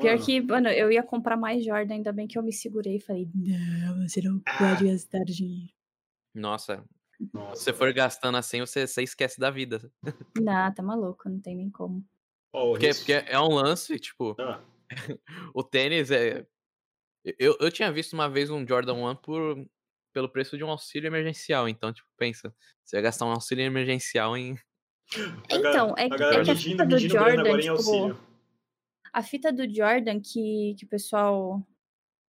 Pior Mano, que, mano, eu ia comprar mais Jordan, ainda bem que eu me segurei e falei, não, você não pode gastar dinheiro. Nossa, nossa, se você for gastando assim, você, você esquece da vida. <laughs> Não, tá maluco, não tem nem como. Ó, o Porque, porque é um lance, tipo, Ah, <laughs> o tênis é. Eu, eu tinha visto uma vez um Jordan 1 por, pelo preço de um auxílio emergencial. Então, tipo, pensa, você vai gastar um auxílio emergencial em. <laughs> Então, é a que, galera é que a fita do Jordan, agora em tipo, auxílio. a fita do Jordan que, que o pessoal, o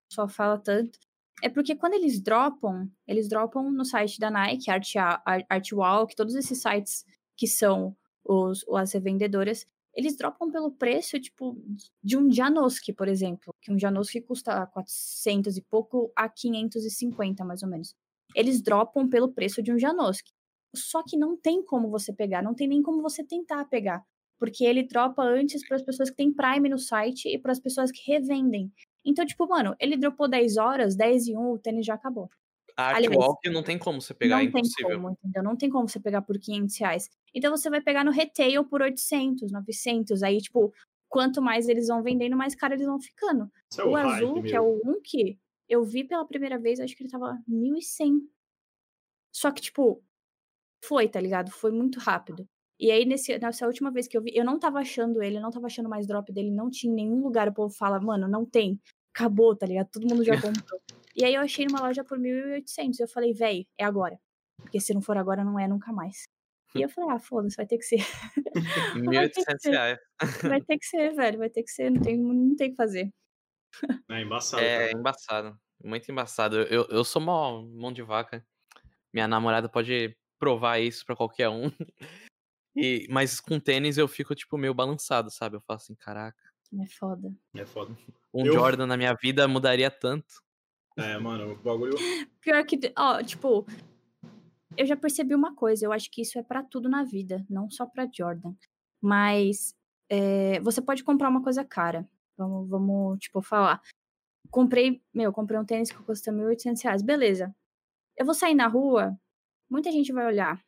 pessoal fala tanto é porque quando eles dropam, eles dropam no site da Nike, Art, Art, Artwalk, todos esses sites que são os, as revendedoras, eles dropam pelo preço, tipo, de um Janoski, por exemplo, que um Janoski custa 400 e pouco a 550, mais ou menos. Eles dropam pelo preço de um Janoski. Só que não tem como você pegar, não tem nem como você tentar pegar porque ele dropa antes para as pessoas que têm Prime no site e para as pessoas que revendem. Então, tipo, mano, ele dropou 10 horas, 10 e 1, o tênis já acabou. A Artwalk não tem como você pegar, é não tem impossível. como, entendeu? Não tem como você pegar por 500 reais. Então, você vai pegar no retail por 800, 900. Aí, tipo, quanto mais eles vão vendendo, mais caro eles vão ficando. É o hype, azul, que é meu. o 1 que eu vi pela primeira vez, acho que ele tava 1.100. Só que, tipo, foi, tá ligado? Foi muito rápido. E aí, nesse, nessa última vez que eu vi, eu não tava achando ele, eu não tava achando mais drop dele, não tinha em nenhum lugar. O povo fala, mano, não tem. Acabou, tá ligado? Todo mundo já <laughs> comprou. E aí eu achei numa loja por 1.800. Eu falei, véi, é agora. Porque se não for agora, não é nunca mais. E eu falei, ah, foda-se, vai ter que ser. <laughs> <laughs> Vai ter que 1.800 ser. reais. vai ter que ser, velho, vai ter que ser. Não tem, não tem o que fazer. É embaçado, É cara. embaçado. Muito embaçado. Eu, eu sou mó mão de vaca. Minha namorada pode provar isso pra qualquer um. <laughs> E, mas com tênis eu fico, tipo, meio balançado, sabe? Eu falo assim, caraca, É foda. É foda. um Eu- Jordan na minha vida mudaria tanto. É, mano, o bagulho. Pior que, ó, tipo, eu já percebi uma coisa, eu acho que isso é pra tudo na vida, não só pra Jordan. Mas é, você pode comprar uma coisa cara. Vamos, vamos, tipo, falar. Comprei, meu, comprei um tênis que custa 1.800 reais. Beleza. Eu vou sair na rua, muita gente vai olhar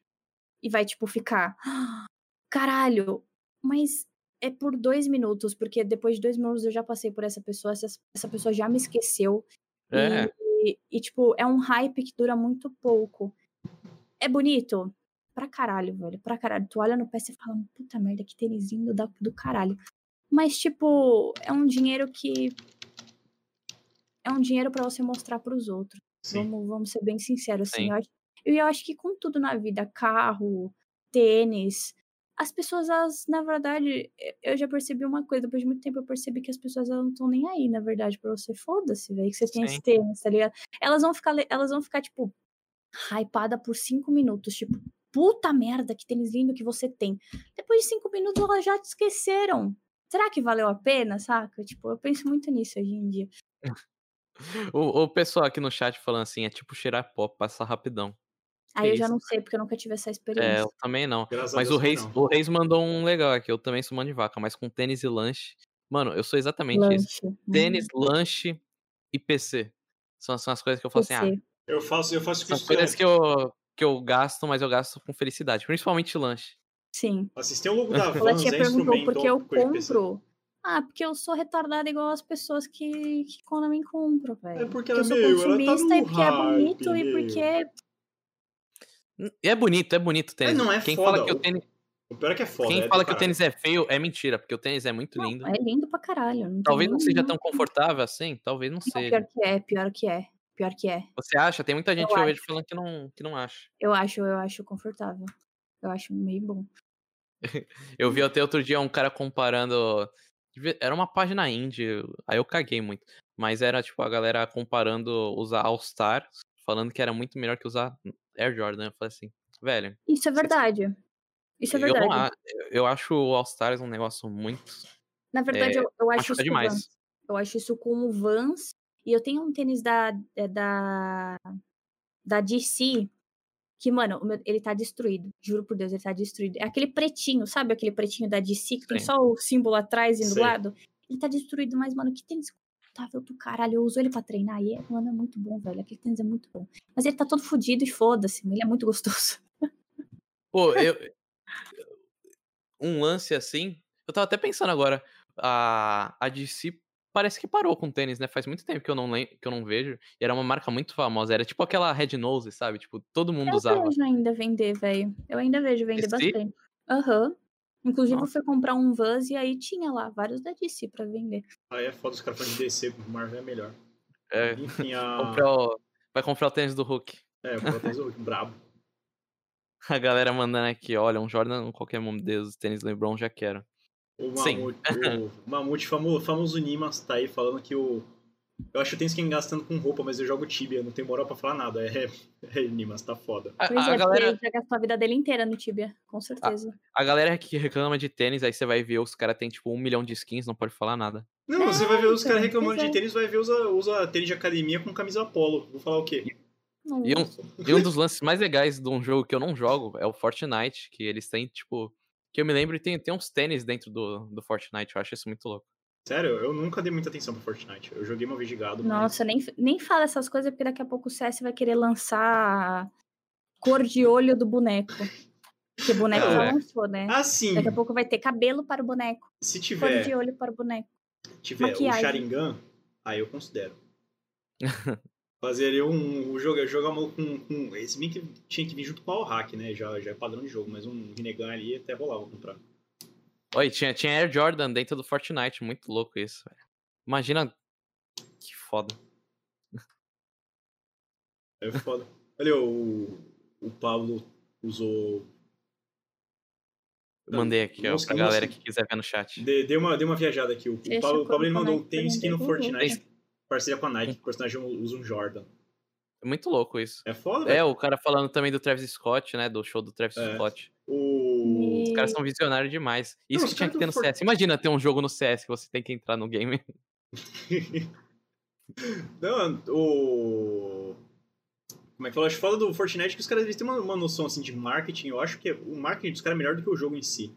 e vai, tipo, ficar. "Ah, Caralho, mas é por dois minutos, porque depois de dois minutos eu já passei por essa pessoa, essa, essa pessoa já me esqueceu. É, E, e, tipo, é um hype que dura muito pouco. É bonito? Pra caralho, velho. Pra caralho. Tu olha no pé e fala, puta merda, que tênis lindo da, do caralho. Mas, tipo, é um dinheiro que. É um dinheiro pra você mostrar pros outros. Sim. Vamos, vamos ser bem sinceros, assim. Sim. Eu acho, e eu acho que com tudo na vida, carro, tênis, as pessoas, elas, na verdade, eu já percebi uma coisa, depois de muito tempo eu percebi que as pessoas elas não estão nem aí, na verdade, pra você. Foda-se, velho, que você tem Sim. esse tênis, tá ligado? Elas vão ficar, elas vão ficar, tipo, hypada por cinco minutos, tipo, puta merda, que tênis lindo que você tem. Depois de cinco minutos elas já te esqueceram. Será que valeu a pena, saca? Tipo, eu penso muito nisso hoje em dia. <laughs> o, o pessoal aqui no chat falando assim, é tipo cheirar pó, passa rapidão. Aí eu já não sei, porque eu nunca tive essa É, experiência. eu também não. Graças Mas Deus o Reis, não. o Reis mandou um legal aqui. Eu também sou mão de vaca, mas com tênis e lanche. Mano, eu sou exatamente isso. Lanche. Tênis, lanche e PC. São, são as coisas que eu falo assim, ah. Eu faço, eu faço são coisas que eu, que eu gasto, mas eu gasto com felicidade. Principalmente lanche. Sim. Assistir o logo da <laughs> Ela Vans, tinha é perguntou por que eu compro. Ah, porque eu sou retardada igual as pessoas que, que quando me compram, velho. É porque eu ela, sou meu, ela tá consumista no e porque é bonito hype, e porque. E é bonito, é bonito o tênis. não é Quem foda, fala que o tênis, O pior é que é foda. quem é fala que o tênis é feio é mentira, porque o tênis é muito Não, lindo. é lindo pra caralho. Não Talvez não seja tão confortável assim, talvez não Não, seja. pior que é, pior que é. Pior que é. Você acha? Tem muita gente Eu eu vejo falando que não, que não acha. Eu acho, eu acho confortável. Eu acho meio bom. <laughs> Eu vi até outro dia um cara comparando. Era uma página indie, aí eu caguei muito. Mas era tipo a galera comparando usar All Star, falando que era muito melhor que usar Air Jordan. Eu falei assim, velho, Isso é verdade. Isso é Eu, não verdade. eu acho o All Stars um negócio muito. Na verdade, é, eu, eu acho isso demais. Vans. Eu acho isso com o Vans. E eu tenho um tênis da, é, da, da DC que, mano, ele tá destruído. Juro por Deus, ele tá destruído. É aquele pretinho, sabe? Aquele pretinho da DC que tem Sim. só o símbolo atrás e do lado. Ele tá destruído, mas, mano, que tênis confortável do caralho. Eu uso ele pra treinar e, é, mano, é muito bom, velho. Aquele tênis é muito bom. Mas ele tá todo fudido e foda-se, ele é muito gostoso. <laughs> Pô, eu. Um lance assim. Eu tava até pensando agora. A, a DC parece que parou com tênis, né? Faz muito tempo que eu não, lem- que eu não vejo. E era uma marca muito famosa. Era tipo aquela Red Nose, sabe? Tipo, todo mundo Eu usava. vejo ainda vender, velho. Eu ainda vejo vender DC? bastante. Aham. Inclusive, eu Nossa. fui comprar um Vans e aí tinha lá vários da DC pra vender. Aí é foda os caras falando de DC, o Marvel é melhor. É, Enfim, a. <laughs> comprar o- vai comprar o tênis do Hulk. É, o Bottas é brabo. <laughs> A galera mandando aqui, olha, um Jordan, qualquer um deus, tênis LeBron, já quero. O Sim. Mamute, o <laughs> Mamute famoso, famoso Nimas tá aí falando que o. Eu acho que tem quem gastando com roupa, mas eu jogo Tibia, não tem moral pra falar nada. É, <laughs> é Nimas, tá foda. A, Pois a é, galera, ele já gastou a vida dele inteira no Tibia, com certeza. a galera que reclama de tênis, aí você vai ver os caras tem tipo um milhão de skins, não pode falar nada. Não, É, você vai ver os caras então, reclamando de é. tênis, vai ver usa, usa tênis de academia com camisa polo. Vou falar o quê? E um, e um dos lances mais legais de um jogo que eu não jogo é o Fortnite, que eles têm, tipo. Que eu me lembro, tem, tem uns tênis dentro do, do Fortnite, eu acho isso muito louco. Sério, eu nunca dei muita atenção pro Fortnite. Eu joguei uma vez de gado, mas- Nossa, nem, nem fala essas coisas, porque daqui a pouco o CS vai querer lançar cor de olho do boneco. Porque boneco já É. lançou, né? Assim, Daqui a pouco vai ter cabelo para o boneco, se cor tiver, de olho para o boneco. tiver o maquiagem. Sharingan, aí eu considero. <laughs> Fazer um, um jogo, jogar com, com. Esse bem que tinha que vir junto com o Hack, né? Já, já é padrão de jogo, mas um Rinnegan ali até rolava comprar. Oi, tinha, tinha Air Jordan dentro do Fortnite, muito louco isso, velho. Imagina. Que foda. É foda. Olha, o, o Pablo usou. Mandei aqui, ó, pra galera que quiser ver no chat. De, deu, uma, deu uma viajada aqui. O, o Pablo, o Pablo ele mandou tem skin no Fortnite, <laughs> parceria com a Nike, o personagem usa um Jordan. É muito louco isso. É foda, É, velho. o cara falando também do Travis Scott, né? Do show do Travis É. Scott. O. Os caras são visionários demais. Isso os que tinha que ter no For- CS. Imagina ter um jogo no CS que você tem que entrar no game. <laughs> Não, o. Como é que fala? Acho foda do Fortnite que os caras eles têm uma, uma noção assim de marketing. Eu acho que o marketing dos caras é melhor do que o jogo em si.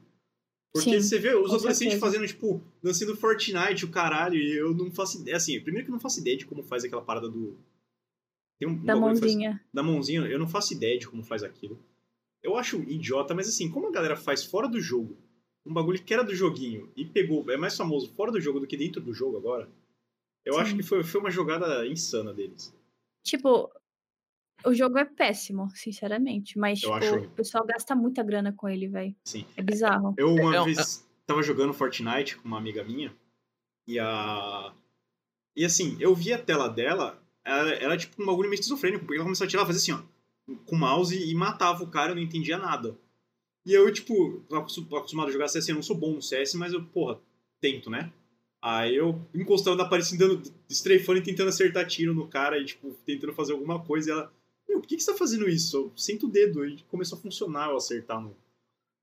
Porque Sim, você vê os adolescentes certeza. fazendo, tipo, dançando Fortnite, o caralho, e eu não faço ideia. Assim, primeiro que eu não faço ideia de como faz aquela parada do. Tem um Da que faz- mãozinha. da mãozinha, eu não faço ideia de como faz aquilo. Eu acho idiota, mas assim, como a galera faz fora do jogo, um bagulho que era do joguinho e pegou, é mais famoso fora do jogo do que dentro do jogo agora, eu Sim. acho que foi, foi uma jogada insana deles. Tipo, o jogo é péssimo, sinceramente. Mas, tipo, acho. o pessoal gasta muita grana com ele, velho. Sim. É bizarro. Eu uma É, é vez tava jogando Fortnite com uma amiga minha e a. E assim, eu vi a tela dela, ela era tipo um bagulho meio esquizofrênico, porque ela começou a tirar, fazer assim, ó, com o mouse e matava o cara, eu não entendia nada. E eu, tipo, acostumado a jogar CS, eu não sou bom no CS, mas eu, porra, tento, né? Aí eu encostando na parede, dando, estrefando e tentando acertar tiro no cara e, tipo, tentando fazer alguma coisa. E ela, meu, por que, que você tá fazendo isso? Eu sinto o dedo. E começou a funcionar eu acertar no,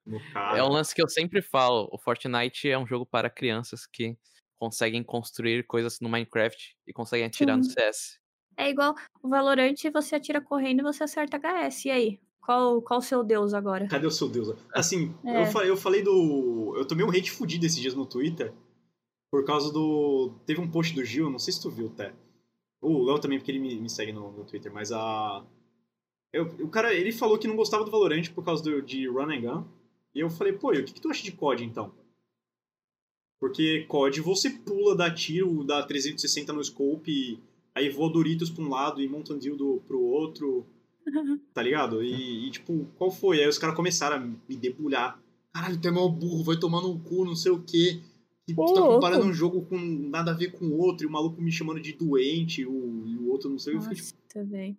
no cara. É um lance que eu sempre falo. O Fortnite é um jogo para crianças que conseguem construir coisas no Minecraft e conseguem atirar no. CS. É igual o Valorant, você atira correndo e você acerta HS. E aí? Qual, qual o seu deus agora? Cadê o seu Deus? Assim, É. eu, falei, eu falei do. Eu tomei um hate fudido esses dias no Twitter. Por causa do. Teve um post do Gil, não sei se tu viu, até. O Léo também, porque ele me, me segue no, no Twitter, mas a. Eu, o cara, ele falou que não gostava do Valorant por causa do, de Run and Gun. E eu falei, pô, e o que, que tu acha de COD então? Porque COD você pula, dá tiro, dá 360 no scope, e aí voa Doritos pra um lado e Mountain Dew do, pro outro <laughs> tá ligado? E, e, tipo, qual foi? Aí os caras começaram a me debulhar. Caralho, tu é mó burro, vai tomar no cu, não sei o quê. E tu tá louco. comparando um jogo com nada a ver com o outro, e o maluco me chamando de doente, e o, e o outro não sei o que. Tipo, velho.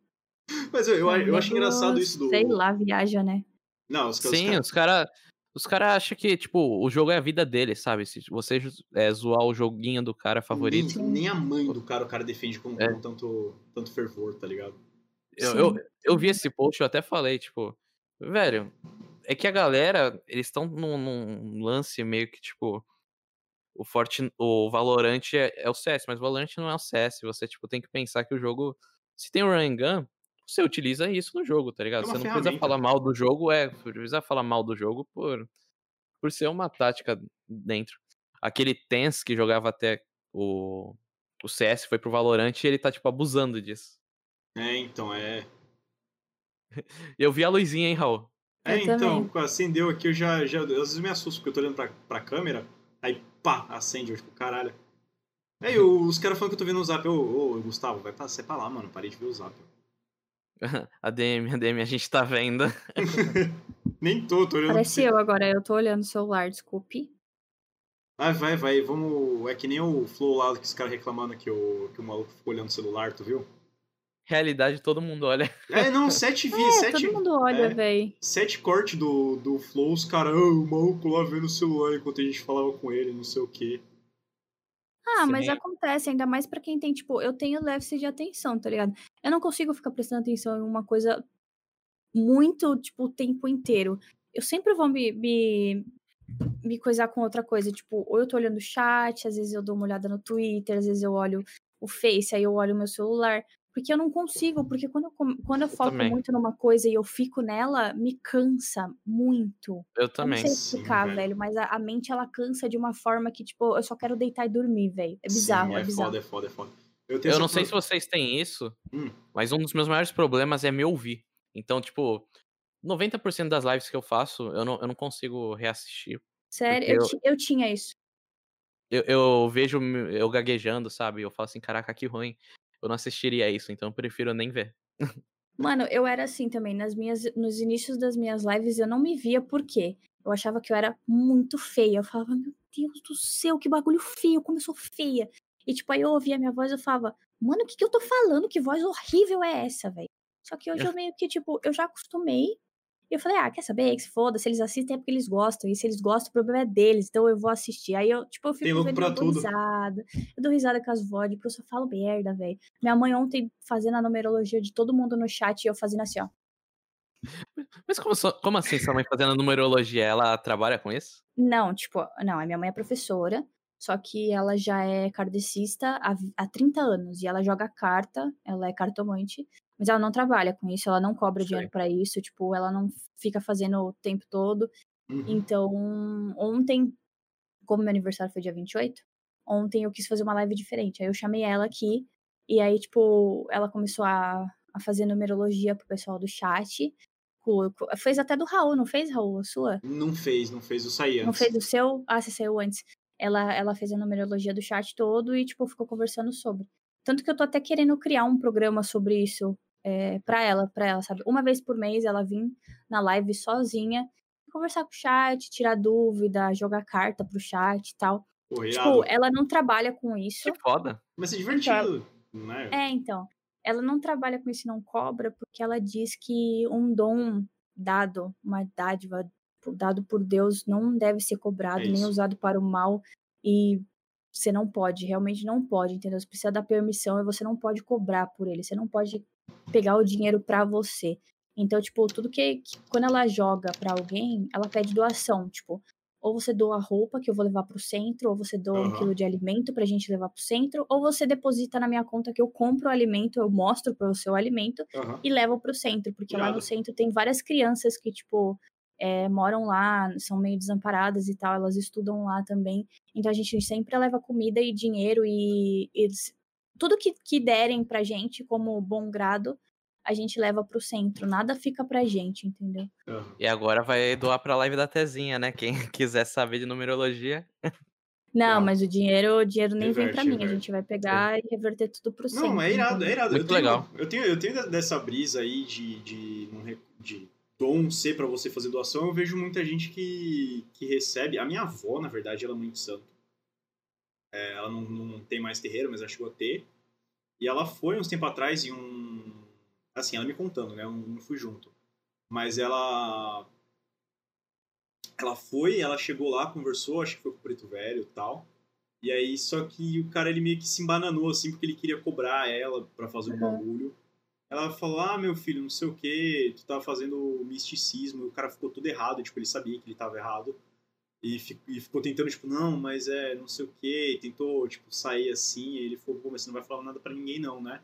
Mas eu, eu, eu acho engraçado isso do. Sei lá, viaja, né? Não, os, os Sim, caras- os caras os cara acham que, tipo, o jogo é a vida dele, sabe? Se você é, zoar o joguinho do cara favorito. Nem, nem a mãe do cara o cara defende com, É. com tanto, tanto fervor, tá ligado? Eu, Sim. eu, eu vi esse post, eu até falei, tipo, velho, é que a galera, eles estão num, num lance meio que, tipo, o Forte, o Valorant é, é, o CS, mas o Valorant não é o CS. Você, tipo, tem que pensar que o jogo, se tem o run and gun, você utiliza isso no jogo, tá ligado? É você não precisa falar mal do jogo, é, precisa falar mal do jogo por, por ser uma tática dentro. Aquele Tense que jogava até o, o CS foi pro Valorant e ele tá, tipo, abusando disso. É, então, é. <laughs> eu vi a luzinha, hein, Raul? É, eu então, também. acendeu aqui, eu já, já. Às vezes me assusto, porque eu tô olhando pra, pra câmera, aí pá, acende, eu tipo, caralho. Aí os caras falam que eu tô vendo o zap, ô, ô Gustavo, vai pra, sai pra lá, mano, parei de ver o zap. <laughs> a DM, a DM, a gente tá vendo. <laughs> Nem tô, tô olhando. Parece eu agora, eu tô olhando o celular, desculpe. Vai, vai, vai, vamos. É que nem o Flow lá que os caras reclamando que o, que o maluco ficou olhando o celular, tu viu? realidade todo mundo olha. É, não, <laughs> 7 vi, 7. É, todo mundo olha, é, velho. 7 corte do, do Flow, os caras, oh, o maluco lá vendo o celular enquanto a gente falava com ele, não sei o quê. Ah, Sim. mas acontece, ainda mais para quem tem, tipo, eu tenho déficit de atenção, tá ligado? Eu não consigo ficar prestando atenção em uma coisa muito, tipo, o tempo inteiro. Eu sempre vou me, me, me coisar com outra coisa, tipo, ou eu tô olhando o chat, às vezes eu dou uma olhada no Twitter, às vezes eu olho o Face, aí eu olho o meu celular. Porque eu não consigo, porque quando eu, quando eu foco eu muito numa coisa e eu fico nela, me cansa muito. Eu também. Eu não sei explicar, Sim, velho, mas a, a, mente ela cansa de uma forma que, tipo, eu só quero deitar e dormir, velho. É bizarro, Sim, é, é bizarro. foda, é foda, é foda. Eu, eu não sei se vocês têm isso, hum. mas um dos meus maiores problemas é me ouvir. Então, tipo, 90% das lives que eu faço, eu não, eu não consigo reassistir. Sério? Eu, eu, eu tinha isso. Eu, eu, vejo eu gaguejando, sabe? Eu falo assim, caraca, que ruim eu não assistiria isso, então eu prefiro nem ver. Mano, eu era assim também. Nas minhas, nos inícios das minhas lives eu não me via por quê? Eu achava que eu era muito feia. Eu falava, meu Deus do céu, que bagulho feio, como eu sou feia. E tipo, aí eu ouvia a minha voz e eu falava, mano, o que, que eu tô falando? Que voz horrível é essa, velho? Só que hoje eu <laughs> meio que, tipo, eu já acostumei e eu falei, ah, quer saber? Que se foda, se eles assistem é porque eles gostam. E se eles gostam, o problema é deles. Então eu vou assistir. Aí eu, tipo, eu fico vendo, pra eu dou risada. Eu dou risada com as vozes, porque eu só falo merda, velho. Minha mãe ontem fazendo a numerologia de todo mundo no chat e eu fazendo assim, ó. Mas como, como assim sua mãe fazendo a numerologia? Ela trabalha com isso? Não, tipo, não, a minha mãe é professora. Só que ela já é kardecista há, há 30 anos. E ela joga carta, ela é cartomante. Mas ela não trabalha com isso, ela não cobra Sei. dinheiro para isso, tipo, ela não fica fazendo o tempo todo. Uhum. Então, ontem, como meu aniversário foi dia 28, ontem eu quis fazer uma live diferente. Aí eu chamei ela aqui, e aí, tipo, ela começou a, a fazer numerologia pro pessoal do chat. Fez até do Raul, não fez, Raul, a sua? Não fez, não fez, eu saí antes. Não fez o seu? Ah, você saiu antes. Ela, ela fez a numerologia do chat todo e, tipo, ficou conversando sobre. Tanto que eu tô até querendo criar um programa sobre isso é, para ela, para ela, sabe? Uma vez por mês ela vir na live sozinha, conversar com o chat, tirar dúvida, jogar carta pro chat e tal. Pô, tipo, ela não trabalha com isso. Que foda. Mas é divertido, então, né? É, então. Ela não trabalha com isso e não cobra, porque ela diz que um dom dado, uma dádiva dado por Deus, não deve ser cobrado, é nem usado para o mal. E você não pode, realmente não pode, entendeu? Você precisa dar permissão e você não pode cobrar por ele. Você não pode pegar o dinheiro para você. Então, tipo, tudo que, que quando ela joga para alguém, ela pede doação, tipo, ou você doa a roupa que eu vou levar pro centro, ou você doa uhum. um quilo de alimento pra gente levar pro centro, ou você deposita na minha conta que eu compro o alimento, eu mostro para o seu alimento uhum. e levo pro centro, porque lá no centro tem várias crianças que, tipo, é, moram lá, são meio desamparadas e tal, elas estudam lá também. Então a gente sempre leva comida e dinheiro e, e tudo que, que derem pra gente como bom grado, a gente leva pro centro. Nada fica pra gente, entendeu? E agora vai doar pra live da Tezinha, né? Quem <laughs> quiser saber de numerologia. Não, mas o dinheiro, o dinheiro nem Reverte, vem pra mim. A gente vai pegar é. e reverter tudo pro centro. Não, é irado, é irado. Muito eu tenho, legal. Eu tenho, eu tenho dessa brisa aí de, de, de dom ser para você fazer doação. Eu vejo muita gente que, que recebe. A minha avó, na verdade, ela é muito santa. É, ela não, não tem mais terreiro, mas ela chegou a ter. E ela foi uns tempo atrás em um. Assim, ela me contando, né? Eu não fui junto. Mas ela. Ela foi, ela chegou lá, conversou, acho que foi com o Preto Velho e tal. E aí, só que o cara ele meio que se embananou, assim, porque ele queria cobrar ela para fazer um bagulho. Ela falou, ah, meu filho, não sei o que, tu tava fazendo misticismo, e o cara ficou tudo errado, tipo, ele sabia que ele tava errado. E, ficou tentando, tipo, não, mas é não sei o que, tentou, tipo, sair assim, e ele falou, pô, mas você não vai falar nada pra ninguém não, né?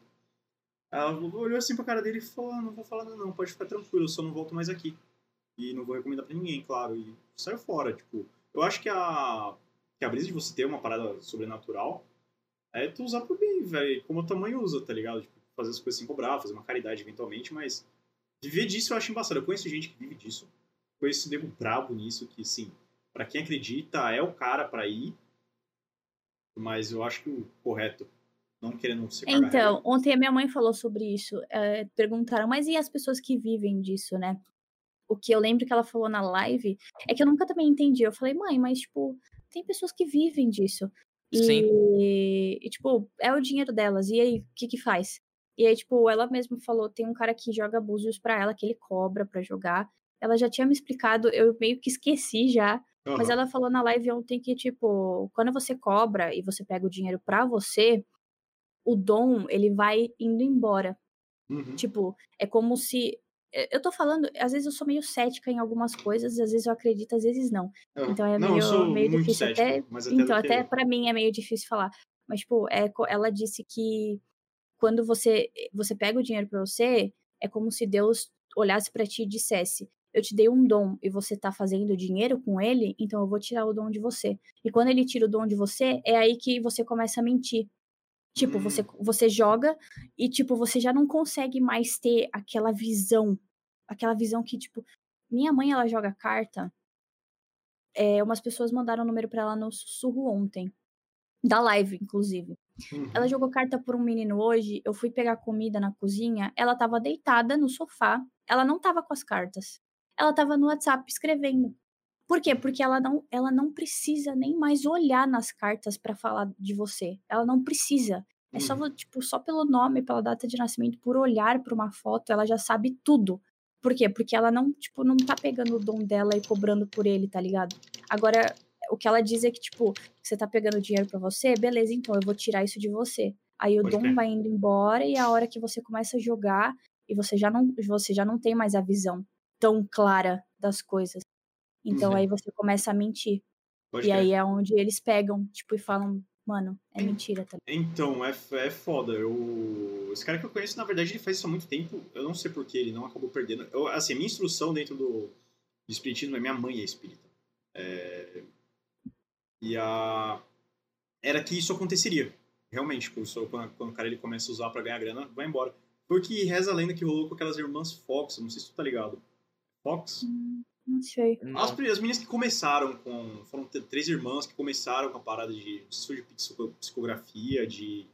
Ela olhou assim pra cara dele e falou, ah, não vou falar nada não, pode ficar tranquilo, eu só não volto mais aqui. E não vou recomendar pra ninguém, claro, e saiu fora, tipo, eu acho que a, que a brisa de você ter uma parada sobrenatural é tu usar pro bem, velho, como a tua mãe usa, tá ligado? Tipo, fazer as coisas sem cobrar, fazer uma caridade eventualmente, mas viver disso eu acho embaçado. Eu conheço gente que vive disso, conheço nego brabo nisso, que, sim, para quem acredita, é o cara para ir, mas eu acho que o correto, não querendo ser Então, ontem a minha mãe falou sobre isso. É, perguntaram, mas e as pessoas que vivem disso, né? O que eu lembro que ela falou na live é que eu nunca também entendi. Eu falei, mãe, mas, tipo, tem pessoas que vivem disso. E, Sim. e tipo, é o dinheiro delas. E aí, o que que faz? E aí, tipo, ela mesma falou, tem um cara que joga abusos pra ela, que ele cobra pra jogar. Ela já tinha me explicado, eu meio que esqueci já. Uhum. Mas ela falou na live ontem que, tipo, quando você cobra e você pega o dinheiro pra você, o dom, ele vai indo embora. Uhum. Tipo, é como se. Eu tô falando, às vezes eu sou meio cética em algumas coisas, às vezes eu acredito, às vezes não. Uhum. Então é não, meio, meio difícil cético, até. até. Então, até para mim é meio difícil falar. Mas, tipo, é, ela disse que quando você você pega o dinheiro para você, é como se Deus olhasse para ti e dissesse: "Eu te dei um dom e você tá fazendo dinheiro com ele, então eu vou tirar o dom de você". E quando ele tira o dom de você, é aí que você começa a mentir. Tipo, você hum. você joga e tipo, você já não consegue mais ter aquela visão, aquela visão que tipo, minha mãe ela joga carta. É, umas pessoas mandaram o número para ela no sussurro ontem, da live, inclusive. Uhum. Ela jogou carta por um menino hoje. Eu fui pegar comida na cozinha. Ela tava deitada no sofá. Ela não tava com as cartas. Ela tava no WhatsApp escrevendo. Por quê? Porque ela não, ela não precisa nem mais olhar nas cartas para falar de você. Ela não precisa. É só, uhum. tipo, só pelo nome, pela data de nascimento, por olhar para uma foto, ela já sabe tudo. Por quê? Porque ela não, tipo, não tá pegando o dom dela e cobrando por ele, tá ligado? Agora, o que ela diz é que, tipo, você tá pegando dinheiro para você, beleza, então eu vou tirar isso de você. Aí o Pode dom vai indo embora e a hora que você começa a jogar e você já não, você já não tem mais a visão tão clara das coisas. Então uhum. aí você começa a mentir. Pode e aí é onde eles pegam, tipo, e falam, mano, é mentira, tá Então, é, é foda. Eu... Esse cara que eu conheço, na verdade, ele faz isso há muito tempo. Eu não sei porquê, ele não acabou perdendo. Eu, assim, a minha instrução dentro do, do espiritismo é minha mãe é espírita. É... E a... era que isso aconteceria. Realmente, tipo, quando, quando o cara ele começa a usar para ganhar grana, vai embora. Porque reza a lenda que rolou com aquelas irmãs Fox, não sei se tu tá ligado. Fox? Hum, não sei. As, as meninas que começaram com. Foram três irmãs que começaram com a parada de, de psicografia, de,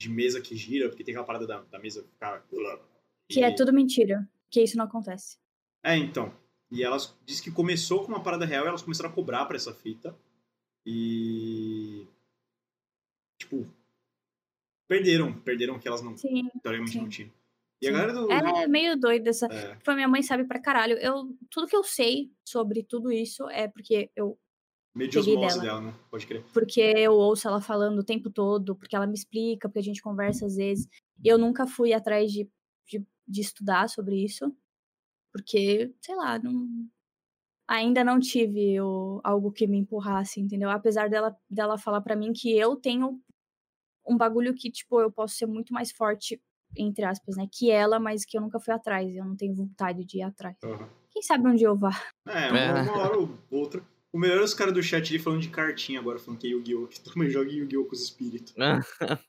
de mesa que gira, porque tem aquela parada da, da mesa ficar. Que é tudo mentira. Que isso não acontece. É, então. E elas diz que começou com uma parada real e elas começaram a cobrar pra essa fita. E. Tipo. Perderam. Perderam que elas não. Sim, teoricamente sim. não tinham. E a galera do. Ela é meio doida essa. É. Foi minha mãe sabe pra caralho. Eu, tudo que eu sei sobre tudo isso é porque eu. Meio de osmose dela. dela, né? Pode crer. Porque eu ouço ela falando o tempo todo, porque ela me explica, porque a gente conversa às vezes. Eu nunca fui atrás de, de, de estudar sobre isso. Porque, sei lá, não, ainda não tive o, algo que me empurrasse, entendeu? Apesar dela, dela falar para mim que eu tenho um bagulho que, tipo, eu posso ser muito mais forte, entre aspas, né? Que ela, mas que eu nunca fui atrás. Eu não tenho vontade de ir atrás. Uhum. Quem sabe onde eu vá? É, uma, é. uma hora ou outra. O melhor é os caras do chat ali falando de cartinha agora, falando que é Yu-Gi-Oh! Que também joga Yu-Gi-Oh! com os espíritos. <laughs>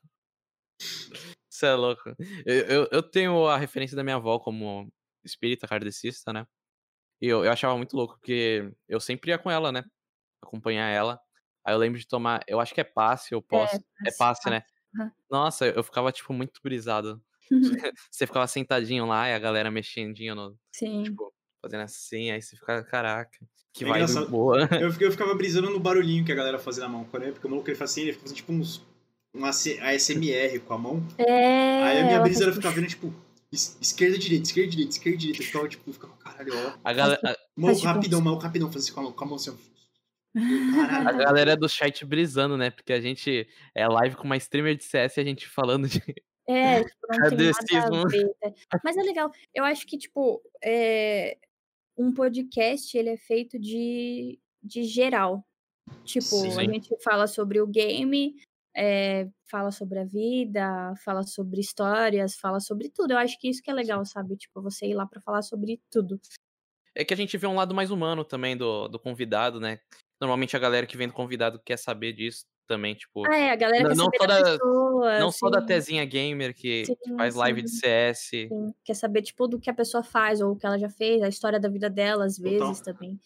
Você é louco. Eu, eu, eu, tenho a referência da minha avó como espírita kardecista, né? E eu, eu achava muito louco, porque eu sempre ia com ela, né? Acompanhar ela. Aí eu lembro de tomar, eu acho que é passe, eu posso. É, é passe, né? Uhum. Nossa, eu ficava, tipo, muito brisado. <laughs> <laughs> você ficava sentadinho lá e a galera mexendinho no. Sim. Tipo, fazendo assim, aí você fica, caraca, que é vibe boa. Eu, eu ficava <laughs> brisando no barulhinho que a galera fazia na mão. Quando porque o maluco ele faz assim, ele fica fazendo tipo uns. Um ASMR com a mão. É. Aí a minha brisa era ficar vendo, tipo, esquerda, direita, esquerda, direita, esquerda, direita. Eu ficava, tipo, ficava, caralho, ó. A galera. Mão, tipo, rapidão, mão, rapidão, fazer com a mão, com a mão assim. <laughs> Caralho. A galera do chat brisando, né? Porque a gente é live com uma streamer de CS e a gente falando de, É, <laughs> tipo, não tem nada a ver. Né? Mas é legal. Eu acho que, tipo, é... um podcast, ele é feito de, de geral. Tipo, Sim. a gente fala sobre o game, é, fala sobre a vida, fala sobre histórias, fala sobre tudo. Eu acho que isso que é legal, sabe? Tipo, você ir lá para falar sobre tudo. É que a gente vê um lado mais humano também do, do convidado, né? Normalmente a galera que vem do convidado quer saber disso também, tipo. Ah, é, a galera não, quer não saber da pessoa. Não sim. só da Tezinha Gamer que, sim, que faz live de CS. Sim. Quer saber, tipo, do que a pessoa faz, ou o que ela já fez, a história da vida dela, às vezes, também.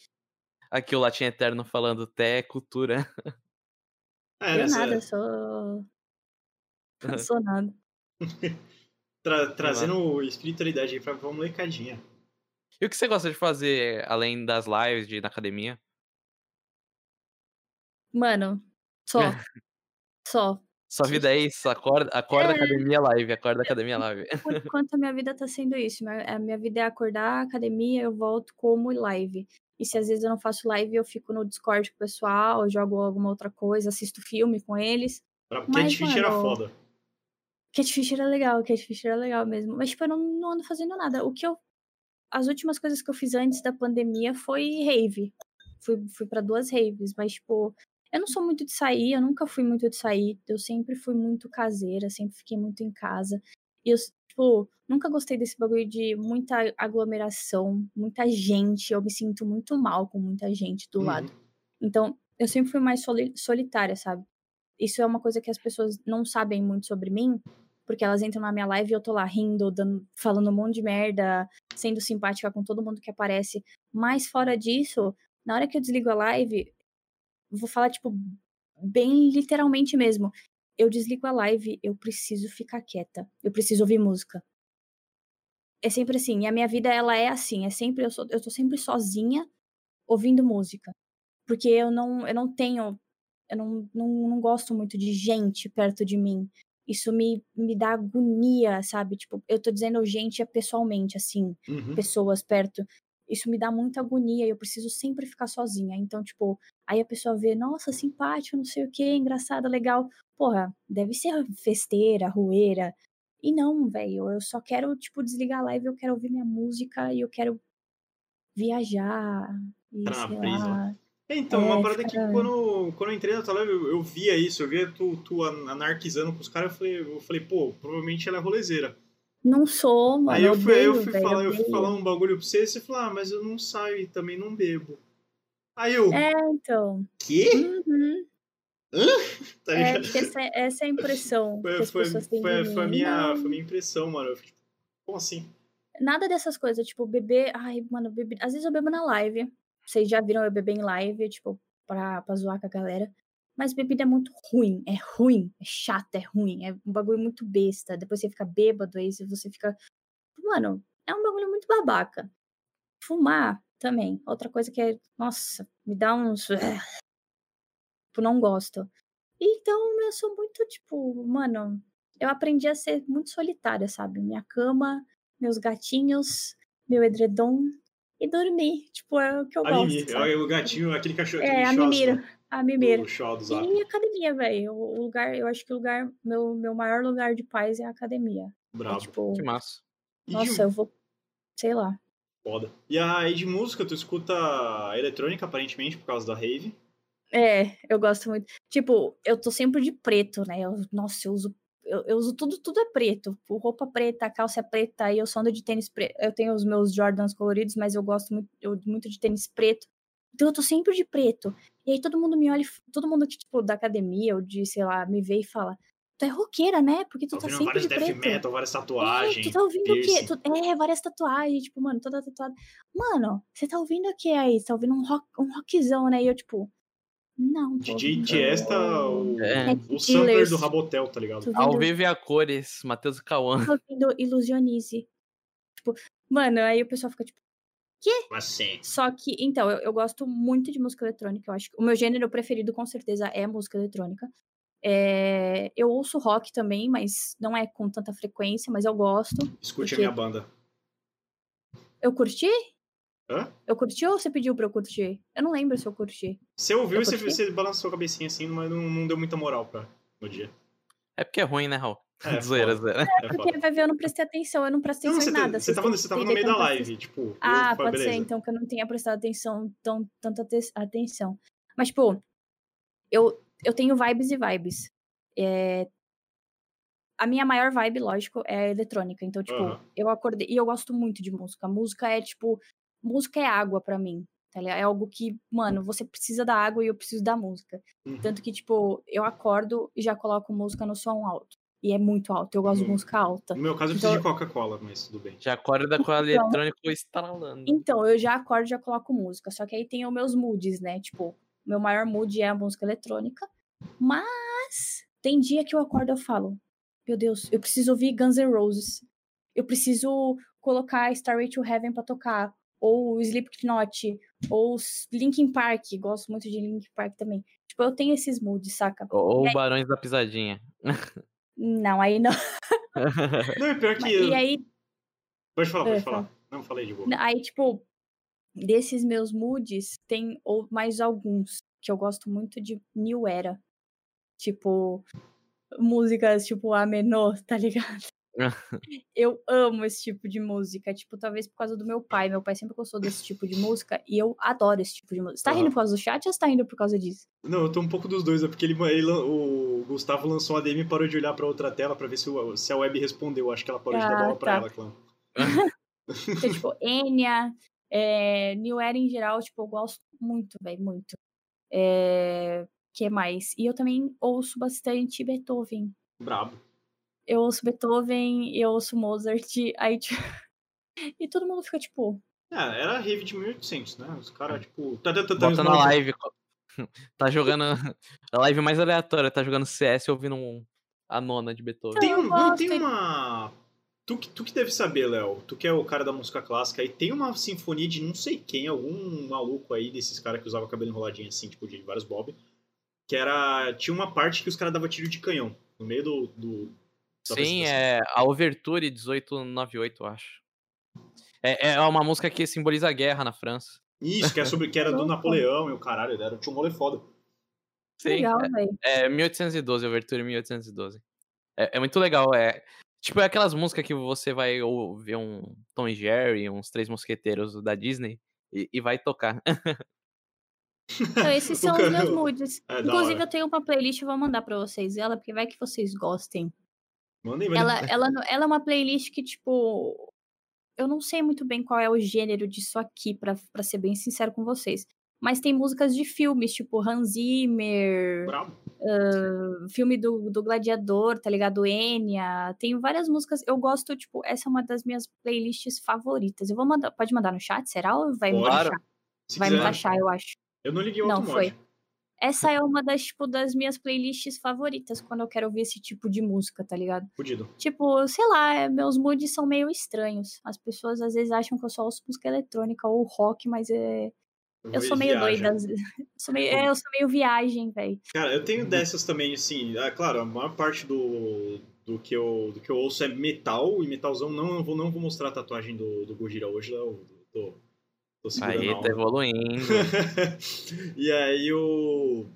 Aqui o Latim Eterno falando Té é cultura. <laughs> É, eu nada, é... sou. <laughs> Não sou nada. Tra trazendo espiritualidade aí pra, pra molecadinha. E o que você gosta de fazer além das lives de ir na academia? Mano, só. <laughs> só. Sua vida é isso, acorda, acorda é... academia live, acorda academia live. Por enquanto a minha vida tá sendo isso. A minha vida é acordar academia, eu volto como live. E se às vezes eu não faço live, eu fico no Discord com o pessoal, jogo alguma outra coisa, assisto filme com eles. Catfish era foda. Catfish era legal, Catfish era legal mesmo. Mas, tipo, eu não, não ando fazendo nada. O que eu. As últimas coisas que eu fiz antes da pandemia foi rave. Fui, fui para duas raves, mas, tipo, eu não sou muito de sair, eu nunca fui muito de sair. Eu sempre fui muito caseira, sempre fiquei muito em casa. E eu, tipo, nunca gostei desse bagulho de muita aglomeração, muita gente. Eu me sinto muito mal com muita gente do uhum. lado. Então, eu sempre fui mais soli solitária, sabe? Isso é uma coisa que as pessoas não sabem muito sobre mim, porque elas entram na minha live e eu tô lá rindo, dando, falando um monte de merda, sendo simpática com todo mundo que aparece. Mas fora disso, na hora que eu desligo a live, vou falar, tipo, bem literalmente mesmo. Eu desligo a live, eu preciso ficar quieta. Eu preciso ouvir música. É sempre assim. E a minha vida, ela é assim. É sempre, eu, sou, eu tô sempre sozinha ouvindo música. Porque eu não, eu não tenho. Eu não, não, não gosto muito de gente perto de mim. Isso me, me dá agonia, sabe? Tipo, eu tô dizendo gente pessoalmente, assim, uhum. pessoas perto isso me dá muita agonia e eu preciso sempre ficar sozinha. Então, tipo, aí a pessoa vê, nossa, simpático, não sei o que, engraçada, legal. Porra, deve ser festeira, rueira. E não, velho, eu só quero, tipo, desligar a live, eu quero ouvir minha música e eu quero viajar. E, ah, sei lá. Então, é, uma parada que quando, quando eu entrei na tua live, eu, eu via isso, eu via tu, tu anarquizando com os caras, eu falei, eu falei, pô, provavelmente ela é rolezeira. Não sou, mano. Aí eu fui, eu, eu fui, falar, eu fui falar um bagulho pra você e você falou, ah, mas eu não saio e também não bebo. Aí eu. É, então. Quê? Uhum. Hã? <laughs> Tá é, essa, essa é a impressão <laughs> foi, que foi, foi, foi, a minha, foi minha impressão, mano. Eu fiquei, como assim? Nada dessas coisas, tipo, beber. Ai, mano, beber. Às vezes eu bebo na live. Vocês já viram eu beber em live, tipo, pra, pra zoar com a galera. Mas bebida é muito ruim, é ruim, é chato, é ruim, é um bagulho muito besta. Depois você fica bêbado, aí você fica Mano, é um bagulho muito babaca. Fumar também. Outra coisa que é, nossa, me dá uns. Tipo, não gosto. Então, eu sou muito, tipo, mano, eu aprendi a ser muito solitária, sabe? Minha cama, meus gatinhos, meu edredom e dormir. Tipo, é o que eu a gosto. Sabe? o gatinho, aquele cachorro. É, a Mimiro. A Mimiro. Do e academia, velho. O lugar, eu acho que o lugar, meu, meu maior lugar de paz é a academia. Bravo. É, tipo, Que massa. nossa, de... eu vou. Sei lá. Foda. E aí de música, tu escuta eletrônica, aparentemente, por causa da rave. É, eu gosto muito. Tipo, eu tô sempre de preto, né? Eu, nossa, eu uso. Eu, eu uso tudo, tudo é preto. Roupa preta, calça preta, aí eu só ando de tênis preto. Eu tenho os meus Jordans coloridos, mas eu gosto muito, eu, muito de tênis preto. Então eu tô sempre de preto. E aí todo mundo me olha, todo mundo que, tipo, da academia ou de, sei lá, me vê e fala: Tu é roqueira, né? Porque tu Tô tá sempre de death preto. metal, várias É, tatuagens. tu tá ouvindo o quê? Tu- é, várias tatuagens, tipo, mano, toda tatuada. Mano, você tá ouvindo o que aí? Você tá ouvindo um, rock, um rockzão, né? E eu, tipo, não, DJ ouvindo. Tiesta, o, É. o sampler do Rabotel, tá ligado? Ao vivo e a cores, Matheus Cauã. tô ouvindo Ilusionize. Tipo, mano, aí o pessoal fica, tipo, Mas sim. Só que, então, eu, eu gosto muito de música eletrônica. Eu acho que o meu gênero preferido, com certeza, é música eletrônica. É, eu ouço rock também, mas não é com tanta frequência, mas eu gosto. Escute a Porque- minha banda. Eu curti? Hã? Eu curti ou você pediu pra eu curtir? Eu não lembro se eu curti. Você ouviu e você, você balançou a cabecinha assim, mas não, não deu muita moral pra, no dia. É porque é ruim, né, Raul? É, <laughs> zoeira, zoeira. É Porque vai ver, eu não prestei atenção, eu não prestei Não, atenção em nada. você tava, você tava no meio da live, tipo. Ah, pode ser, beleza. então, que eu não tenha prestado atenção, tão, tanta te- atenção. Mas, tipo, eu, eu tenho vibes e vibes. É, A minha maior vibe, lógico, é a eletrônica. Então, tipo, Aham. eu acordei. E eu gosto muito de música. Música é, tipo. Música é água pra mim. Tá ligado? É algo que, mano, você precisa da água e eu preciso da música. Uhum. Tanto que, tipo, eu acordo e já coloco música no som alto. E é muito alto. Eu gosto de Hum. música alta. No meu caso, eu Então- preciso de Coca-Cola, mas tudo bem. Já acorda com a Então- eletrônica estralando. Então, eu já acordo e já coloco música. Só que aí tem os meus moods, né? Tipo, meu maior mood é a música eletrônica. Mas tem dia que eu acordo e eu falo: Meu Deus, eu preciso ouvir Guns N' Roses. Eu preciso colocar Starway to Heaven pra tocar. Ou Slipknot. Ou Linkin Park. Gosto muito de Linkin Park também. Tipo, eu tenho esses moods, saca? Ou aí- Barões da Pisadinha. <laughs> Não, aí não. <laughs> Não, é pior que. Mas- E aí, Pode falar, pode É, falar. Não, falei de boa. Aí, tipo, desses meus moods, tem ou mais alguns que eu gosto muito de New Era. Tipo, músicas tipo A menor, tá ligado? <laughs> eu amo esse tipo de música. Tipo, talvez por causa do meu pai. Meu pai sempre gostou desse tipo de música e eu adoro esse tipo de música. Você tá Aham. rindo por causa do chat ou você tá rindo por causa disso? Não, eu tô um pouco dos dois, é porque ele, ele o Gustavo lançou a DM e parou de olhar pra outra tela pra ver se, o- se a web respondeu. Acho que ela parou de dar Ah, bola pra tá. ela, clã. Então, tipo, <laughs> Enya, é, New Era em geral, tipo, eu gosto muito, velho, muito. É, que mais? E eu também ouço bastante Beethoven. Brabo. Eu ouço Beethoven, eu ouço Mozart, aí, tipo... <laughs> E todo mundo fica, tipo... É, era a rave de 1800, né? Os caras, tipo. Tá, tá, tá, tá, Bota na live. <laughs> Tá jogando. <laughs> A live mais aleatória, tá jogando CS ouvindo um- a nona de Beethoven. Tem, um- não tem uma. Tu, que- tu que deve saber, Léo. Tu que é o cara da música clássica. E tem uma sinfonia de não sei quem, algum maluco aí desses caras que usava cabelo enroladinho assim, tipo, de vários bob. Que era. Tinha uma parte que os caras davam tiro de canhão. No meio do. do Sim, é a Overture 1898, eu acho. É, é uma música que simboliza a guerra na França. Isso, que, é sobre, que era do. Napoleão e o caralho. Era, tinha um rolê foda. Sim, Legal, velho. é 1812, Overture 1812. É, é muito legal, é... Tipo, é aquelas músicas que você vai ouvir um Tom e Jerry, uns Três Mosqueteiros da Disney, e, e vai tocar. Então, esses <laughs> são os meus moods. É, Inclusive, eu tenho uma playlist, eu vou mandar pra vocês ela, porque vai que vocês gostem. Ela, ela, ela é uma playlist que, tipo. Eu não sei muito bem qual é o gênero disso aqui, pra, pra ser bem sincero com vocês. Mas tem músicas de filmes, tipo Hans Zimmer, Brabo. filme do, do Gladiador, tá ligado? Enya. Tem várias músicas. Eu gosto, tipo, essa é uma das minhas playlists favoritas. Eu vou mandar. Pode mandar no chat, será? Ou vai me baixar? Se Vai me quiser. baixar, eu acho. Eu não liguei o Não, foi. Essa é uma das, tipo, das minhas playlists favoritas quando eu quero ouvir esse tipo de música, tá ligado? Fudido. Tipo, sei lá, é, meus moods são meio estranhos. As pessoas às vezes acham que eu só ouço música eletrônica ou rock, mas é. Eu sou meio viagem. doida. <laughs> Eu sou meio, é, eu sou meio viagem, velho. Cara, eu tenho dessas também, assim. Ah, claro, a maior parte do, do, que eu, do que eu ouço é metal, e metalzão não, eu vou, não vou mostrar a tatuagem do, do Gojira hoje, Léo. Tô, tô Aí, tá evoluindo. <laughs> e aí eu.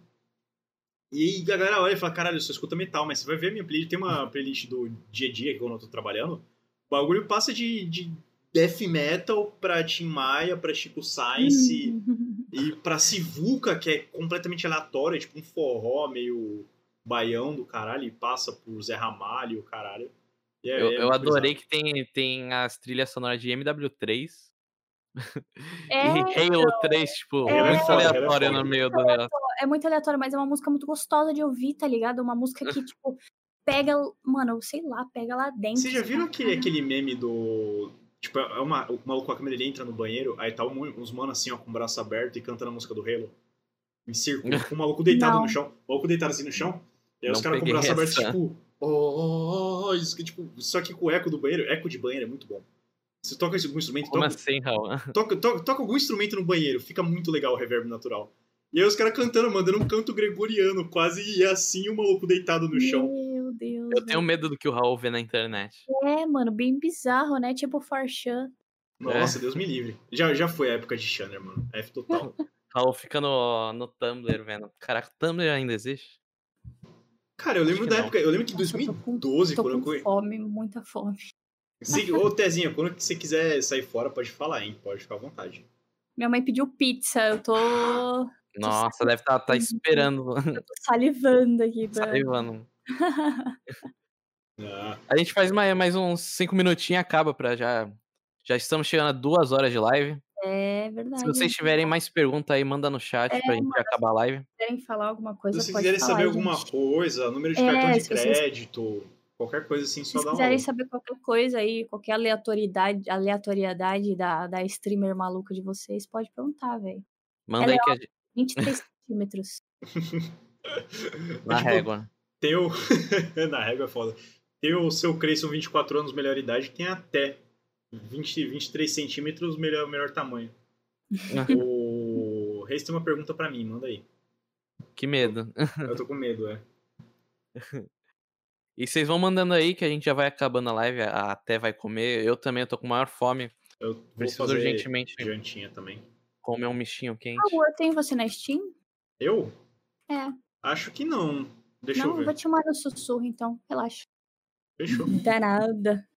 E aí a galera olha e fala, caralho, você escuta metal, mas você vai ver minha playlist, tem uma <laughs> playlist do dia a dia que quando eu tô trabalhando, o bagulho passa de, de death metal pra Tim Maia, pra Chico Science <laughs> e pra Sivuca, que é completamente aleatório, é tipo um forró meio baião do caralho, e passa por Zé Ramalho, caralho. E é- Eu, é eu adorei que tem, tem as trilhas sonoras de MW3 É, e Halo 3, tipo, É. muito é foda, aleatório Halo é no meio do negócio. é muito aleatório, mas é uma música muito gostosa de ouvir, tá ligado? Uma música que, <laughs> tipo, pega. Mano, sei lá, pega lá dentro. Vocês já viram aquele, aquele meme do. Tipo, é uma, o maluco com a câmera ele entra no banheiro, aí tá um- uns mano assim, ó, com o braço aberto e cantando a música do Halo. Em círculo, com o maluco deitado Não. no chão. O maluco deitado assim no chão. E aí os Não caras com o braço aberto, essa. tipo. Oh, oh, oh, isso que, tipo, só que com o eco do banheiro, eco de banheiro é muito bom. Você toca algum instrumento, Como toca, assim, Raul? <laughs> toca, toca, toca algum instrumento no banheiro, fica muito legal o reverb natural. E aí os caras cantando, mandando um canto gregoriano, quase e assim o maluco deitado no chão. Meu Deus. Eu tenho medo do que o Raul vê na internet. É, mano, bem bizarro, né? Tipo Farchan. Nossa, Deus me livre. Já, já foi a época de Shanner, mano. F total. <laughs> Raul fica no, no Tumblr vendo. Caraca, o Tumblr ainda existe? Cara, eu lembro da não. época, eu lembro que em Nossa, eu tô com- 2012, Tô quando com eu... fome, muita fome. Se- Ô, Tezinha, quando você quiser sair fora, pode falar, hein? Pode ficar à vontade. Minha mãe pediu pizza, eu tô, Nossa, deve estar tá, tá esperando, <laughs> eu tô salivando aqui. Pra... salivando. <laughs> Ah, A gente faz mais, mais uns 5 minutinhos e acaba pra já. Já estamos chegando a duas horas de live. É verdade. Se vocês tiverem mais perguntas aí, manda no chat É, pra gente acabar a live. Se quiserem falar alguma se coisa, vocês pode quiserem falar, saber alguma gente. coisa, número de É, cartão de se vocês- crédito, qualquer coisa assim, Se só vocês dá um quiserem alô. saber qualquer coisa aí, qualquer aleatoriedade, aleatoriedade da, da streamer maluca de vocês, pode perguntar, velho. Manda Ela aí é que a gente. 23 <laughs> centímetros. <laughs> Na Tipo, régua. Tem o. <laughs> Na régua é foda. Tem o seu Creyson 24 anos, melhor idade, tem até 20, 23 centímetros, melhor, melhor tamanho. o Reis tem uma pergunta pra mim, manda aí. Que medo. Eu tô com medo, é. E vocês vão mandando aí que a gente já vai acabando a live, até vai comer. Eu também eu tô com maior fome. Eu vou Preciso fazer urgentemente jantinha também. comer um mexinho quente. Ah, eu tenho você na Steam? Eu? É. Acho que não. Deixa Não, eu ver. vou te mandar no sussurro, então. Relaxa. Fechou. Não <laughs> dá nada.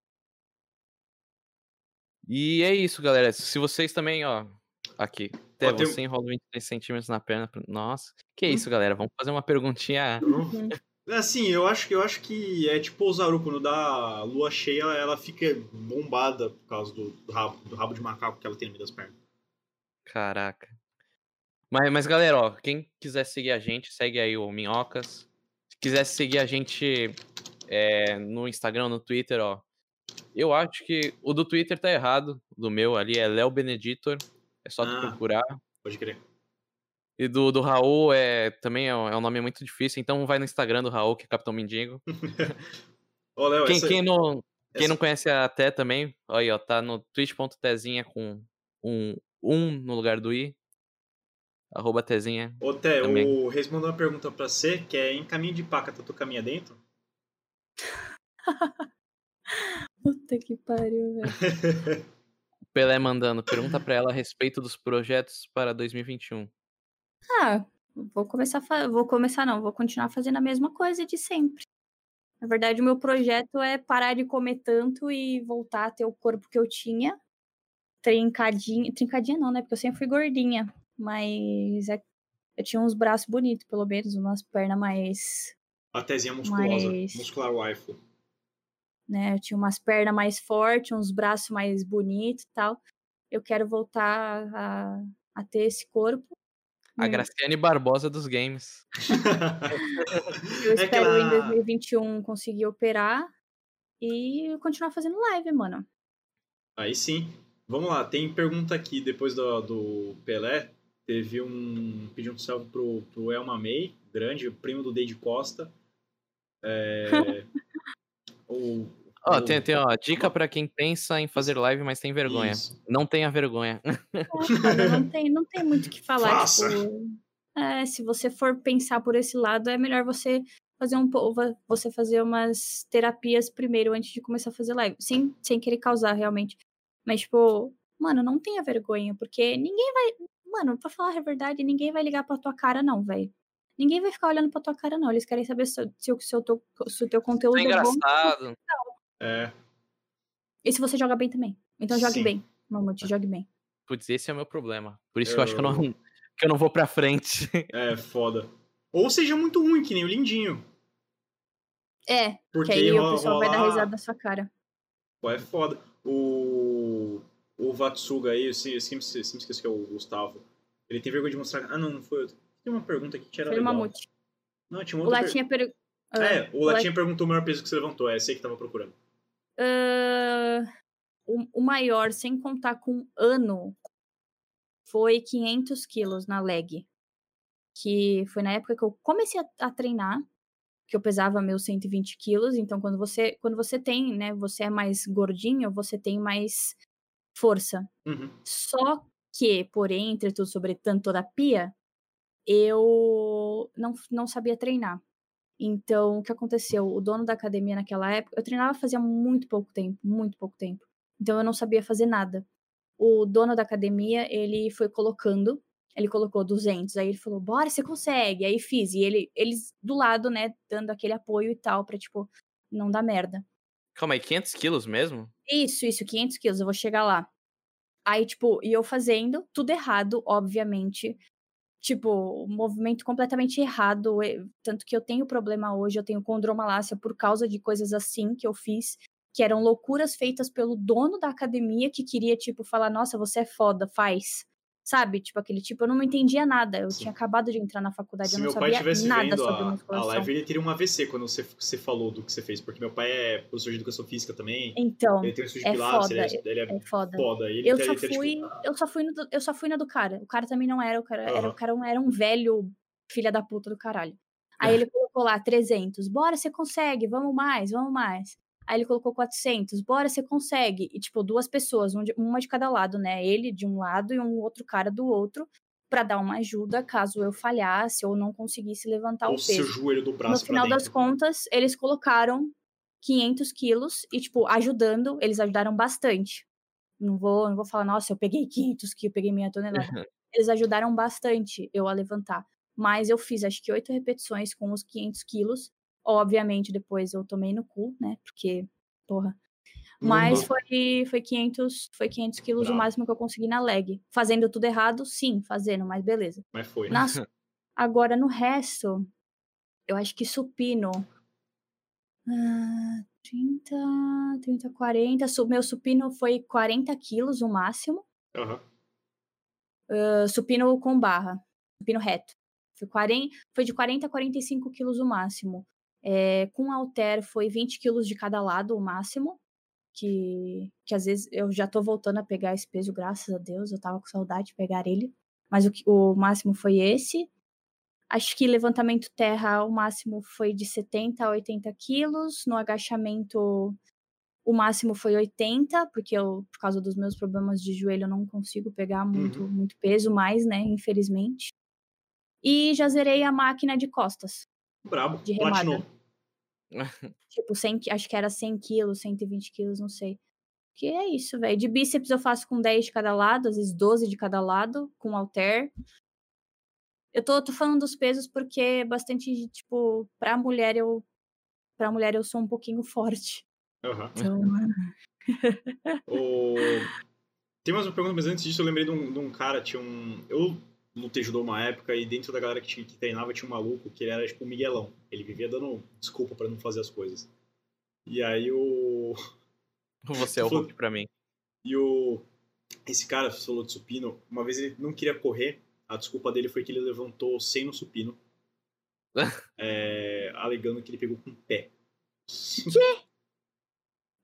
E é isso, galera. Se vocês também, ó. Aqui. Até você enrola 23 centímetros na perna. Nossa. Que Hum. isso, galera. Vamos fazer uma perguntinha. Uhum. <laughs> Assim, eu acho que eu acho que é tipo o Zaru, quando dá lua cheia, ela fica bombada por causa do, rabo, do rabo de macaco que ela tem no meio das pernas. Caraca. Mas, mas, galera, ó, quem quiser seguir a gente, segue aí o Minhocas. Se quiser seguir a gente é, no Instagram, no Twitter, ó. Eu acho que o do Twitter tá errado. O do meu ali é Léo Beneditor. É só tu Ah. procurar. Pode crer. E do, do Raul é, também é um, é um nome muito difícil, então vai no Instagram do Raul, que é Capitão Mendigo. <laughs> Ô, Léo, Quem, essa- quem, não, quem essa- não conhece a Té também, ó aí, ó, tá no twitch.tezinha com um, um no lugar do i. Arroba Tezinha. Ô, Té, Também. o Reis mandou uma pergunta pra você, que é em caminho de paca, tu caminha dentro? <laughs> Puta que pariu, velho. <laughs> Pelé mandando, pergunta pra ela a respeito dos projetos para 2021. Ah, vou começar vou começar não, vou continuar fazendo a mesma coisa de sempre. Na verdade, o meu projeto é parar de comer tanto e voltar a ter o corpo que eu tinha. Trincadinha, trincadinha não, né? Porque eu sempre fui gordinha, mas é- eu tinha uns braços bonitos, pelo menos, umas pernas mais, A tezinha musculosa, Mas- muscular waifu. né? Eu tinha umas pernas mais fortes, uns braços mais bonitos e tal. Eu quero voltar a, a ter esse corpo. A Hum. Graciane Barbosa dos games. Eu <laughs> É espero aquela- em 2021 conseguir operar e continuar fazendo live, mano. Aí sim. Vamos lá, tem pergunta aqui depois do, do Pelé. Teve um. Pediu um salve pro, pro Elma May, grande, primo do Deide Costa. É, <laughs> o, Ó, o- tem, tem, ó, dica pra quem pensa em fazer live, mas tem vergonha. Isso. Não tenha vergonha. É, não <laughs> tem, não tem muito o que falar. Tipo, é, se você for pensar por esse lado, é melhor você fazer um você fazer umas terapias primeiro antes de começar a fazer live. Sem, sem querer causar, realmente. Mas, tipo, mano, não tenha vergonha, porque ninguém vai. Mano, pra falar a verdade, ninguém vai ligar pra tua cara, não, velho. Ninguém vai ficar olhando pra tua cara, não. Eles querem saber se, o- se, se, o teu, se o teu conteúdo É é bom. engraçado. É, E se você joga bem também. Então jogue Sim. bem. Mamute, jogue bem. Putz, esse é o meu problema. Por isso que eu acho que eu não, Eu- que eu não vou pra frente. <laughs> é foda. Ou seja muito ruim, que nem o Lindinho. É, Porque que aí o rola- pessoal vai dar rola- risada na sua cara. Pô, é foda. O. O Vatsuga aí, eu se- eu sempre, sempre esqueci que é o Gustavo. Ele tem vergonha de mostrar. Ah, não, não foi outro. Tem uma pergunta aqui que era Foi o legal. mamute. Não, tinha uma O outra. per- Latinha per... ah, É, o o Latinha perguntou o maior peso que você levantou. É esse aí que tava procurando. Ah, o, o maior, sem contar com ano, foi 500 quilos na leg. Que foi na época que eu comecei a, a treinar, que eu pesava meus 120 quilos. Então, quando você, quando você tem, né, você é mais gordinho, você tem mais força. Uhum. Só que, porém, entretudo, sobretanto, todavia, eu não, não sabia treinar. Então, o que aconteceu? O dono da academia naquela época, eu treinava fazia muito pouco tempo, muito pouco tempo. Então, eu não sabia fazer nada. O dono da academia, ele foi colocando Ele colocou 200, aí ele falou, bora, você consegue. Aí fiz, e ele, eles do lado, né, dando aquele apoio e tal, pra, tipo, não dar merda. Calma aí, 500 quilos mesmo? Isso, isso, 500 quilos, eu vou chegar lá. Aí, tipo, e eu fazendo tudo errado, obviamente. Tipo, um movimento completamente errado. Tanto que eu tenho problema hoje, eu tenho condromalácia por causa de coisas assim que eu fiz, que eram loucuras feitas pelo dono da academia que queria, tipo, falar: nossa, você é foda, faz sabe? Tipo, aquele tipo, eu não entendia nada. Eu Sim. tinha acabado de entrar na faculdade, Se eu não sabia nada sobre a, musculação. a live, ele teria um AVC quando você, você falou do que você fez, porque meu pai é professor de educação física também. Então, ele tem um é foda, ele é, ele é, é foda. foda. Ele eu, só fui, tipo... eu, só fui no, eu só fui na do cara. O cara também não era, o cara, uhum. era, o cara era um velho filha da puta do caralho. Aí ele colocou lá 300. Bora, você consegue, vamos mais, vamos mais. Aí ele colocou 400, bora, você consegue. E, tipo, duas pessoas, um de, uma de cada lado, né? Ele de um lado e um outro cara do outro, para dar uma ajuda caso eu falhasse ou não conseguisse levantar ou o peso. seu joelho do braço No final das contas, eles colocaram 500 quilos e, tipo, ajudando, eles ajudaram bastante. Não vou, não vou falar, nossa, eu peguei 500 quilos, eu peguei meia tonelada. eles ajudaram bastante eu a levantar. Mas eu fiz, acho que, oito repetições com os 500 quilos Obviamente, depois eu tomei no cu, né? Porque, porra. Mas foi, foi 500, foi 500 quilos o máximo que eu consegui na leg. Fazendo tudo errado, sim, fazendo, mas beleza. Mas foi. Nas... <laughs> Agora, no resto, eu acho que supino. Uh, 30, 30, 40. Meu supino foi 40 quilos o máximo. Uhum. Uh, supino com barra. Supino reto. Foi, 40, foi de 40 a 45 quilos o máximo. É, com alter foi 20 quilos de cada lado o máximo, que, que às vezes eu já tô voltando a pegar esse peso, graças a Deus, eu tava com saudade de pegar ele, mas o, o máximo foi esse. Acho que levantamento terra, o máximo foi de 70 a 80 quilos, no agachamento o máximo foi 80, porque eu, por causa dos meus problemas de joelho, eu não consigo pegar muito, uhum. muito peso mais, né, infelizmente. E já zerei a máquina de costas. Brabo, de remada. <laughs> Tipo, 100, acho que era 100 quilos, 120 quilos, não sei. Que é isso, velho. De bíceps eu faço com 10 de cada lado, às vezes 12 de cada lado, com halter. Eu tô, tô falando dos pesos porque é bastante, tipo, pra mulher eu. Pra mulher eu sou um pouquinho <laughs> forte. Uhum. Então... <laughs> o... Tem mais uma pergunta, mas antes disso eu lembrei de um, de um cara, tinha um. Eu lutei judô uma época e dentro da galera que, tinha, que treinava tinha um maluco que ele era tipo o Miguelão. Ele vivia dando desculpa para não fazer as coisas. E aí o. <laughs> Você é o Hulk pra mim. E o. Esse cara falou de supino. Uma vez ele não queria correr. A desculpa dele foi que ele levantou 100 no supino. <laughs> é, alegando que ele pegou com o pé. Que?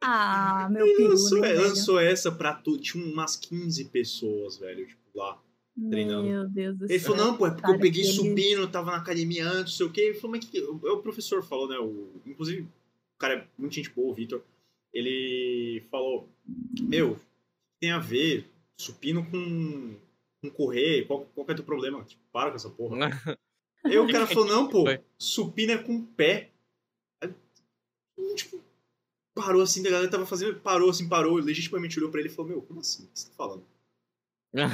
Ah, meu peru, lançou, né, lançou essa pra tu. Tinha umas 15 pessoas, velho, tipo, lá treinando. Meu Deus do ele céu. falou, não, pô, é porque eu peguei subindo, tava na academia antes, não sei o quê. Ele falou, mas que. O, professor falou, né? O, inclusive, o cara é muito gente boa, o Vitor. Ele falou, meu, tem a ver supino com, com correr? Qual, qual é o teu problema? Tipo, para com essa porra. <laughs> Aí o cara falou, não, pô, supino é com o pé. Aí, tipo, parou assim, a galera tava fazendo, parou assim, parou, legitimamente olhou pra ele e falou, meu, como assim? O que você tá falando? É,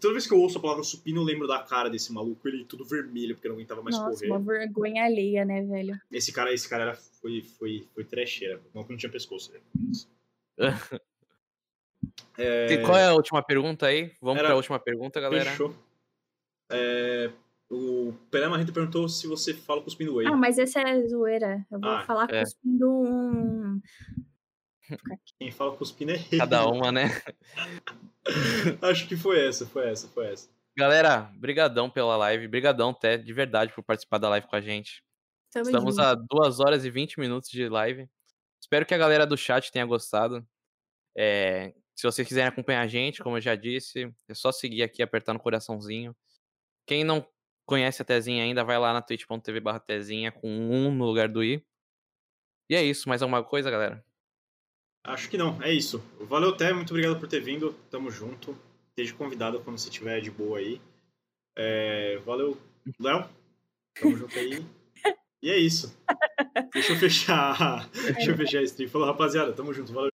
toda vez que eu ouço a palavra supino, eu lembro da cara desse maluco, ele tudo vermelho, porque não aguentava mais Nossa, correr. uma vergonha alheia, né, velho? Esse cara, esse cara era, foi, foi, foi trecheira, não não tinha pescoço. Né? <laughs> é... Qual é a última pergunta aí? Vamos era... pra última pergunta, galera. Fechou. É... O Pelé Marreta perguntou se você fala cuspindo whey. Ah, mas essa é zoeira. Eu vou ah, falar é. cuspindo um quem fala cuspindo é ele. Cada uma, né? <laughs> Acho que foi essa, foi essa, foi essa. Galera, brigadão pela live. Brigadão, até, de verdade, por participar da live com a gente. Tamo Estamos junto. a 2 horas e 20 minutos de live. Espero que a galera do chat tenha gostado. É, se vocês quiserem acompanhar a gente, como eu já disse, é só seguir aqui, apertar no coraçãozinho. Quem não conhece a Tezinha ainda, vai lá na twitch.tv barra Tezinha com um no lugar do i. E é isso. Mais alguma coisa, galera? Acho que não, é isso. Valeu, Té, muito obrigado por ter vindo. Tamo junto. Esteja convidado quando você estiver de boa aí. É, valeu, Léo. Tamo junto aí. E é isso. Deixa eu fechar. <laughs> Deixa eu fechar a stream. Falou, rapaziada. Tamo junto. Valeu.